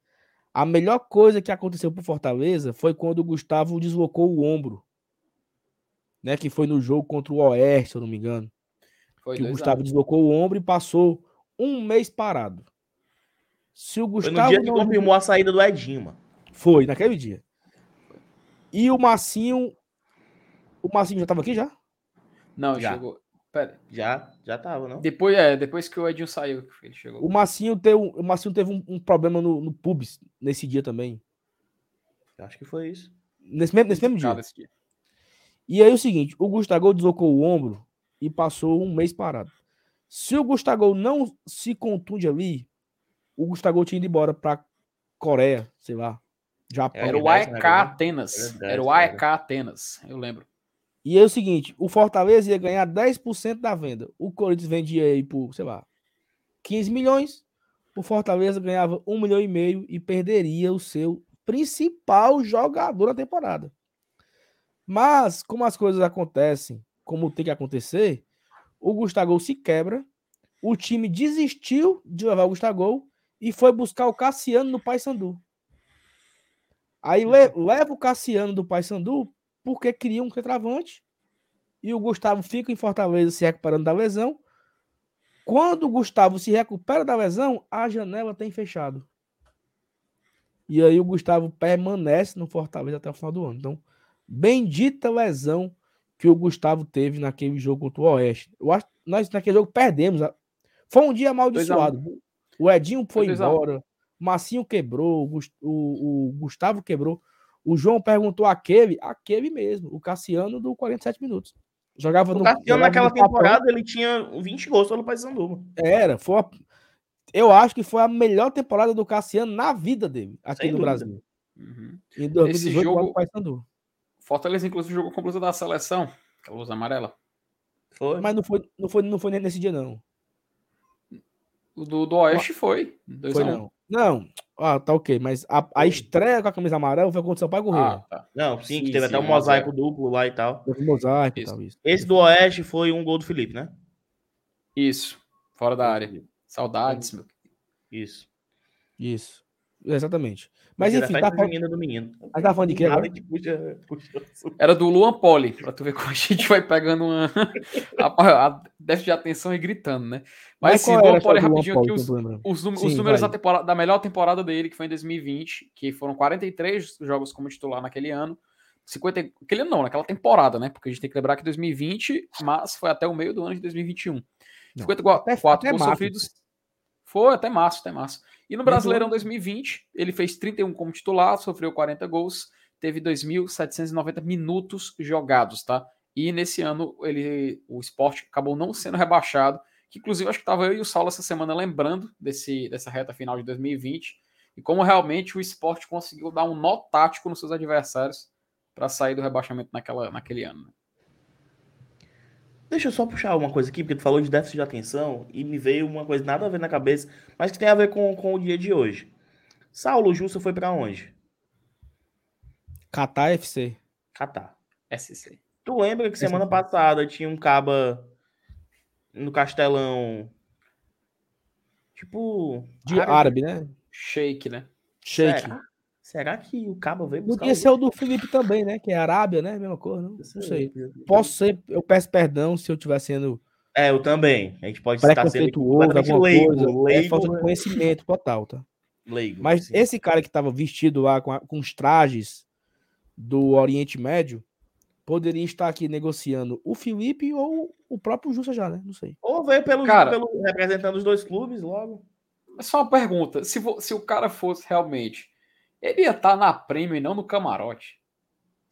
Speaker 1: a melhor coisa que aconteceu pro Fortaleza foi quando o Gustavo deslocou o ombro. Né, que foi no jogo contra o Oeste, se eu não me engano. Foi que o Gustavo anos. deslocou o ombro e passou um mês parado. Se o Gustavo. Foi no
Speaker 3: dia que não... confirmou a saída do Edinho, mano.
Speaker 1: Foi, naquele dia. E o Massinho. O Massinho já tava aqui já?
Speaker 2: Não, já. chegou.
Speaker 3: Pera. Já, já tava, não?
Speaker 2: Depois, é, depois que o Edinho saiu, ele chegou.
Speaker 1: O Massinho teve, o Massinho teve um, um problema no, no pubis nesse dia também.
Speaker 3: Acho que foi isso.
Speaker 1: Nesse mesmo, nesse mesmo dia. dia. E aí o seguinte, o Gustavo deslocou o ombro e passou um mês parado. Se o Gustavo não se contunde ali, o Gustavo tinha ido embora para Coreia, sei lá,
Speaker 2: Japão. Era o AEK Atenas. Era o AEK Atenas, eu lembro.
Speaker 1: E é o seguinte, o Fortaleza ia ganhar 10% da venda. O Corinthians vendia aí por, sei lá, 15 milhões. O Fortaleza ganhava 1 milhão e meio e perderia o seu principal jogador na temporada. Mas, como as coisas acontecem como tem que acontecer, o Gustavo se quebra, o time desistiu de levar o Gustavo e foi buscar o Cassiano no Paysandu. Aí le leva o Cassiano do Paysandu porque queria um retravante e o Gustavo fica em Fortaleza se recuperando da lesão. Quando o Gustavo se recupera da lesão, a janela tem fechado. E aí o Gustavo permanece no Fortaleza até o final do ano. Então, bendita lesão que o Gustavo teve naquele jogo contra o Oeste. Eu acho nós naquele jogo perdemos. Foi um dia amaldiçoado. O Edinho foi embora, o Massinho quebrou, o, o, o, Gustavo quebrou. O João perguntou aquele, aquele mesmo, o Cassiano do 47 minutos. Jogava o
Speaker 3: no. Cassiano naquela temporada ele tinha 20 gols pelo Paysandu.
Speaker 1: Era, foi a, eu acho que foi a melhor temporada do Cassiano na vida dele aqui Sem no dúvida. Brasil.
Speaker 2: Uhum. Em 2018, Esse jogo, Paysandu. Fortaleza, inclusive, jogou com a blusa da seleção, a blusa amarela.
Speaker 1: Foi. Mas não foi, não foi, não foi nesse dia, não.
Speaker 2: O do, do Oeste foi.
Speaker 1: Foi, não. Não, ah, tá ok. Mas a, a estreia com a camisa amarela foi contra o Sampaio Correia. Ah,
Speaker 3: tá. Não, sim, sim que teve sim, até um mosaico é. duplo lá e tal.
Speaker 1: Teve um mosaico isso. e tal. Isso.
Speaker 3: Esse do Oeste foi um gol do Felipe, né?
Speaker 2: Isso. Fora da área. Saudades, meu.
Speaker 3: Isso.
Speaker 1: Isso. Exatamente. Mas enfim, tá
Speaker 3: falando... do menino.
Speaker 1: Mas tá falando de quê agora?
Speaker 2: Puxa, puxa. Era do Luan Poli, pra tu ver como a gente vai pegando uma a, a déficit de atenção e gritando, né? Mas, Mas sim, Luan Poli rapidinho aqui, os, os, sim, os números da, temporada, da melhor temporada dele, que foi em 2020, que foram 43 jogos como titular naquele ano. 50, aquele não, naquela temporada, né? Porque a gente tem que lembrar que 2020, mas foi até o meio do ano de 2021. Não, 54 até, até gols sofridos. Foi até março, até março. E no Brasileirão 2020, ele fez 31 como titular, sofreu 40 gols, teve 2.790 minutos jogados, tá? E nesse ano ele, o esporte acabou não sendo rebaixado, que inclusive acho que estava eu e o Saulo essa semana lembrando desse, dessa reta final de 2020 e como realmente o esporte conseguiu dar um nó tático nos seus adversários para sair do rebaixamento naquela, naquele ano.
Speaker 3: Deixa eu só puxar uma coisa aqui, porque tu falou de déficit de atenção e me veio uma coisa nada a ver na cabeça, mas que tem a ver com, com o dia de hoje. Saulo Justo foi pra onde?
Speaker 1: Catar FC.
Speaker 3: Catar.
Speaker 2: SC.
Speaker 3: Tu lembra que semana passada tinha um caba no Castelão, tipo...
Speaker 1: De árabe, né?
Speaker 2: Shake, né?
Speaker 1: Shake.
Speaker 3: Será? Será que o caba veio buscar
Speaker 1: Podia ser o do Felipe também, né? Que é Arábia, né? Mesma coisa, não, não sei.
Speaker 3: Posso...
Speaker 1: Posso ser, eu peço perdão se eu estiver sendo
Speaker 3: É, eu também. A gente pode estar sendo completamente
Speaker 1: alguma
Speaker 3: leigo,
Speaker 1: coisa. É
Speaker 3: leigo,
Speaker 1: falta de
Speaker 3: né?
Speaker 1: conhecimento total, tá?
Speaker 3: leigo.
Speaker 1: Mas
Speaker 3: sim.
Speaker 1: esse cara que tava vestido lá com, a- com os trajes do Oriente Médio poderia estar aqui negociando o Felipe ou o próprio Justa já, né? Não sei.
Speaker 3: Ou veio pelo,
Speaker 2: Cara-
Speaker 3: pelo representando os dois clubes logo.
Speaker 2: É só uma pergunta: se, vo- se o cara fosse realmente. Ele ia estar na prêmio e não no camarote.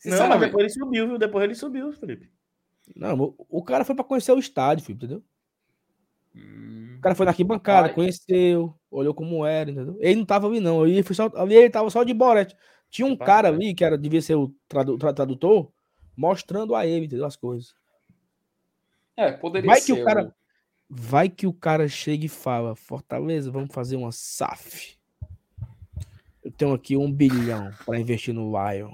Speaker 3: Não, mas depois ele subiu, viu? Depois ele subiu, Felipe.
Speaker 1: Não, o, cara foi pra conhecer o estádio, Felipe, entendeu?
Speaker 2: Hum,
Speaker 1: O cara foi na arquibancada,
Speaker 2: Vai.
Speaker 1: conheceu, olhou como era, entendeu? Ele não tava ali, não. Ele, foi só, ali ele tava só de borete. Tinha um
Speaker 3: Tá
Speaker 1: cara
Speaker 3: certo.
Speaker 1: ali, que era, devia ser o tradu- tra- tradutor, mostrando a ele, entendeu? As coisas.
Speaker 2: É, poderia
Speaker 1: Vai que
Speaker 2: ser.
Speaker 1: o cara- Vai que o cara chega e fala: Fortaleza, vamos fazer uma SAF. Tenho aqui um bilhão para investir no Lion.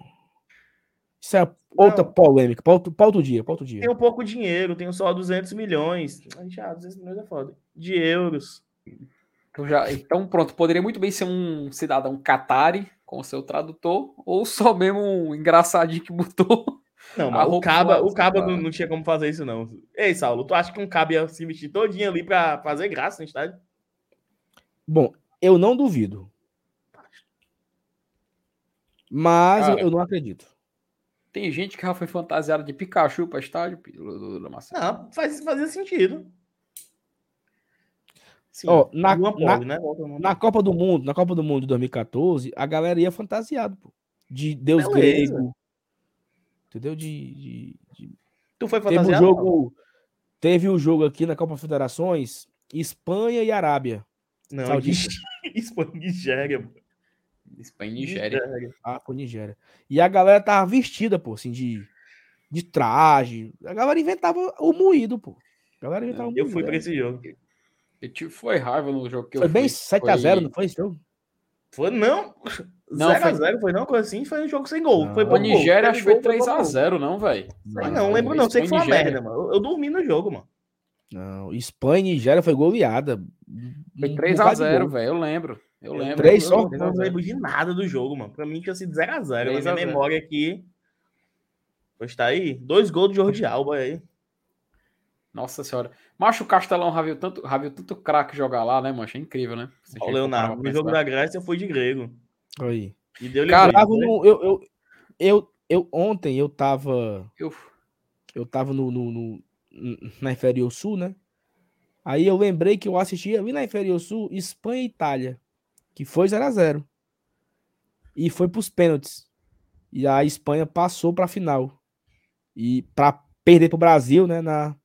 Speaker 1: Isso é outra
Speaker 3: Não.
Speaker 1: polêmica. Para outro, outro dia, para outro dia.
Speaker 3: Tenho pouco dinheiro, tenho só 200 milhões. A gente, ah, 200 milhões é foda. De euros.
Speaker 2: Eu já- então, pronto, poderia muito bem ser um cidadão catari com seu tradutor, ou só mesmo um engraçadinho que botou.
Speaker 3: Não,
Speaker 2: A
Speaker 3: mas o
Speaker 2: roupa
Speaker 3: Caba, o Caba
Speaker 2: cara.
Speaker 3: não, não tinha como fazer isso, não. Ei, Saulo, tu acha que um Caba ia se vestir todinho ali pra fazer graça no estádio?
Speaker 1: Bom, eu não duvido. Mas eu-
Speaker 2: Cara.
Speaker 1: eu não acredito.
Speaker 2: Tem gente que já foi fantasiada de Pikachu para estádio, do- do- do Marcelo.
Speaker 3: Não, faz, fazia sentido. Sim,
Speaker 1: Ó, na-
Speaker 3: Luan
Speaker 1: na-
Speaker 3: né?
Speaker 1: Na Copa do Mundo, na Copa do Mundo de 2014, a galera ia fantasiado, pô. De Deus
Speaker 3: Beleza.
Speaker 1: grego. Entendeu? De, de- de-
Speaker 3: Tu foi
Speaker 1: Teve um
Speaker 3: fantasiado?
Speaker 1: jogo. Teve o jogo aqui na Copa Federações, Espanha e Arábia.
Speaker 3: Não,
Speaker 1: Saudita.
Speaker 3: Espanha e Nigéria. mano.
Speaker 2: Espanha e Nigéria.
Speaker 1: Ah, foi Nigéria. E a galera tava vestida, pô, assim, de, de traje. A galera inventava o moído, pô. A galera inventava o
Speaker 3: Eu fui
Speaker 1: é.
Speaker 3: pra esse jogo.
Speaker 2: Eu tive, foi raiva no jogo que
Speaker 1: Foi
Speaker 2: eu
Speaker 1: bem
Speaker 2: fui.
Speaker 1: 7x0,
Speaker 2: Foi-
Speaker 1: não foi esse jogo?
Speaker 3: Foi, não.
Speaker 2: Não,
Speaker 3: 0x0, foi... não, coisa assim, foi um jogo sem gol.
Speaker 1: Não.
Speaker 3: Foi
Speaker 2: A
Speaker 3: pouco gol.
Speaker 2: Nigéria acho que foi
Speaker 3: gol, foi pouco gol.
Speaker 2: 3x0, não, velho?
Speaker 3: Sei não, lembro não, sei que foi uma merda, mano. Eu, eu dormi no jogo, mano.
Speaker 1: Não, Espanha e Nigéria foi goleada.
Speaker 2: Foi
Speaker 1: Um
Speaker 2: 3x0,
Speaker 1: bocado de gol.
Speaker 2: velho. Eu lembro. Eu lembro.
Speaker 1: Três só?
Speaker 3: Eu não lembro de nada do jogo, mano. Pra mim tinha sido 0x0. Na
Speaker 2: 3 a
Speaker 3: minha
Speaker 2: 0.
Speaker 3: memória aqui. Pois tá aí. Dois gols do Jordi Alba aí.
Speaker 2: Nossa senhora. Macho o Castelão já viu tanto, já viu tanto craque jogar lá, né, mancha? É incrível, né? Você
Speaker 3: Ó, Leonardo, no jogo da Grécia eu fui de grego.
Speaker 1: Aí.
Speaker 3: E deu-lhe
Speaker 2: Cara,
Speaker 3: bem,
Speaker 1: Tava
Speaker 3: né?
Speaker 1: no- eu, eu, eu, eu, ontem eu tava.
Speaker 2: Eu-
Speaker 1: Eu tava no, no- no- na Inferior Sul, né? Aí eu lembrei que eu assisti ali na Inferior Sul Espanha e Itália, que foi 0 a 0 E foi pros pênaltis. E a Espanha passou pra final. E pra perder pro Brasil, né? Na.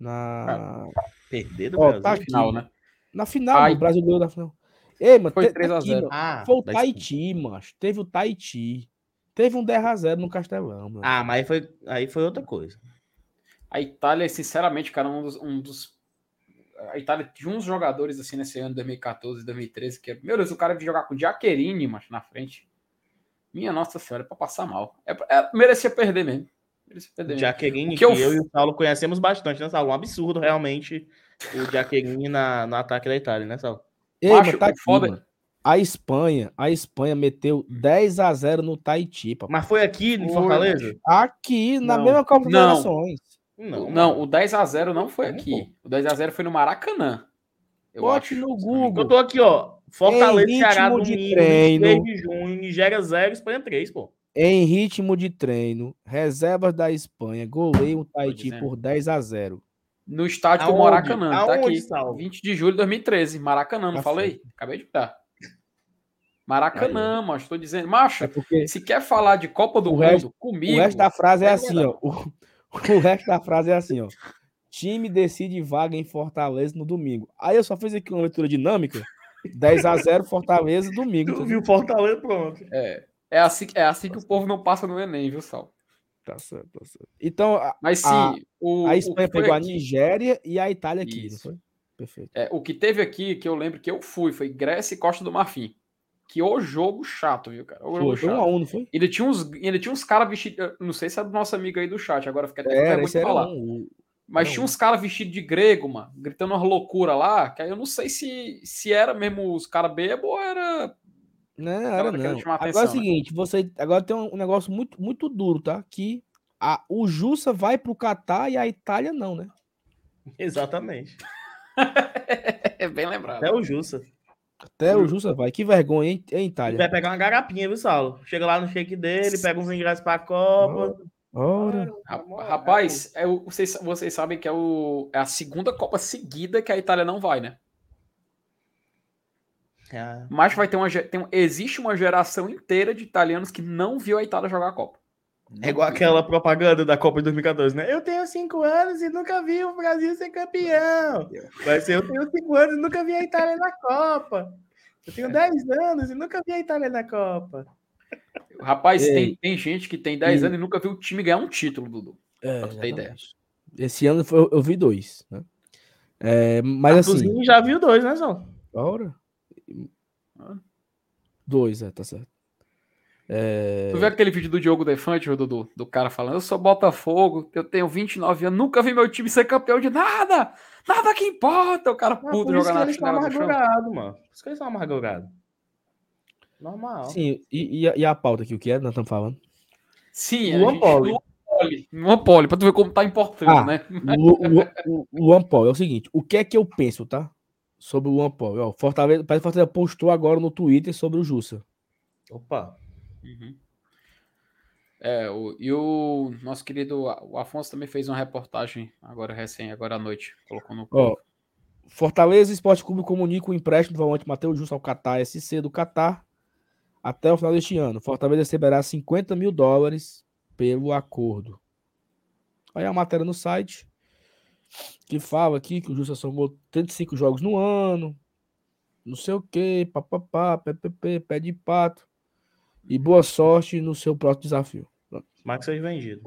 Speaker 1: Na.
Speaker 3: Perder do
Speaker 1: Ó,
Speaker 3: Brasil.
Speaker 1: tá aqui.
Speaker 2: final, né?
Speaker 1: Na final,
Speaker 2: Ai.
Speaker 1: o Brasil ganhou na final. Ei, mano,
Speaker 2: Foi
Speaker 1: te-
Speaker 2: 3 a
Speaker 1: aqui,
Speaker 2: 0.
Speaker 1: mano,
Speaker 3: Ah,
Speaker 1: Foi o Tahiti, mano. Teve o Tahiti. Teve um 10 a 0 no Castelão, mano.
Speaker 3: Ah, mas aí foi, aí foi outra coisa.
Speaker 2: A Itália, sinceramente, cara, um dos, um dos- A Itália tinha uns jogadores assim nesse ano de 2014, 2013, que, meu Deus, o cara veio jogar com Giaccherini, mas na frente. Minha nossa senhora, é pra passar mal. É, é- merecia perder mesmo. Merecia perder O
Speaker 3: que
Speaker 2: que
Speaker 3: eu...
Speaker 2: eu-
Speaker 3: e o Saulo conhecemos bastante, né, Saulo? Um absurdo, realmente, o Jaqueline na, no ataque da Itália, né, Saulo?
Speaker 1: Ei,
Speaker 2: Macho,
Speaker 1: mas tá aqui,
Speaker 2: foda-
Speaker 1: mano. A Espanha, a Espanha meteu 10 a 0 no Tahiti, papai.
Speaker 3: Mas foi aqui em Fortaleza?
Speaker 1: Aqui, na
Speaker 2: Não.
Speaker 1: mesma Copa
Speaker 2: Não.
Speaker 1: Federações.
Speaker 3: Não,
Speaker 2: Não, o 10x0 não foi aqui. O 10x0 foi no Maracanã. Eu
Speaker 1: Bote
Speaker 2: acho.
Speaker 1: no. Google.
Speaker 3: Eu tô aqui, ó. Fortaleza,
Speaker 1: Em
Speaker 3: Ceará,
Speaker 1: ritmo de
Speaker 3: domingo,
Speaker 1: treino.
Speaker 3: 23 de junho, Nigéria 0, Espanha 3, pô.
Speaker 1: Em ritmo de treino, reservas da Espanha goleiam o Tahiti por 10 a 0
Speaker 2: No estádio do
Speaker 3: Aonde?
Speaker 2: Maracanã. Tá
Speaker 3: Aonde,
Speaker 2: aqui.
Speaker 3: Saulo?
Speaker 2: 20 de julho de 2013. Maracanã, não
Speaker 1: Tá
Speaker 2: falei? Acabei de dar. Maracanã, macho. Tô dizendo. Macho,
Speaker 1: É porque
Speaker 2: se quer falar de Copa do
Speaker 1: O
Speaker 2: Mundo
Speaker 1: resto-
Speaker 2: comigo.
Speaker 1: o resto da frase é assim, ó. O, o resto da frase é assim, ó. Time decide vaga em Fortaleza no domingo. Aí eu só fiz aqui uma leitura dinâmica. 10 a 0 Fortaleza domingo.
Speaker 3: Tu viu Fortaleza, pronto.
Speaker 2: É, é, assim, é assim que o povo não passa no Enem, viu, Sal?
Speaker 1: Tá certo, tá certo. Então, a,
Speaker 2: Mas sim,
Speaker 1: a,
Speaker 2: o,
Speaker 1: a Espanha pegou a
Speaker 2: aqui-
Speaker 1: Nigéria e a Itália aqui,
Speaker 2: Isso.
Speaker 1: não foi? Perfeito.
Speaker 2: é, o que teve aqui, que eu lembro que eu fui, foi Grécia e Costa do Marfim. Que o jogo chato, viu, cara? O jogo
Speaker 1: Foi, foi um
Speaker 2: chato.
Speaker 1: a um, não foi?
Speaker 2: Ele tinha uns, ele tinha uns caras vestidos. Não sei se é do nosso amigo aí do chat, agora fica até de
Speaker 1: era
Speaker 2: falar.
Speaker 1: um.
Speaker 2: Mas
Speaker 1: era
Speaker 2: tinha
Speaker 1: um.
Speaker 2: uns caras vestidos de grego, mano, gritando umas loucuras lá, que aí eu não sei se, se era mesmo os caras bêbados ou era.
Speaker 1: Não, era não.
Speaker 2: chamar
Speaker 1: Agora é
Speaker 2: atenção,
Speaker 1: o
Speaker 2: né?
Speaker 1: seguinte, você agora tem um negócio muito, muito duro, tá? Que a, o Jussa vai pro Catar e a Itália não, né?
Speaker 3: Exatamente.
Speaker 2: É bem lembrado.
Speaker 3: Até o Jussa.
Speaker 1: Até o Jussa vai. Que vergonha, hein, hein
Speaker 3: Ele
Speaker 1: Itália?
Speaker 3: vai pegar uma garapinha, viu, Saulo? Chega lá no shake dele, pega uns ingressos pra Copa.
Speaker 1: Ora,
Speaker 2: Ra- Rapaz, é o- vocês, vocês sabem que é, o, é a segunda Copa seguida que a Itália não vai, né?
Speaker 3: É.
Speaker 2: Mas vai ter uma. Tem, existe uma geração inteira de italianos que não viu a Itália jogar a Copa.
Speaker 3: É igual aquela propaganda da Copa de 2014, né? Eu tenho cinco anos e nunca vi o Brasil ser campeão. Vai ser, eu tenho cinco anos e nunca vi a Itália na Copa. Eu tenho 10 anos e nunca vi a Itália na Copa.
Speaker 2: Rapaz,
Speaker 1: Ei.
Speaker 2: tem, tem gente que tem 10
Speaker 1: E-
Speaker 2: anos e nunca viu o time ganhar um título, Dudu.
Speaker 1: é,
Speaker 2: Pra tu ter ideia.
Speaker 1: Esse ano foi- eu, eu vi dois, né? É, mas assim,
Speaker 3: Arthurzinho já viu dois, né, Sal?
Speaker 1: ora.
Speaker 2: Ah.
Speaker 1: Dois, é, tá certo. É,
Speaker 2: Tu viu aquele vídeo do Diogo Defante, Dudu? Do cara falando, eu sou Botafogo, eu tenho 29 anos, nunca vi meu time ser campeão de nada! Nada que importa! O cara
Speaker 3: Ah,
Speaker 2: puto
Speaker 3: por isso
Speaker 2: jogando
Speaker 3: que
Speaker 2: na chinela do chão.
Speaker 3: mano. Por isso que eles estão amargurados. Normal.
Speaker 1: Sim, e, e a, e a pauta aqui, o que é? Nós estamos falando.
Speaker 2: Sim,
Speaker 3: Luan
Speaker 2: gente-
Speaker 3: Poli.
Speaker 2: Luan Poli. Poli, pra tu ver como tá importante,
Speaker 1: Ah,
Speaker 2: né?
Speaker 1: Luan Paul, é o seguinte, o que é que eu penso, tá? Sobre o Luan. Ó, Fortaleza, parece que Fortaleza postou agora no Twitter sobre o Jussa.
Speaker 3: Opa.
Speaker 2: Uhum. É, o, e o nosso querido o Afonso também fez uma reportagem agora recém, agora à noite. Colocou no.
Speaker 1: Ó, Fortaleza Esporte Clube comunica o empréstimo do volante Matheus Jussa ao Qatar SC do Qatar até o final deste ano. Fortaleza receberá 50 mil dólares pelo acordo. Aí a matéria no site que fala aqui que o Jussa somou 35 jogos no ano, não sei o que, papapá, ppp, pé de pato. E boa sorte no seu próximo desafio.
Speaker 3: Max seja vendido.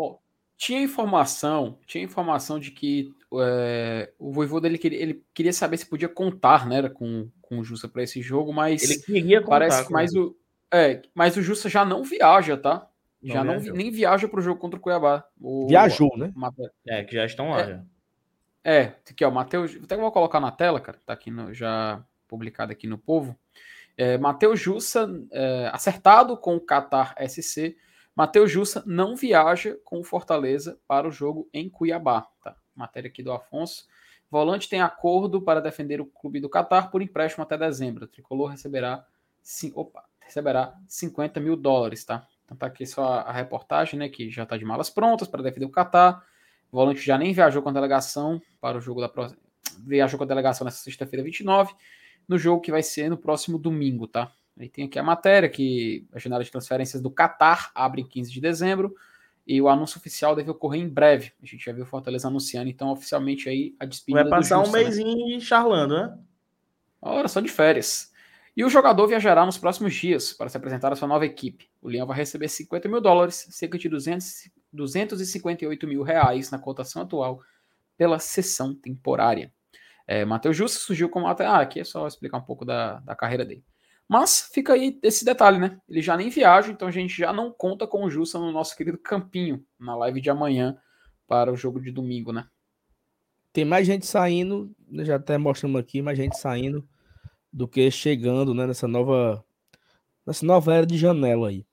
Speaker 2: Tinha informação, tinha informação de que é, o Voivoda ele queria, ele queria saber se podia contar, né, com, com o Jussa para esse jogo, mas
Speaker 3: Ele queria contar
Speaker 2: parece que mais o é, mas o Jussa já não viaja, tá?
Speaker 3: Não
Speaker 2: já não vi-
Speaker 3: viajou.
Speaker 2: nem viaja pro jogo contra o Cuiabá. O,
Speaker 1: Viajou, né?
Speaker 2: Mate-
Speaker 3: É, que já estão lá, já.
Speaker 2: É, aqui ó, Matheus, até vou colocar na tela, cara, tá aqui no- já publicado aqui no Povo. É, Matheus Jussa, é, acertado com o Qatar SC, Matheus Jussa não viaja com o Fortaleza para o jogo em Cuiabá, tá? Matéria aqui do Afonso. Volante tem acordo para defender o clube do Qatar por empréstimo até dezembro. O tricolor receberá, cin- opa, receberá 50 mil dólares, tá? Então tá aqui só a, a reportagem, né, que já tá de malas prontas para defender o Qatar. O volante já nem viajou com a delegação para o jogo da próxima. Viajou com a delegação nessa sexta-feira 29, no jogo que vai ser no próximo domingo, tá? Aí tem aqui a matéria que a janela de transferências do Qatar abre em 15 de dezembro e o anúncio oficial deve ocorrer em breve. A gente já viu o Fortaleza anunciando, então, oficialmente aí a despedida
Speaker 3: Vai passar
Speaker 2: do
Speaker 3: um
Speaker 2: Jussa, né?
Speaker 3: charlando, né?
Speaker 2: Hora só de férias. E o jogador viajará nos próximos dias para se apresentar à sua nova equipe. O Leão vai receber 50 mil dólares, cerca de 200, 258 mil reais na cotação atual, pela sessão temporária. É, Matheus Justo surgiu como. até- Ah, aqui é só explicar um pouco da, da carreira dele. Mas fica aí esse detalhe, né? Ele já nem viaja, então a gente já não conta com o Justa no nosso querido Campinho, na live de amanhã, para o jogo de domingo, né?
Speaker 1: Tem mais gente saindo, já até mostrando aqui, mais gente saindo do que chegando, né, nessa nova nessa nova era de janela aí.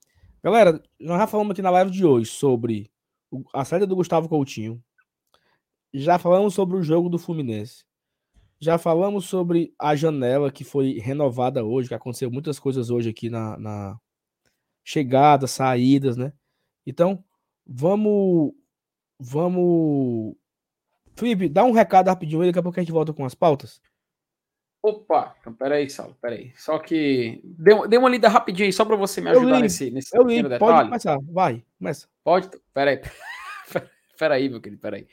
Speaker 1: Galera, nós já falamos aqui na live de hoje sobre a saída do Gustavo Coutinho. Já falamos sobre o jogo do Fluminense. Já falamos sobre a janela que foi renovada hoje, que aconteceu muitas coisas hoje aqui na, na chegadas, saídas, né? Então, vamos vamos Felipe, dá um recado rapidinho aí, daqui a pouco a gente volta com as pautas.
Speaker 2: Opa, então peraí, Saulo, peraí. Só que. Dê, uma- dê uma lida rapidinho aí, só para você me ajudar
Speaker 1: li,
Speaker 2: nesse, nesse
Speaker 1: Eu li, pode começar, vai, começa.
Speaker 2: Pode? Peraí. Peraí, meu querido, peraí.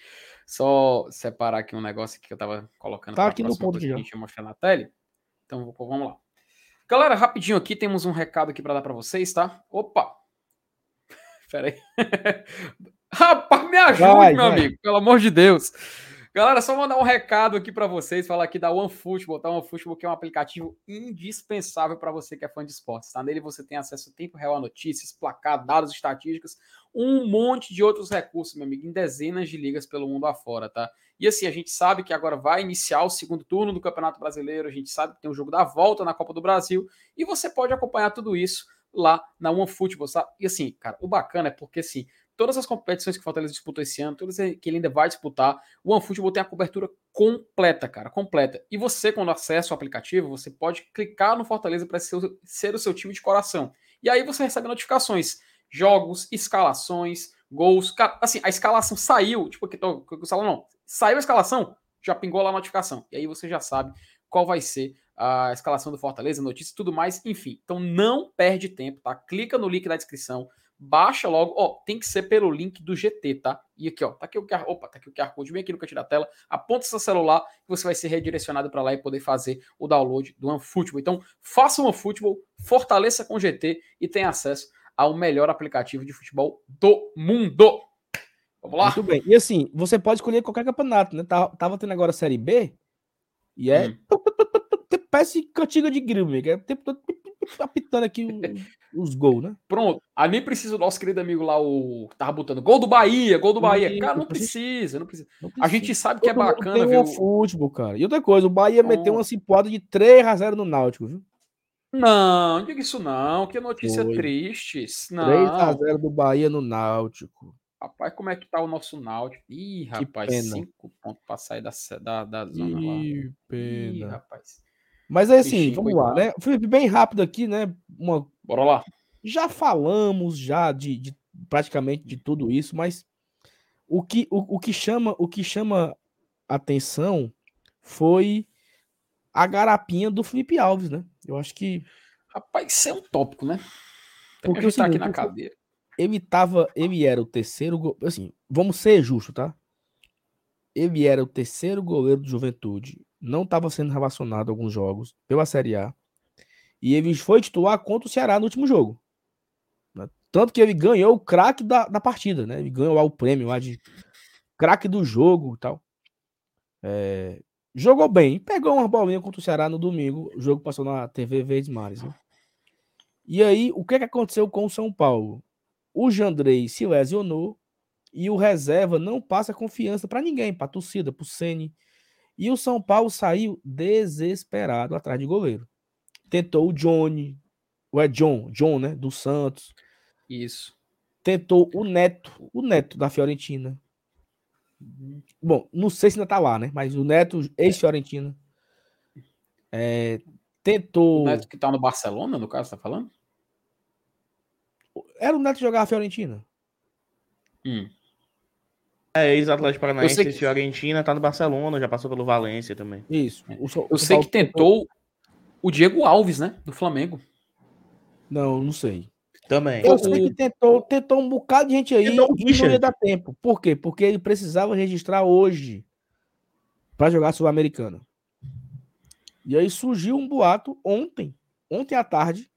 Speaker 2: Só separar aqui um negócio que eu tava colocando.
Speaker 1: Tá aqui no ponto que
Speaker 2: a gente mostrar na tela. Então vamos lá. Galera, rapidinho aqui, temos um recado aqui para dar para vocês, tá? Opa! Pera aí. Rapaz, me ajude, vai, meu vai. amigo, pelo amor de Deus. Galera, só mandar um recado aqui para vocês, falar aqui da OneFootball, tá? OneFootball que é um aplicativo indispensável para você que é fã de esportes, tá? Nele você tem acesso a tempo real a notícias, placar, dados, estatísticas, um monte de outros recursos, meu amigo, em dezenas de ligas pelo mundo afora, tá? E assim, a gente sabe que agora vai iniciar o segundo turno do Campeonato Brasileiro, a gente sabe que tem o jogo da volta na Copa do Brasil, e você pode acompanhar tudo isso lá na OneFootball, tá? E assim, cara, o bacana é porque assim, todas as competições que o Fortaleza disputou esse ano, todas que ele ainda vai disputar, o OneFootball tem a cobertura completa, cara, completa. E você, quando acessa o aplicativo, você pode clicar no Fortaleza para ser, o seu time de coração. E aí você recebe notificações, jogos, escalações, gols. Cara, assim, a escalação saiu, tipo, que tô, o salão não, saiu a escalação, já pingou lá a notificação. E aí você já sabe qual vai ser a escalação do Fortaleza, notícias e tudo mais, enfim. Então não perde tempo, tá? Clica no link da descrição baixa logo, ó, tem que ser pelo link do GT, tá? E aqui, ó, tá aqui o QR, opa, tá aqui o QR Code, vem aqui no cantinho da tela, aponta seu celular que você vai ser redirecionado para lá e poder fazer o download do OneFootball. Então, faça o OneFootball, fortaleça com GT e tenha acesso ao melhor aplicativo de futebol do mundo. Vamos lá?
Speaker 1: Muito bem. E assim, você pode escolher qualquer campeonato, né? Tava, tava tendo agora a Série B e é hum. parece cantiga de grilo, amigo. É tempo todo apitando aqui os gols, né?
Speaker 2: Pronto. Aí nem precisa o nosso querido amigo lá, o tava botando gol do Bahia, gol do Bahia. cara, não precisa, não precisa, não precisa. A gente sabe que é bacana
Speaker 1: ver o futebol, cara. E outra coisa, o Bahia oh. meteu uma cipuada de 3 a 0 no Náutico, viu?
Speaker 2: Não, não diga isso não, que notícia Foi. triste. Não. 3
Speaker 1: a 0 do Bahia no Náutico.
Speaker 2: Rapaz, como é que tá o nosso Náutico? Ih, rapaz, 5 pontos pra sair da, da, da zona
Speaker 1: Ih, lá. Pena. Ih, rapaz. Mas é assim, vamos lá, né? Felipe, bem rápido aqui, né? Uma...
Speaker 2: Bora lá.
Speaker 1: Já falamos já de, de, praticamente de tudo isso, mas o que, o, o, que chama o que chama atenção foi a garapinha do Felipe Alves, né? Eu acho que
Speaker 2: rapaz, isso é um tópico, né?
Speaker 1: Tem porque tá aqui na cadeira. Ele tava, ele era o terceiro, assim, vamos ser justos, tá? Ele era o terceiro goleiro do Juventude não estava sendo relacionado a alguns jogos pela Série A. E ele foi titular contra o Ceará no último jogo. Né? Tanto que ele ganhou o craque da, da partida, né? Ele ganhou lá o prêmio lá de craque do jogo e tal. É, jogou bem, pegou uma bolinha contra o Ceará no domingo. O jogo passou na TV Verdes Mares. Né? E aí, o que, que aconteceu com o São Paulo? O Jandrei se lesionou e o reserva não passa confiança para ninguém, para torcida, para o Sene. E o São Paulo saiu desesperado atrás de goleiro. Tentou o Johnny, o é John, John, né, do Santos.
Speaker 2: Isso.
Speaker 1: Tentou o Neto, o Neto da Fiorentina. Bom, não sei se ainda tá lá, né? Mas o Neto, ex-Fiorentina. É, tentou. O
Speaker 2: Neto que tá no Barcelona, no caso, tá falando?
Speaker 1: Era o Neto jogar a Fiorentina.
Speaker 3: Hum. É, ex-Atlético Paranaense, que... Fiorentina, tá no Barcelona, já passou pelo Valência também.
Speaker 2: Isso. O, o, eu sei que tentou o Diego Alves, né? Do Flamengo.
Speaker 1: Não, não sei.
Speaker 3: Também.
Speaker 1: Eu sei que tentou, tentou um bocado de gente aí e não ia dar tempo. Por quê? Porque ele precisava registrar hoje para jogar Sul-Americana. E aí surgiu um boato ontem, ontem à tarde,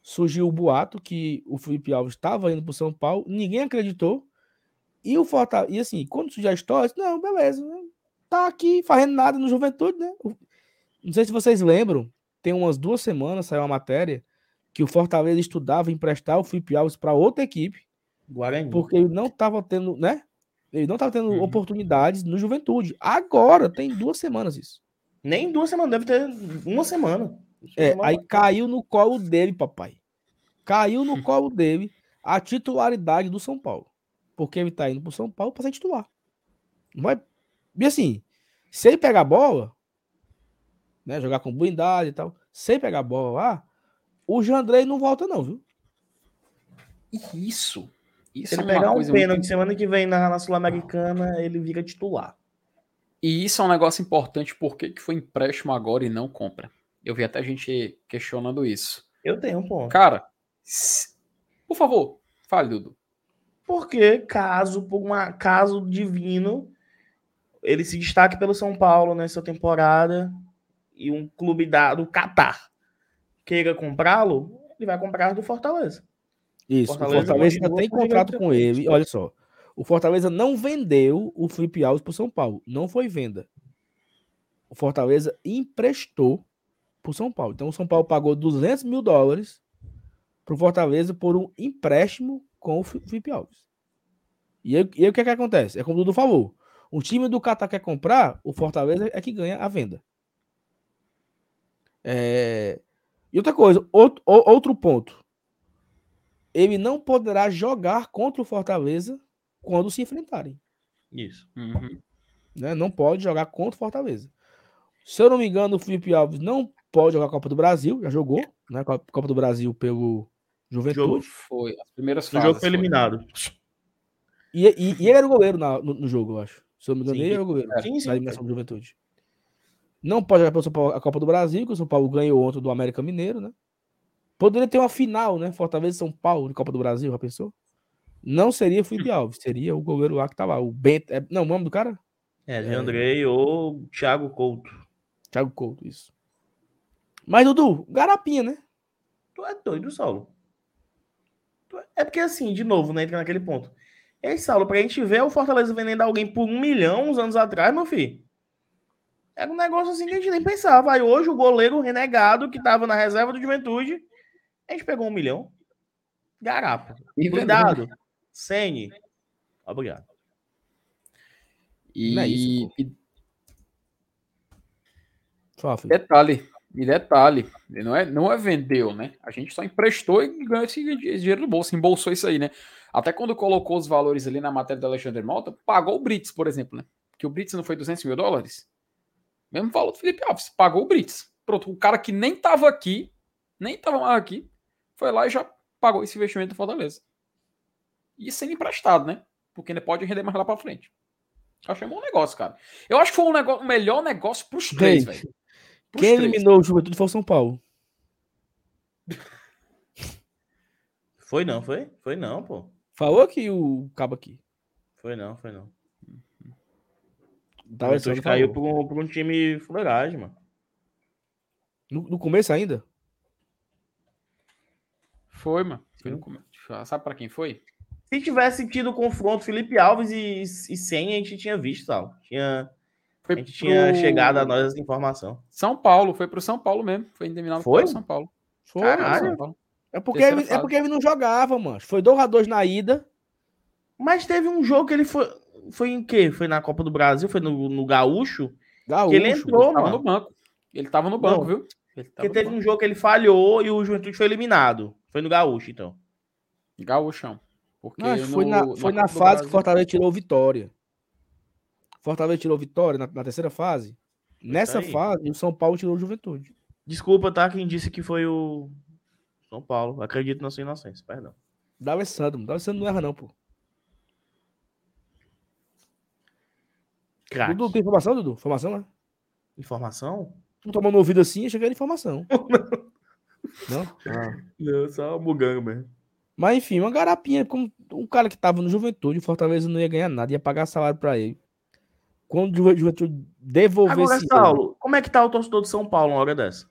Speaker 1: surgiu o boato que o Felipe Alves estava indo para São Paulo, ninguém acreditou. E o Fortaleza, e assim, quando surgiu a história, não, beleza, né? tá aqui fazendo nada no Juventude, né? Não sei se vocês lembram, tem umas duas semanas saiu uma matéria que o Fortaleza estudava emprestar o Felipe Alves para outra equipe, Guarani. porque ele não estava tendo, né? Ele não estava tendo uhum. oportunidades no Juventude. Agora tem duas semanas isso.
Speaker 3: Nem duas semanas, deve ter uma semana.
Speaker 1: É, aí caiu no colo dele, papai. Caiu no colo dele a titularidade do São Paulo porque ele tá indo pro São Paulo para ser titular. Não vai... E assim, se ele pegar a bola, né, jogar com blindade e tal, se ele pegar a bola lá, o Jandrei não volta não, viu?
Speaker 3: Isso. Isso se ele é pegar um pênalti muito... semana que vem na, na Sul-Americana, ele vira titular.
Speaker 2: E isso é um negócio importante, porque que foi empréstimo agora e não compra. Eu vi até gente questionando isso.
Speaker 3: Eu tenho um ponto.
Speaker 2: Cara, se... por favor, fale, Dudu.
Speaker 3: Porque caso, por um caso divino, ele se destaque pelo São Paulo nessa temporada e um clube da, do Catar queira comprá-lo, ele vai comprar do Fortaleza.
Speaker 1: Isso, Fortaleza o Fortaleza ainda tem contrato com ele. Olha só, o Fortaleza não vendeu o Felipe Alves para o São Paulo. Não foi venda. O Fortaleza emprestou para o São Paulo. Então o São Paulo pagou 200 mil dólares para o Fortaleza por um empréstimo com o Felipe Alves. E aí, e aí o que, é que acontece? É como o Dudu falou. O time do Catar quer comprar, o Fortaleza é que ganha a venda. É... E outra coisa, outro, outro ponto. Ele não poderá jogar contra o Fortaleza quando se enfrentarem.
Speaker 3: Isso.
Speaker 2: Uhum.
Speaker 1: Né? Não pode jogar contra o Fortaleza. Se eu não me engano, o Felipe Alves não pode jogar a Copa do Brasil, já jogou, né? Copa do Brasil pelo Juventude. Jogo
Speaker 2: foi, as primeiras
Speaker 3: fases. O jogo foi eliminado.
Speaker 1: E, e, e, ele era o goleiro na, no, no, jogo, eu acho. Se eu não me engano, sim, ele era o goleiro é, sim, sim, na eliminação do Juventude. Não pode jogar pelo São Paulo a Copa do Brasil, que o São Paulo ganhou ontem do América Mineiro, né? Poderia ter uma final, né? Fortaleza e São Paulo de Copa do Brasil, já pensou? Não seria Felipe Alves, seria o goleiro lá que tá lá. O Bento. É, não, o nome do cara?
Speaker 3: É, de Andrei é... ou Thiago Couto.
Speaker 1: Thiago Couto, isso. Mas, Dudu, garapinha, né?
Speaker 3: Tu é doido, Saulo. É porque, assim, de novo, né? Entra naquele ponto. Ei, Saulo, pra gente ver o Fortaleza vendendo alguém por um milhão uns anos atrás, meu filho. Era um negócio assim que a gente nem pensava. Aí hoje o goleiro renegado que tava na reserva do Juventude, a gente pegou um milhão. Garapa. E Cuidado. Sene. Obrigado.
Speaker 2: E, é isso, e... detalhe, e detalhe, não é, não é vendeu, né? A gente só emprestou e ganhou esse dinheiro do bolso, embolsou isso aí, né? Até quando colocou os valores ali na matéria do Alexandre Malta, pagou o Brits, por exemplo, né? Que o Brits não foi 200 mil dólares? Mesmo valor do Felipe Alves, pagou o Brits. Pronto, o cara que nem tava aqui, nem tava mais aqui, foi lá e já pagou esse investimento do Fortaleza. E sendo emprestado, né? Porque ainda pode render mais lá pra frente. Achei um bom negócio, cara. Eu acho que foi um negócio, o melhor negócio pros três, velho.
Speaker 1: Quem três. eliminou o Juventude foi o São Paulo.
Speaker 3: Foi não, foi? Foi não, pô.
Speaker 1: Falou que o cabo aqui.
Speaker 3: Foi não, foi não.
Speaker 1: Tava o caiu por um, por um time fuleiragem, mano. No, no, começo ainda?
Speaker 2: Foi, mano. Foi no começo. Sabe pra quem foi?
Speaker 3: Se tivesse tido o confronto Felipe Alves e, e Senha, a gente tinha visto, tal. Tinha, foi a gente pro... tinha chegado a nós essa informação.
Speaker 2: São Paulo, foi pro São Paulo mesmo. Foi eliminado
Speaker 3: foi?
Speaker 2: São Paulo.
Speaker 1: Foi, Caralho. Paulo. É porque, ele, é porque ele não jogava, mano. Foi 2x2 na ida.
Speaker 3: Mas teve um jogo que ele foi. Foi em quê? Foi na Copa do Brasil? Foi no, no Gaúcho?
Speaker 1: Gaúcho.
Speaker 3: Que ele entrou,
Speaker 2: ele tava no banco. Ele tava no banco, não, viu?
Speaker 3: Porque teve banco. um jogo que ele falhou e o Juventude foi eliminado. Foi no Gaúcho, então.
Speaker 2: Gaúchão.
Speaker 1: Porque não, foi no, na, foi na, na fase que o Fortaleza tirou vitória. Fortaleza tirou vitória na, na terceira fase. Nessa fase, o São Paulo tirou o Juventude.
Speaker 3: Desculpa, tá? Quem disse que foi o São Paulo. Acredito na sua inocência, perdão.
Speaker 1: D'Alessandro. D'Alessandro não erra, não, pô.
Speaker 3: Crack.
Speaker 1: Dudu, tem informação, Dudu? Informação, né?
Speaker 3: Informação?
Speaker 1: Tu tomou no ouvido assim, que era informação.
Speaker 3: não? Ah. Não, só bugando mesmo.
Speaker 1: Mas enfim, uma garapinha, como um cara que tava no Juventude, o Fortaleza não ia ganhar nada, ia pagar salário para ele. Quando o Juventude devolvesse.
Speaker 3: Agora, Saulo, como é que tá o torcedor de São Paulo uma hora dessa?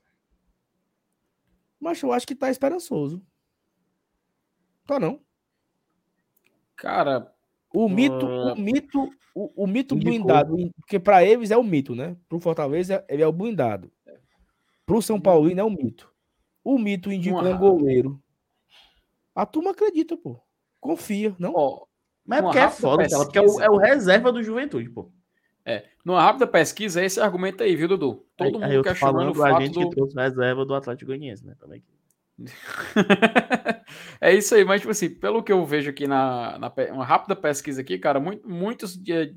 Speaker 1: Mas eu acho que tá esperançoso. Tá não.
Speaker 2: Cara,
Speaker 1: o mito, uh... o mito o, o mito Indicou. blindado, porque para eles é o mito, né? Pro Fortaleza, ele é o blindado. Pro São Paulino é o mito. O mito indicou um goleiro. A turma acredita, pô. Confia, não?
Speaker 3: Oh, mas é porque é foda, pesquisa... porque é o, é o, reserva do Juventude, pô.
Speaker 2: É, numa rápida pesquisa, esse argumento aí, viu, Dudu?
Speaker 3: Todo aí, mundo questionando o fato a gente do... que trouxe reserva do Atlético Goianiense, né? Também.
Speaker 2: é isso aí, mas tipo assim, pelo que eu vejo aqui na, na uma rápida pesquisa aqui, cara, muito, muitos de,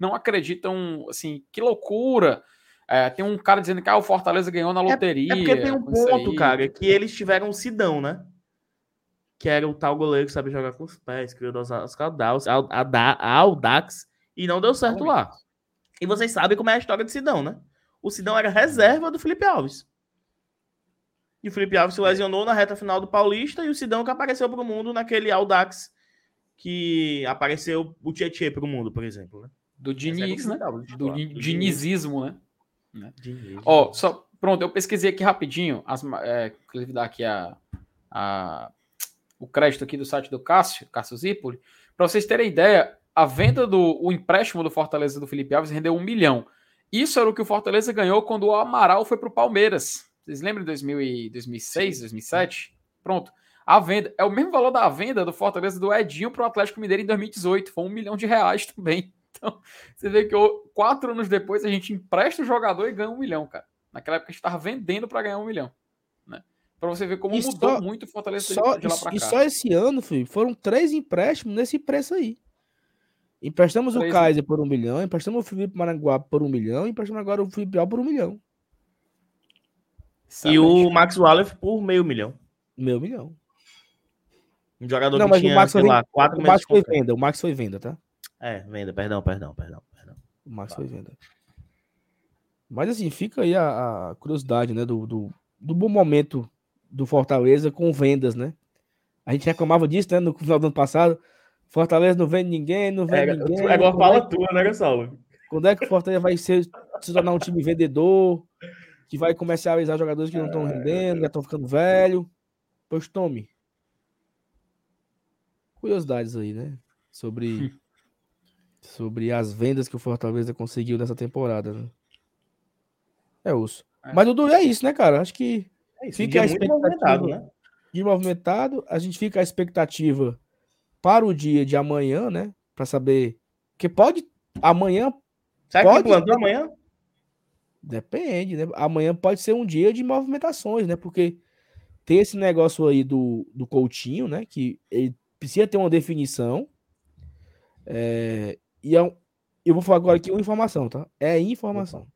Speaker 2: não acreditam, assim, que loucura. É, tem um cara dizendo que ah, o Fortaleza ganhou na loteria. É,
Speaker 3: é porque tem um ponto, cara, que eles tiveram um Sidão, né? Que era o tal goleiro que sabe jogar com os pés, criou os Audax, e não deu certo lá. E vocês sabem como é a história de Sidão, né? O Sidão era reserva do Felipe Alves. E o Felipe Alves se lesionou na reta final do Paulista e o Sidão que apareceu para o mundo naquele Audax que apareceu o Tietchan para o mundo, por exemplo. Né?
Speaker 2: Do Diniz,
Speaker 3: é
Speaker 2: né?
Speaker 3: complicado de
Speaker 2: Do
Speaker 3: Do
Speaker 2: dinizismo, né?
Speaker 3: Diniz.
Speaker 2: Ó, só, pronto, eu pesquisei aqui rapidinho, as, é, inclusive dar aqui a, a- o crédito aqui do site do Cássio, Cássio Zipoli, para vocês terem ideia, a venda do o empréstimo do Fortaleza do Felipe Alves rendeu um milhão. Isso era o que o Fortaleza ganhou quando o Amaral foi para o Palmeiras. Vocês lembram de 2000 e 2006, 2007? Pronto. A venda é o mesmo valor da venda do Fortaleza do Edinho para o Atlético Mineiro em 2018. Foi um milhão de reais também. Então, você vê que quatro anos depois a gente empresta o jogador e ganha um milhão, cara. Naquela época a gente estava vendendo para ganhar um milhão. Né? Para você ver como
Speaker 1: E
Speaker 2: mudou
Speaker 1: só-
Speaker 2: muito o Fortaleza
Speaker 1: Só,
Speaker 2: de lá para cá.
Speaker 1: e só esse ano, filho, foram três empréstimos nesse preço aí. Emprestamos o
Speaker 2: né?
Speaker 1: Kaiser por um milhão, emprestamos o Felipe Maranguá por um milhão, emprestamos agora o Felipe Alves por um milhão.
Speaker 3: E o Max Wallace por meio milhão.
Speaker 1: Meu milhão.
Speaker 3: Um jogador
Speaker 1: Não,
Speaker 3: que
Speaker 1: mas o
Speaker 3: tinha,
Speaker 1: Max
Speaker 3: sei
Speaker 1: foi-
Speaker 3: lá, quatro
Speaker 1: O
Speaker 3: meses
Speaker 1: Max foi
Speaker 3: contrato.
Speaker 1: venda, o Max foi venda, tá?
Speaker 3: É, venda, perdão, perdão, perdão. perdão.
Speaker 1: O Max
Speaker 3: Tá.
Speaker 1: foi venda. Mas assim, fica aí a, a curiosidade, né? Do, do, do bom momento do Fortaleza com vendas, né? A gente reclamava disso, né? No final do ano passado. Fortaleza não vende ninguém, não
Speaker 3: É,
Speaker 1: vende ninguém.
Speaker 3: agora
Speaker 1: quando, é,
Speaker 3: fala tua, né, Gonçalo?
Speaker 1: quando é que o Fortaleza vai ser, se tornar um time vendedor? Que vai comercializar jogadores que não estão rendendo, já estão ficando velho. Pois tome. Curiosidades aí, né? Sobre, sobre as vendas que o Fortaleza conseguiu nessa temporada. Né? É osso.
Speaker 2: É.
Speaker 1: Mas, Dudu, é isso, né, cara? Acho que
Speaker 3: É isso,
Speaker 1: Fica a expectativa.
Speaker 3: movimentado, né?
Speaker 1: de movimentado, a gente fica à expectativa para o dia de amanhã, né? Para saber. Que pode. Amanhã
Speaker 3: que
Speaker 1: Pode
Speaker 3: plantou
Speaker 1: ser.
Speaker 3: amanhã?
Speaker 1: Depende, né? Amanhã pode ser um dia de movimentações, né? Porque tem esse negócio aí do, do Coutinho, né? Que ele precisa ter uma definição. É, e é um- eu vou falar agora aqui uma informação, tá? É informação.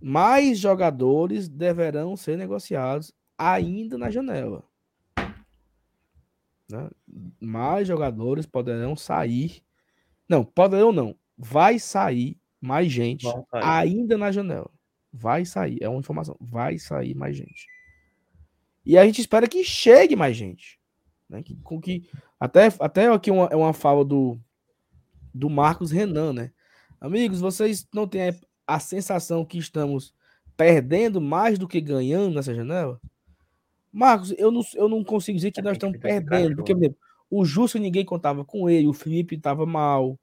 Speaker 1: Mais jogadores deverão ser negociados ainda na janela. Né? Mais jogadores poderão sair. Não, poderão não. Vai sair mais gente
Speaker 3: sair.
Speaker 1: ainda na janela. Vai sair, é uma informação. Vai sair mais gente. E a gente espera que chegue mais gente. Né? Que, com que, até, até aqui uma, é uma fala do, do Marcos Renan, né? Amigos, vocês não têm a, a sensação que estamos perdendo mais do que ganhando nessa janela? Marcos, eu não, eu não consigo dizer que
Speaker 3: É,
Speaker 1: nós estamos perdendo. Porque, por exemplo, o Justo ninguém contava com ele, o Felipe estava mal,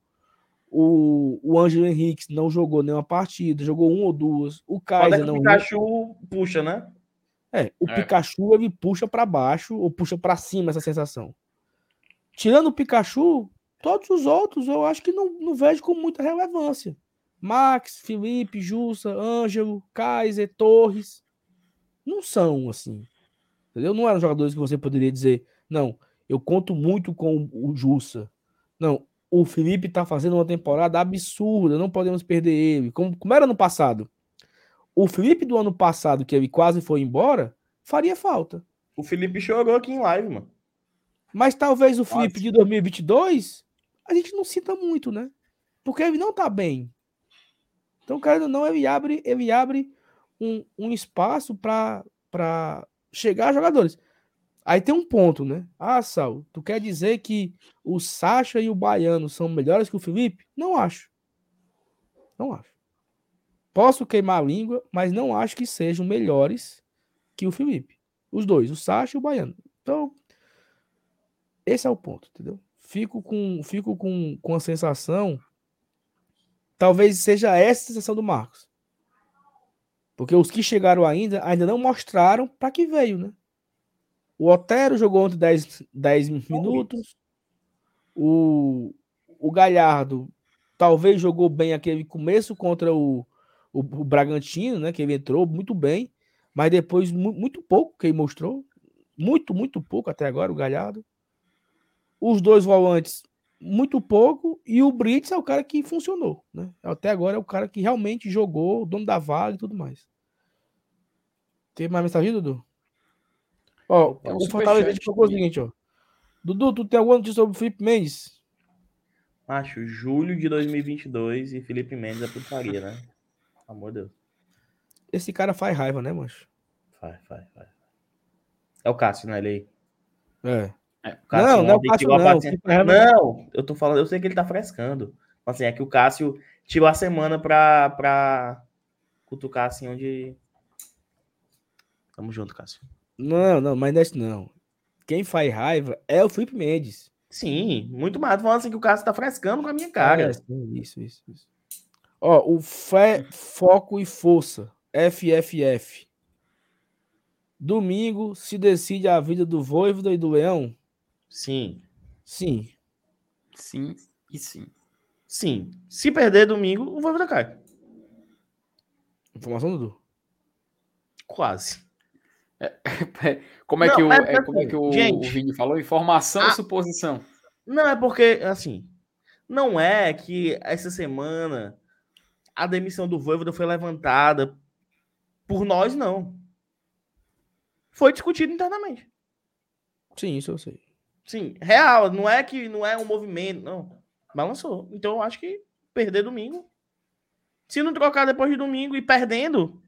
Speaker 1: o, o Ângelo Henrique não jogou nenhuma partida, jogou uma ou duas, o
Speaker 3: é
Speaker 1: Kaiser
Speaker 3: que o
Speaker 1: não.
Speaker 3: Pikachu puxa, né?
Speaker 1: É, o
Speaker 2: É.
Speaker 1: Pikachu ele puxa pra baixo ou puxa pra cima essa sensação. Tirando o Pikachu, todos os outros eu acho que não, não vejo com muita relevância. Max, Felipe, Jussa, Ângelo, Kaiser, Torres. Não são assim. Entendeu? Não eram jogadores que você poderia dizer, não, eu conto muito com o Jussa. Não, o Felipe tá fazendo uma temporada absurda, não podemos perder ele. Como, como era no passado. O Felipe do ano passado, que ele quase foi embora, faria falta.
Speaker 3: O Felipe chorou aqui em live, mano.
Speaker 1: Mas talvez o. Felipe de 2022 a gente não sinta muito, né? Porque ele não tá bem. Então, cara, não, ele abre, ele abre um, um espaço para chegar a jogadores. Aí tem um ponto, né? Ah, Sal, tu quer dizer que o Sacha e o Baiano são melhores que o Felipe? Não acho. Não acho. Posso queimar a língua, mas não acho que sejam melhores que o Felipe. Os dois, o Sacha e o Baiano. Então, esse é o ponto, entendeu? Fico com, fico com, com a sensação. Talvez seja essa a sensação do Marcos. Porque os que chegaram ainda, ainda não mostraram para que veio, né? O Otero jogou ontem 10, 10 minutos. O, o Galhardo talvez jogou bem aquele começo contra o, o, o Bragantino, né? Que ele entrou muito bem, mas depois mu- muito pouco que ele mostrou. Muito, muito pouco até agora, o Galhardo. Os dois volantes, muito pouco. E o Brits é o cara que funcionou, né? Até agora é o cara que realmente jogou, o dono da vaga e tudo mais. Tem mais mensagem, Dudu? Ó,
Speaker 2: Tem um
Speaker 1: o Fortaleza colocou o seguinte, ó. Dudu, tu tem alguma notícia sobre o Felipe Mendes?
Speaker 3: Acho, julho de 2022 e Felipe Mendes é putaria, né? Amor de Deus.
Speaker 1: Esse cara faz raiva, né, mancho?
Speaker 3: Vai, vai, vai. É o Cássio, né? Ele aí.
Speaker 1: É.
Speaker 3: O Cássio
Speaker 1: Não, não é Cássio, não.
Speaker 3: paciência-
Speaker 1: Felipe Raiva-
Speaker 3: Não, eu tô falando, eu sei que ele tá frescando. Assim, é que o Cássio tirou a semana pra, pra cutucar assim onde. Tamo junto, Cássio.
Speaker 1: Não, não, mas nesse não. Quem faz raiva é o Felipe Mendes.
Speaker 3: Sim, muito mais. Tô falando assim que o Cássio tá frescando com a minha cara.
Speaker 1: É, sim, isso, isso, isso. Ó, o Fé, Foco e Força, FFF. Domingo se decide a vida do Voivoda e do Leão?
Speaker 3: Sim,
Speaker 1: Sim.
Speaker 2: Sim e sim.
Speaker 3: sim. Se perder domingo, o Voivoda cai.
Speaker 1: Informação, Dudu?
Speaker 3: Quase.
Speaker 2: Como é
Speaker 3: Não,
Speaker 2: que o,
Speaker 3: é
Speaker 2: é, como é
Speaker 3: assim,
Speaker 2: que o,
Speaker 3: gente.
Speaker 2: o Vini falou? Informação
Speaker 3: Ah.
Speaker 2: ou suposição?
Speaker 3: Não, é porque, assim, não é que essa semana a demissão do Voivoda foi levantada por nós, não. Foi discutido internamente.
Speaker 1: Sim, isso eu sei.
Speaker 3: Sim, real, não é que não é um movimento, não. Balançou. Então eu acho que perder domingo. Se não trocar depois de domingo e perdendo,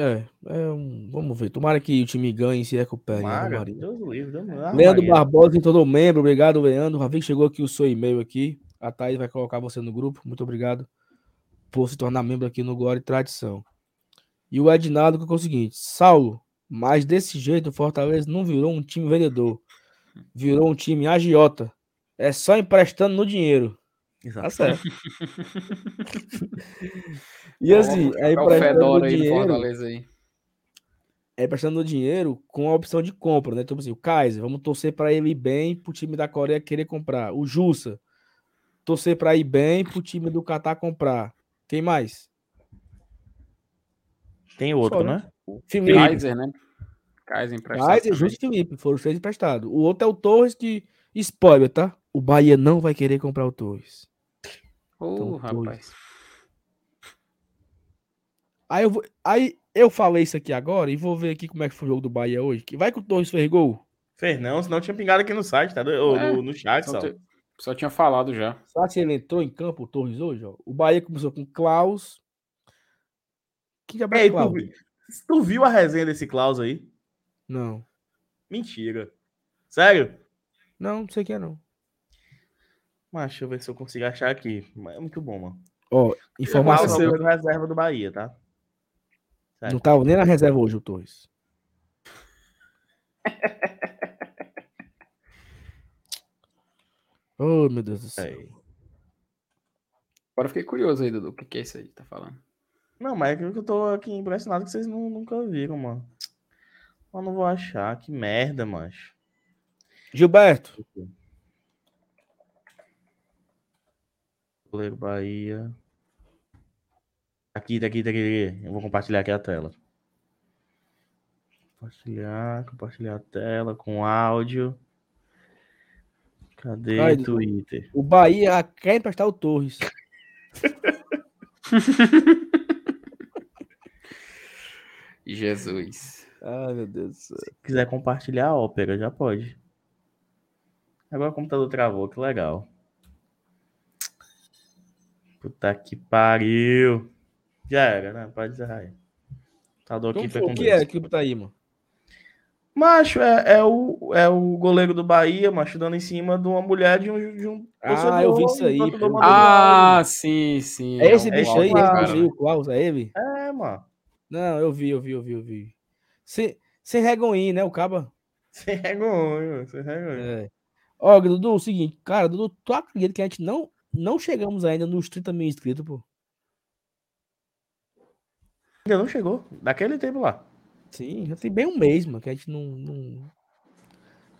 Speaker 1: É, é um- vamos ver. Tomara que o time ganhe e se recupere. Ave
Speaker 3: Mara,
Speaker 1: Maria.
Speaker 3: Deus livre.
Speaker 1: Leandro. Barbosa em todo membro. Obrigado, Leandro. Ravi chegou aqui o seu e-mail aqui. A Thaís vai colocar você no grupo. Muito obrigado por se tornar membro aqui no Glória e Tradição. E o Ednaldo colocou o seguinte: Saulo, mas desse jeito o Fortaleza não virou um time vendedor. Virou um time agiota. É só emprestando no dinheiro. Tá
Speaker 3: Exato.
Speaker 1: certo. e assim, é
Speaker 2: é o
Speaker 1: emprestando
Speaker 2: Fedora
Speaker 1: no dinheiro
Speaker 2: Fortaleza aí.
Speaker 1: é prestando dinheiro com a opção de compra, né? Então, assim, o Kaiser, vamos torcer para ele ir bem pro time da Coreia querer comprar. O Jussa, torcer para ir bem pro time do Catar comprar. Quem mais?
Speaker 3: Tem outro,
Speaker 1: Só,
Speaker 3: né?
Speaker 1: Felipe.
Speaker 2: Kaiser, né? Kaiser emprestado.
Speaker 1: Kaiser,
Speaker 2: também.
Speaker 1: E Felipe, foram os três emprestados. O outro é o Torres que, spoiler, tá? O Bahia não vai querer comprar o Torres.
Speaker 2: Ô,
Speaker 1: Então,
Speaker 2: rapaz.
Speaker 1: Aí eu, vou, aí eu falei isso aqui agora e vou ver aqui como é que foi o jogo do Bahia hoje. Que vai que o Torres fez gol.
Speaker 3: Fez não, senão tinha pingado aqui no site, tá? Ou
Speaker 2: É,
Speaker 3: no, no chat,
Speaker 2: Só,
Speaker 3: só.
Speaker 2: te- só tinha falado já.
Speaker 1: Sabe se ele entrou em campo, o Torres, hoje? Ó? O Bahia começou com Klaus. Que diabo é Klaus?
Speaker 3: vi- tu viu a resenha desse Klaus aí?
Speaker 1: Não.
Speaker 3: Mentira. Sério?
Speaker 1: Não, não sei quem é, não.
Speaker 3: Mas deixa eu ver se eu consigo achar aqui. Mas É muito bom, mano.
Speaker 1: Ó,
Speaker 3: Klaus
Speaker 1: informação.
Speaker 3: o goleiro reserva do Bahia, tá?
Speaker 1: Não tava nem na reserva hoje o Torres. Oh, meu Deus do céu.
Speaker 3: Aí.
Speaker 2: Agora eu fiquei curioso aí, Dudu. O que, que é isso aí que tá falando?
Speaker 3: Não, mas é que eu tô aqui impressionado que vocês nu- nunca viram, mano. Eu não vou achar. Que merda, macho.
Speaker 1: Gilberto,
Speaker 3: Goleiro Bahia. Aqui, daqui, daqui. Eu vou compartilhar aqui a tela. Compartilhar, compartilhar a tela com áudio. Cadê
Speaker 1: Ai,
Speaker 3: o Twitter?
Speaker 1: o Bahia quer emprestar o Torres.
Speaker 2: Jesus.
Speaker 1: Ai, meu Deus do céu.
Speaker 3: Se quiser compartilhar a ópera, já pode. Agora o computador travou, que legal. Puta que pariu. Já era, né? Pode encerrar aí. O computador aqui com
Speaker 1: O que é que tá aí, mano?
Speaker 3: Macho, é, é, o, é o goleiro do Bahia, macho, dando em cima de uma mulher de um, de um
Speaker 1: Ah, eu vi isso aí,
Speaker 2: Ah, sim, sim.
Speaker 1: É esse
Speaker 2: um
Speaker 1: bicho aí,
Speaker 2: do
Speaker 1: esse
Speaker 2: cara,
Speaker 1: bicho aí,
Speaker 2: né?
Speaker 1: o Klaus, é ele?
Speaker 3: É, mano.
Speaker 1: Não, eu vi, eu vi, eu vi, eu vi. Sem, sem regoinho, né, o caba?
Speaker 3: Sem vergonha, sem vergonha.
Speaker 1: É. Ó, Dudu, o seguinte, cara, Dudu, tu acredita que a gente não, não chegamos ainda nos 30 mil inscritos, pô?
Speaker 3: Ainda não chegou. Daquele tempo lá.
Speaker 1: Sim, já tem bem um mês, mano, que a gente não. não-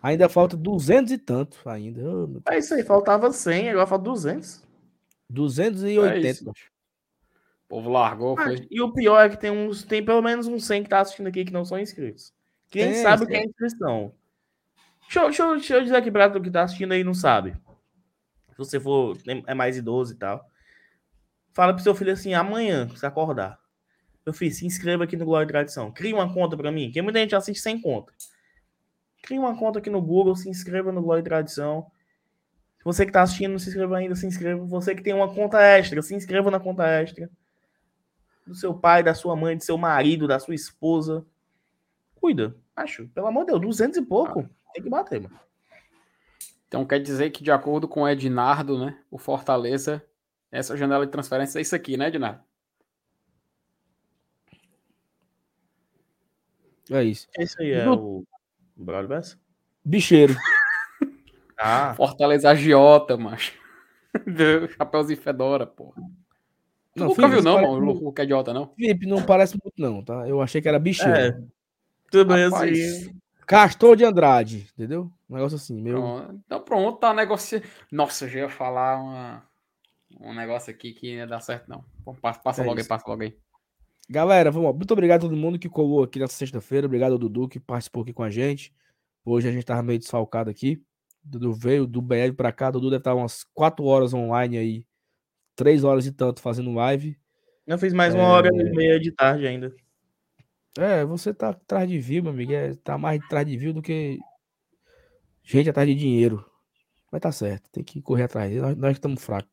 Speaker 1: Ainda falta 200 e tanto ainda.
Speaker 3: É isso aí, faltava 100, agora falta 200.
Speaker 1: 280,
Speaker 2: É isso. O povo largou,
Speaker 3: Ah,
Speaker 2: foi.
Speaker 3: e o pior é que tem uns, tem pelo menos uns 100 que tá assistindo aqui que não são inscritos. Quem
Speaker 1: Tem,
Speaker 3: sabe o que é inscrição? Deixa, eu- deixa, deixa eu dizer aqui pra tu que tá assistindo aí e não sabe. Se você for, é mais idoso e tal. Fala pro seu filho assim, amanhã, se acordar. Meu filho, se inscreva aqui no Glória e Tradição. Cria uma conta pra mim, que muita gente assiste sem conta. Cria uma conta aqui no Google, se inscreva no Glória e Tradição. Se você que tá assistindo não se inscreva ainda, se inscreva. Você que tem uma conta extra, se inscreva na conta extra. Do seu pai, da sua mãe, do seu marido, da sua esposa. Cuida. Acho, pelo amor de Deus, 200 e pouco. Tem que bater, mano.
Speaker 2: Então quer dizer que, de acordo com o Ednardo, né, o Fortaleza, essa janela de transferência é isso aqui, né, Ednardo?
Speaker 1: É isso.
Speaker 3: Esse aí é
Speaker 1: Do-
Speaker 3: o Braulio Bessa?
Speaker 1: Bicheiro.
Speaker 3: Ah,
Speaker 2: Fortaleza agiota, macho. Chapeuzinho fedora, porra. Tu
Speaker 1: Não,
Speaker 2: nunca
Speaker 1: Felipe,
Speaker 2: viu, não,
Speaker 1: parece
Speaker 2: mano,
Speaker 1: muito-
Speaker 2: o Hulk é idiota, não?
Speaker 1: Felipe, não parece muito, não, tá? Eu achei que era bicheiro.
Speaker 3: é. Também
Speaker 2: Rapaz,
Speaker 3: assim.
Speaker 1: Castor de Andrade, entendeu? Um negócio assim, meu.
Speaker 2: Pronto. Então pronto, tá negociando. Nossa, eu já ia falar uma... um negócio aqui que não ia dar certo, não. Pô, Passa, passa
Speaker 1: É
Speaker 2: logo aí,
Speaker 1: isso.
Speaker 2: passa logo aí.
Speaker 1: Galera, vamos, lá. muito obrigado a todo mundo que colou aqui nessa sexta-feira. Obrigado ao Dudu que participou aqui com a gente. Hoje a gente tava meio desfalcado aqui. Dudu veio do BL pra cá. Dudu deve estar umas 4 horas online aí. 3 horas e tanto fazendo live.
Speaker 3: Eu fiz mais uma hora e meia de tarde ainda.
Speaker 1: É, você tá atrás de view, meu amigo. É, tá mais atrás de view do que gente atrás de dinheiro. Mas tá certo, tem que correr atrás. Nós, nós estamos fracos.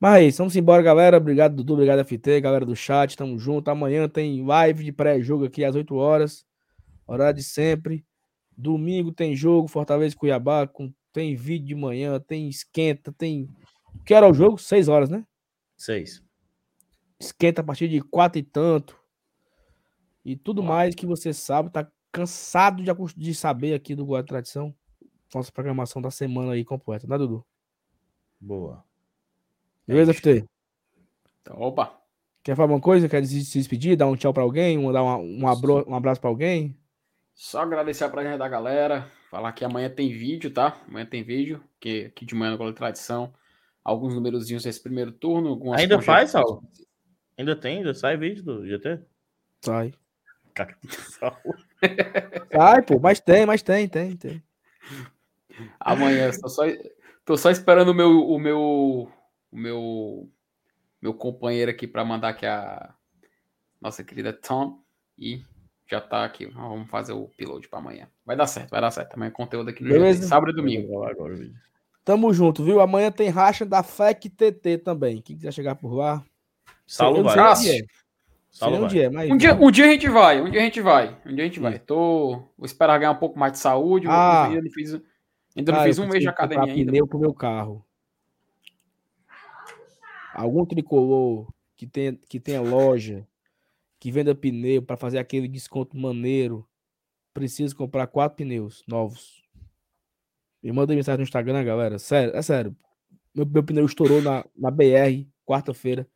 Speaker 1: Mas é isso, vamos embora, galera. Obrigado, Dudu. Obrigado, FT, galera do chat. Tamo junto. Amanhã tem live de pré-jogo aqui às 8 horas. Horário de sempre. Domingo tem jogo, Fortaleza e Cuiabá. Com, tem vídeo de manhã, tem esquenta, tem. Que é o jogo? 6 horas, né?
Speaker 3: Seis.
Speaker 1: esquenta a partir de quatro e tanto. E tudo mais que você sabe, tá cansado de, de saber aqui do Guarda Tradição. Nossa programação da semana aí completa, né, Dudu?
Speaker 3: Boa.
Speaker 1: Beleza. FT?
Speaker 2: Então, opa.
Speaker 1: Quer falar alguma coisa? Quer se despedir? Dar um tchau pra alguém? Mandar uma- um, abro- um abraço pra alguém?
Speaker 2: Só agradecer a presença da galera. Falar que amanhã tem vídeo, tá? Amanhã tem vídeo, que aqui de manhã no Gol de Tradição. Alguns numerozinhos desse primeiro turno. Algumas
Speaker 3: Ainda faz. Saulo? Ainda tem? Ainda sai vídeo do GT?
Speaker 1: Sai. Sai, pô, mas tem, mas tem, tem, tem.
Speaker 2: Amanhã, tô só, tô só esperando o meu, o meu, o meu, meu companheiro aqui para mandar aqui a nossa querida Tom e já tá aqui. Vamos fazer o upload para amanhã. Vai dar certo, vai dar certo. Amanhã é conteúdo aqui no
Speaker 1: Beleza.
Speaker 2: GT, sábado e domingo.
Speaker 3: Agora o vídeo.
Speaker 1: Tamo junto, viu? Amanhã tem racha da FEC TT também. Quem quiser chegar por lá.
Speaker 3: Saulo
Speaker 1: não
Speaker 3: vai.
Speaker 2: Abraço.
Speaker 1: onde é.
Speaker 3: Saulo
Speaker 1: onde
Speaker 3: vai.
Speaker 1: é, mas.
Speaker 2: Um dia, um dia a gente vai, um dia a gente vai, um dia a gente vai. Tô, vou esperar ganhar um pouco mais de saúde.
Speaker 1: Ah.
Speaker 2: ainda não fiz, ainda não
Speaker 1: Ah,
Speaker 2: fiz um mês de academia ainda.
Speaker 1: pneu pro meu carro. Algum tricolor que tenha, que tenha loja, que venda pneu para fazer aquele desconto maneiro, precisa comprar quatro pneus novos. Me manda mensagem no Instagram, galera. Sério, é sério. Meu, meu pneu estourou na, na BR, quarta-feira.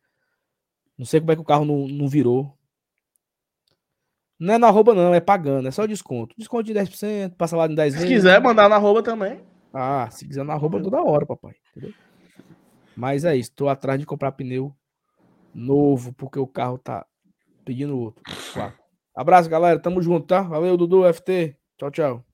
Speaker 1: Não sei como é que o carro não, não virou. Não é na arroba, não, é pagando, é só desconto. Desconto de 10%, passa lá em 10
Speaker 3: Se
Speaker 1: vezes.
Speaker 3: quiser mandar na arroba também.
Speaker 1: Ah, se quiser na roupa toda hora, papai. Entendeu? Mas é isso. Tô atrás de comprar pneu novo, porque o carro tá pedindo outro. Quatro. Abraço, galera. Tamo junto, tá? Valeu, Dudu, FT. Tchau, tchau.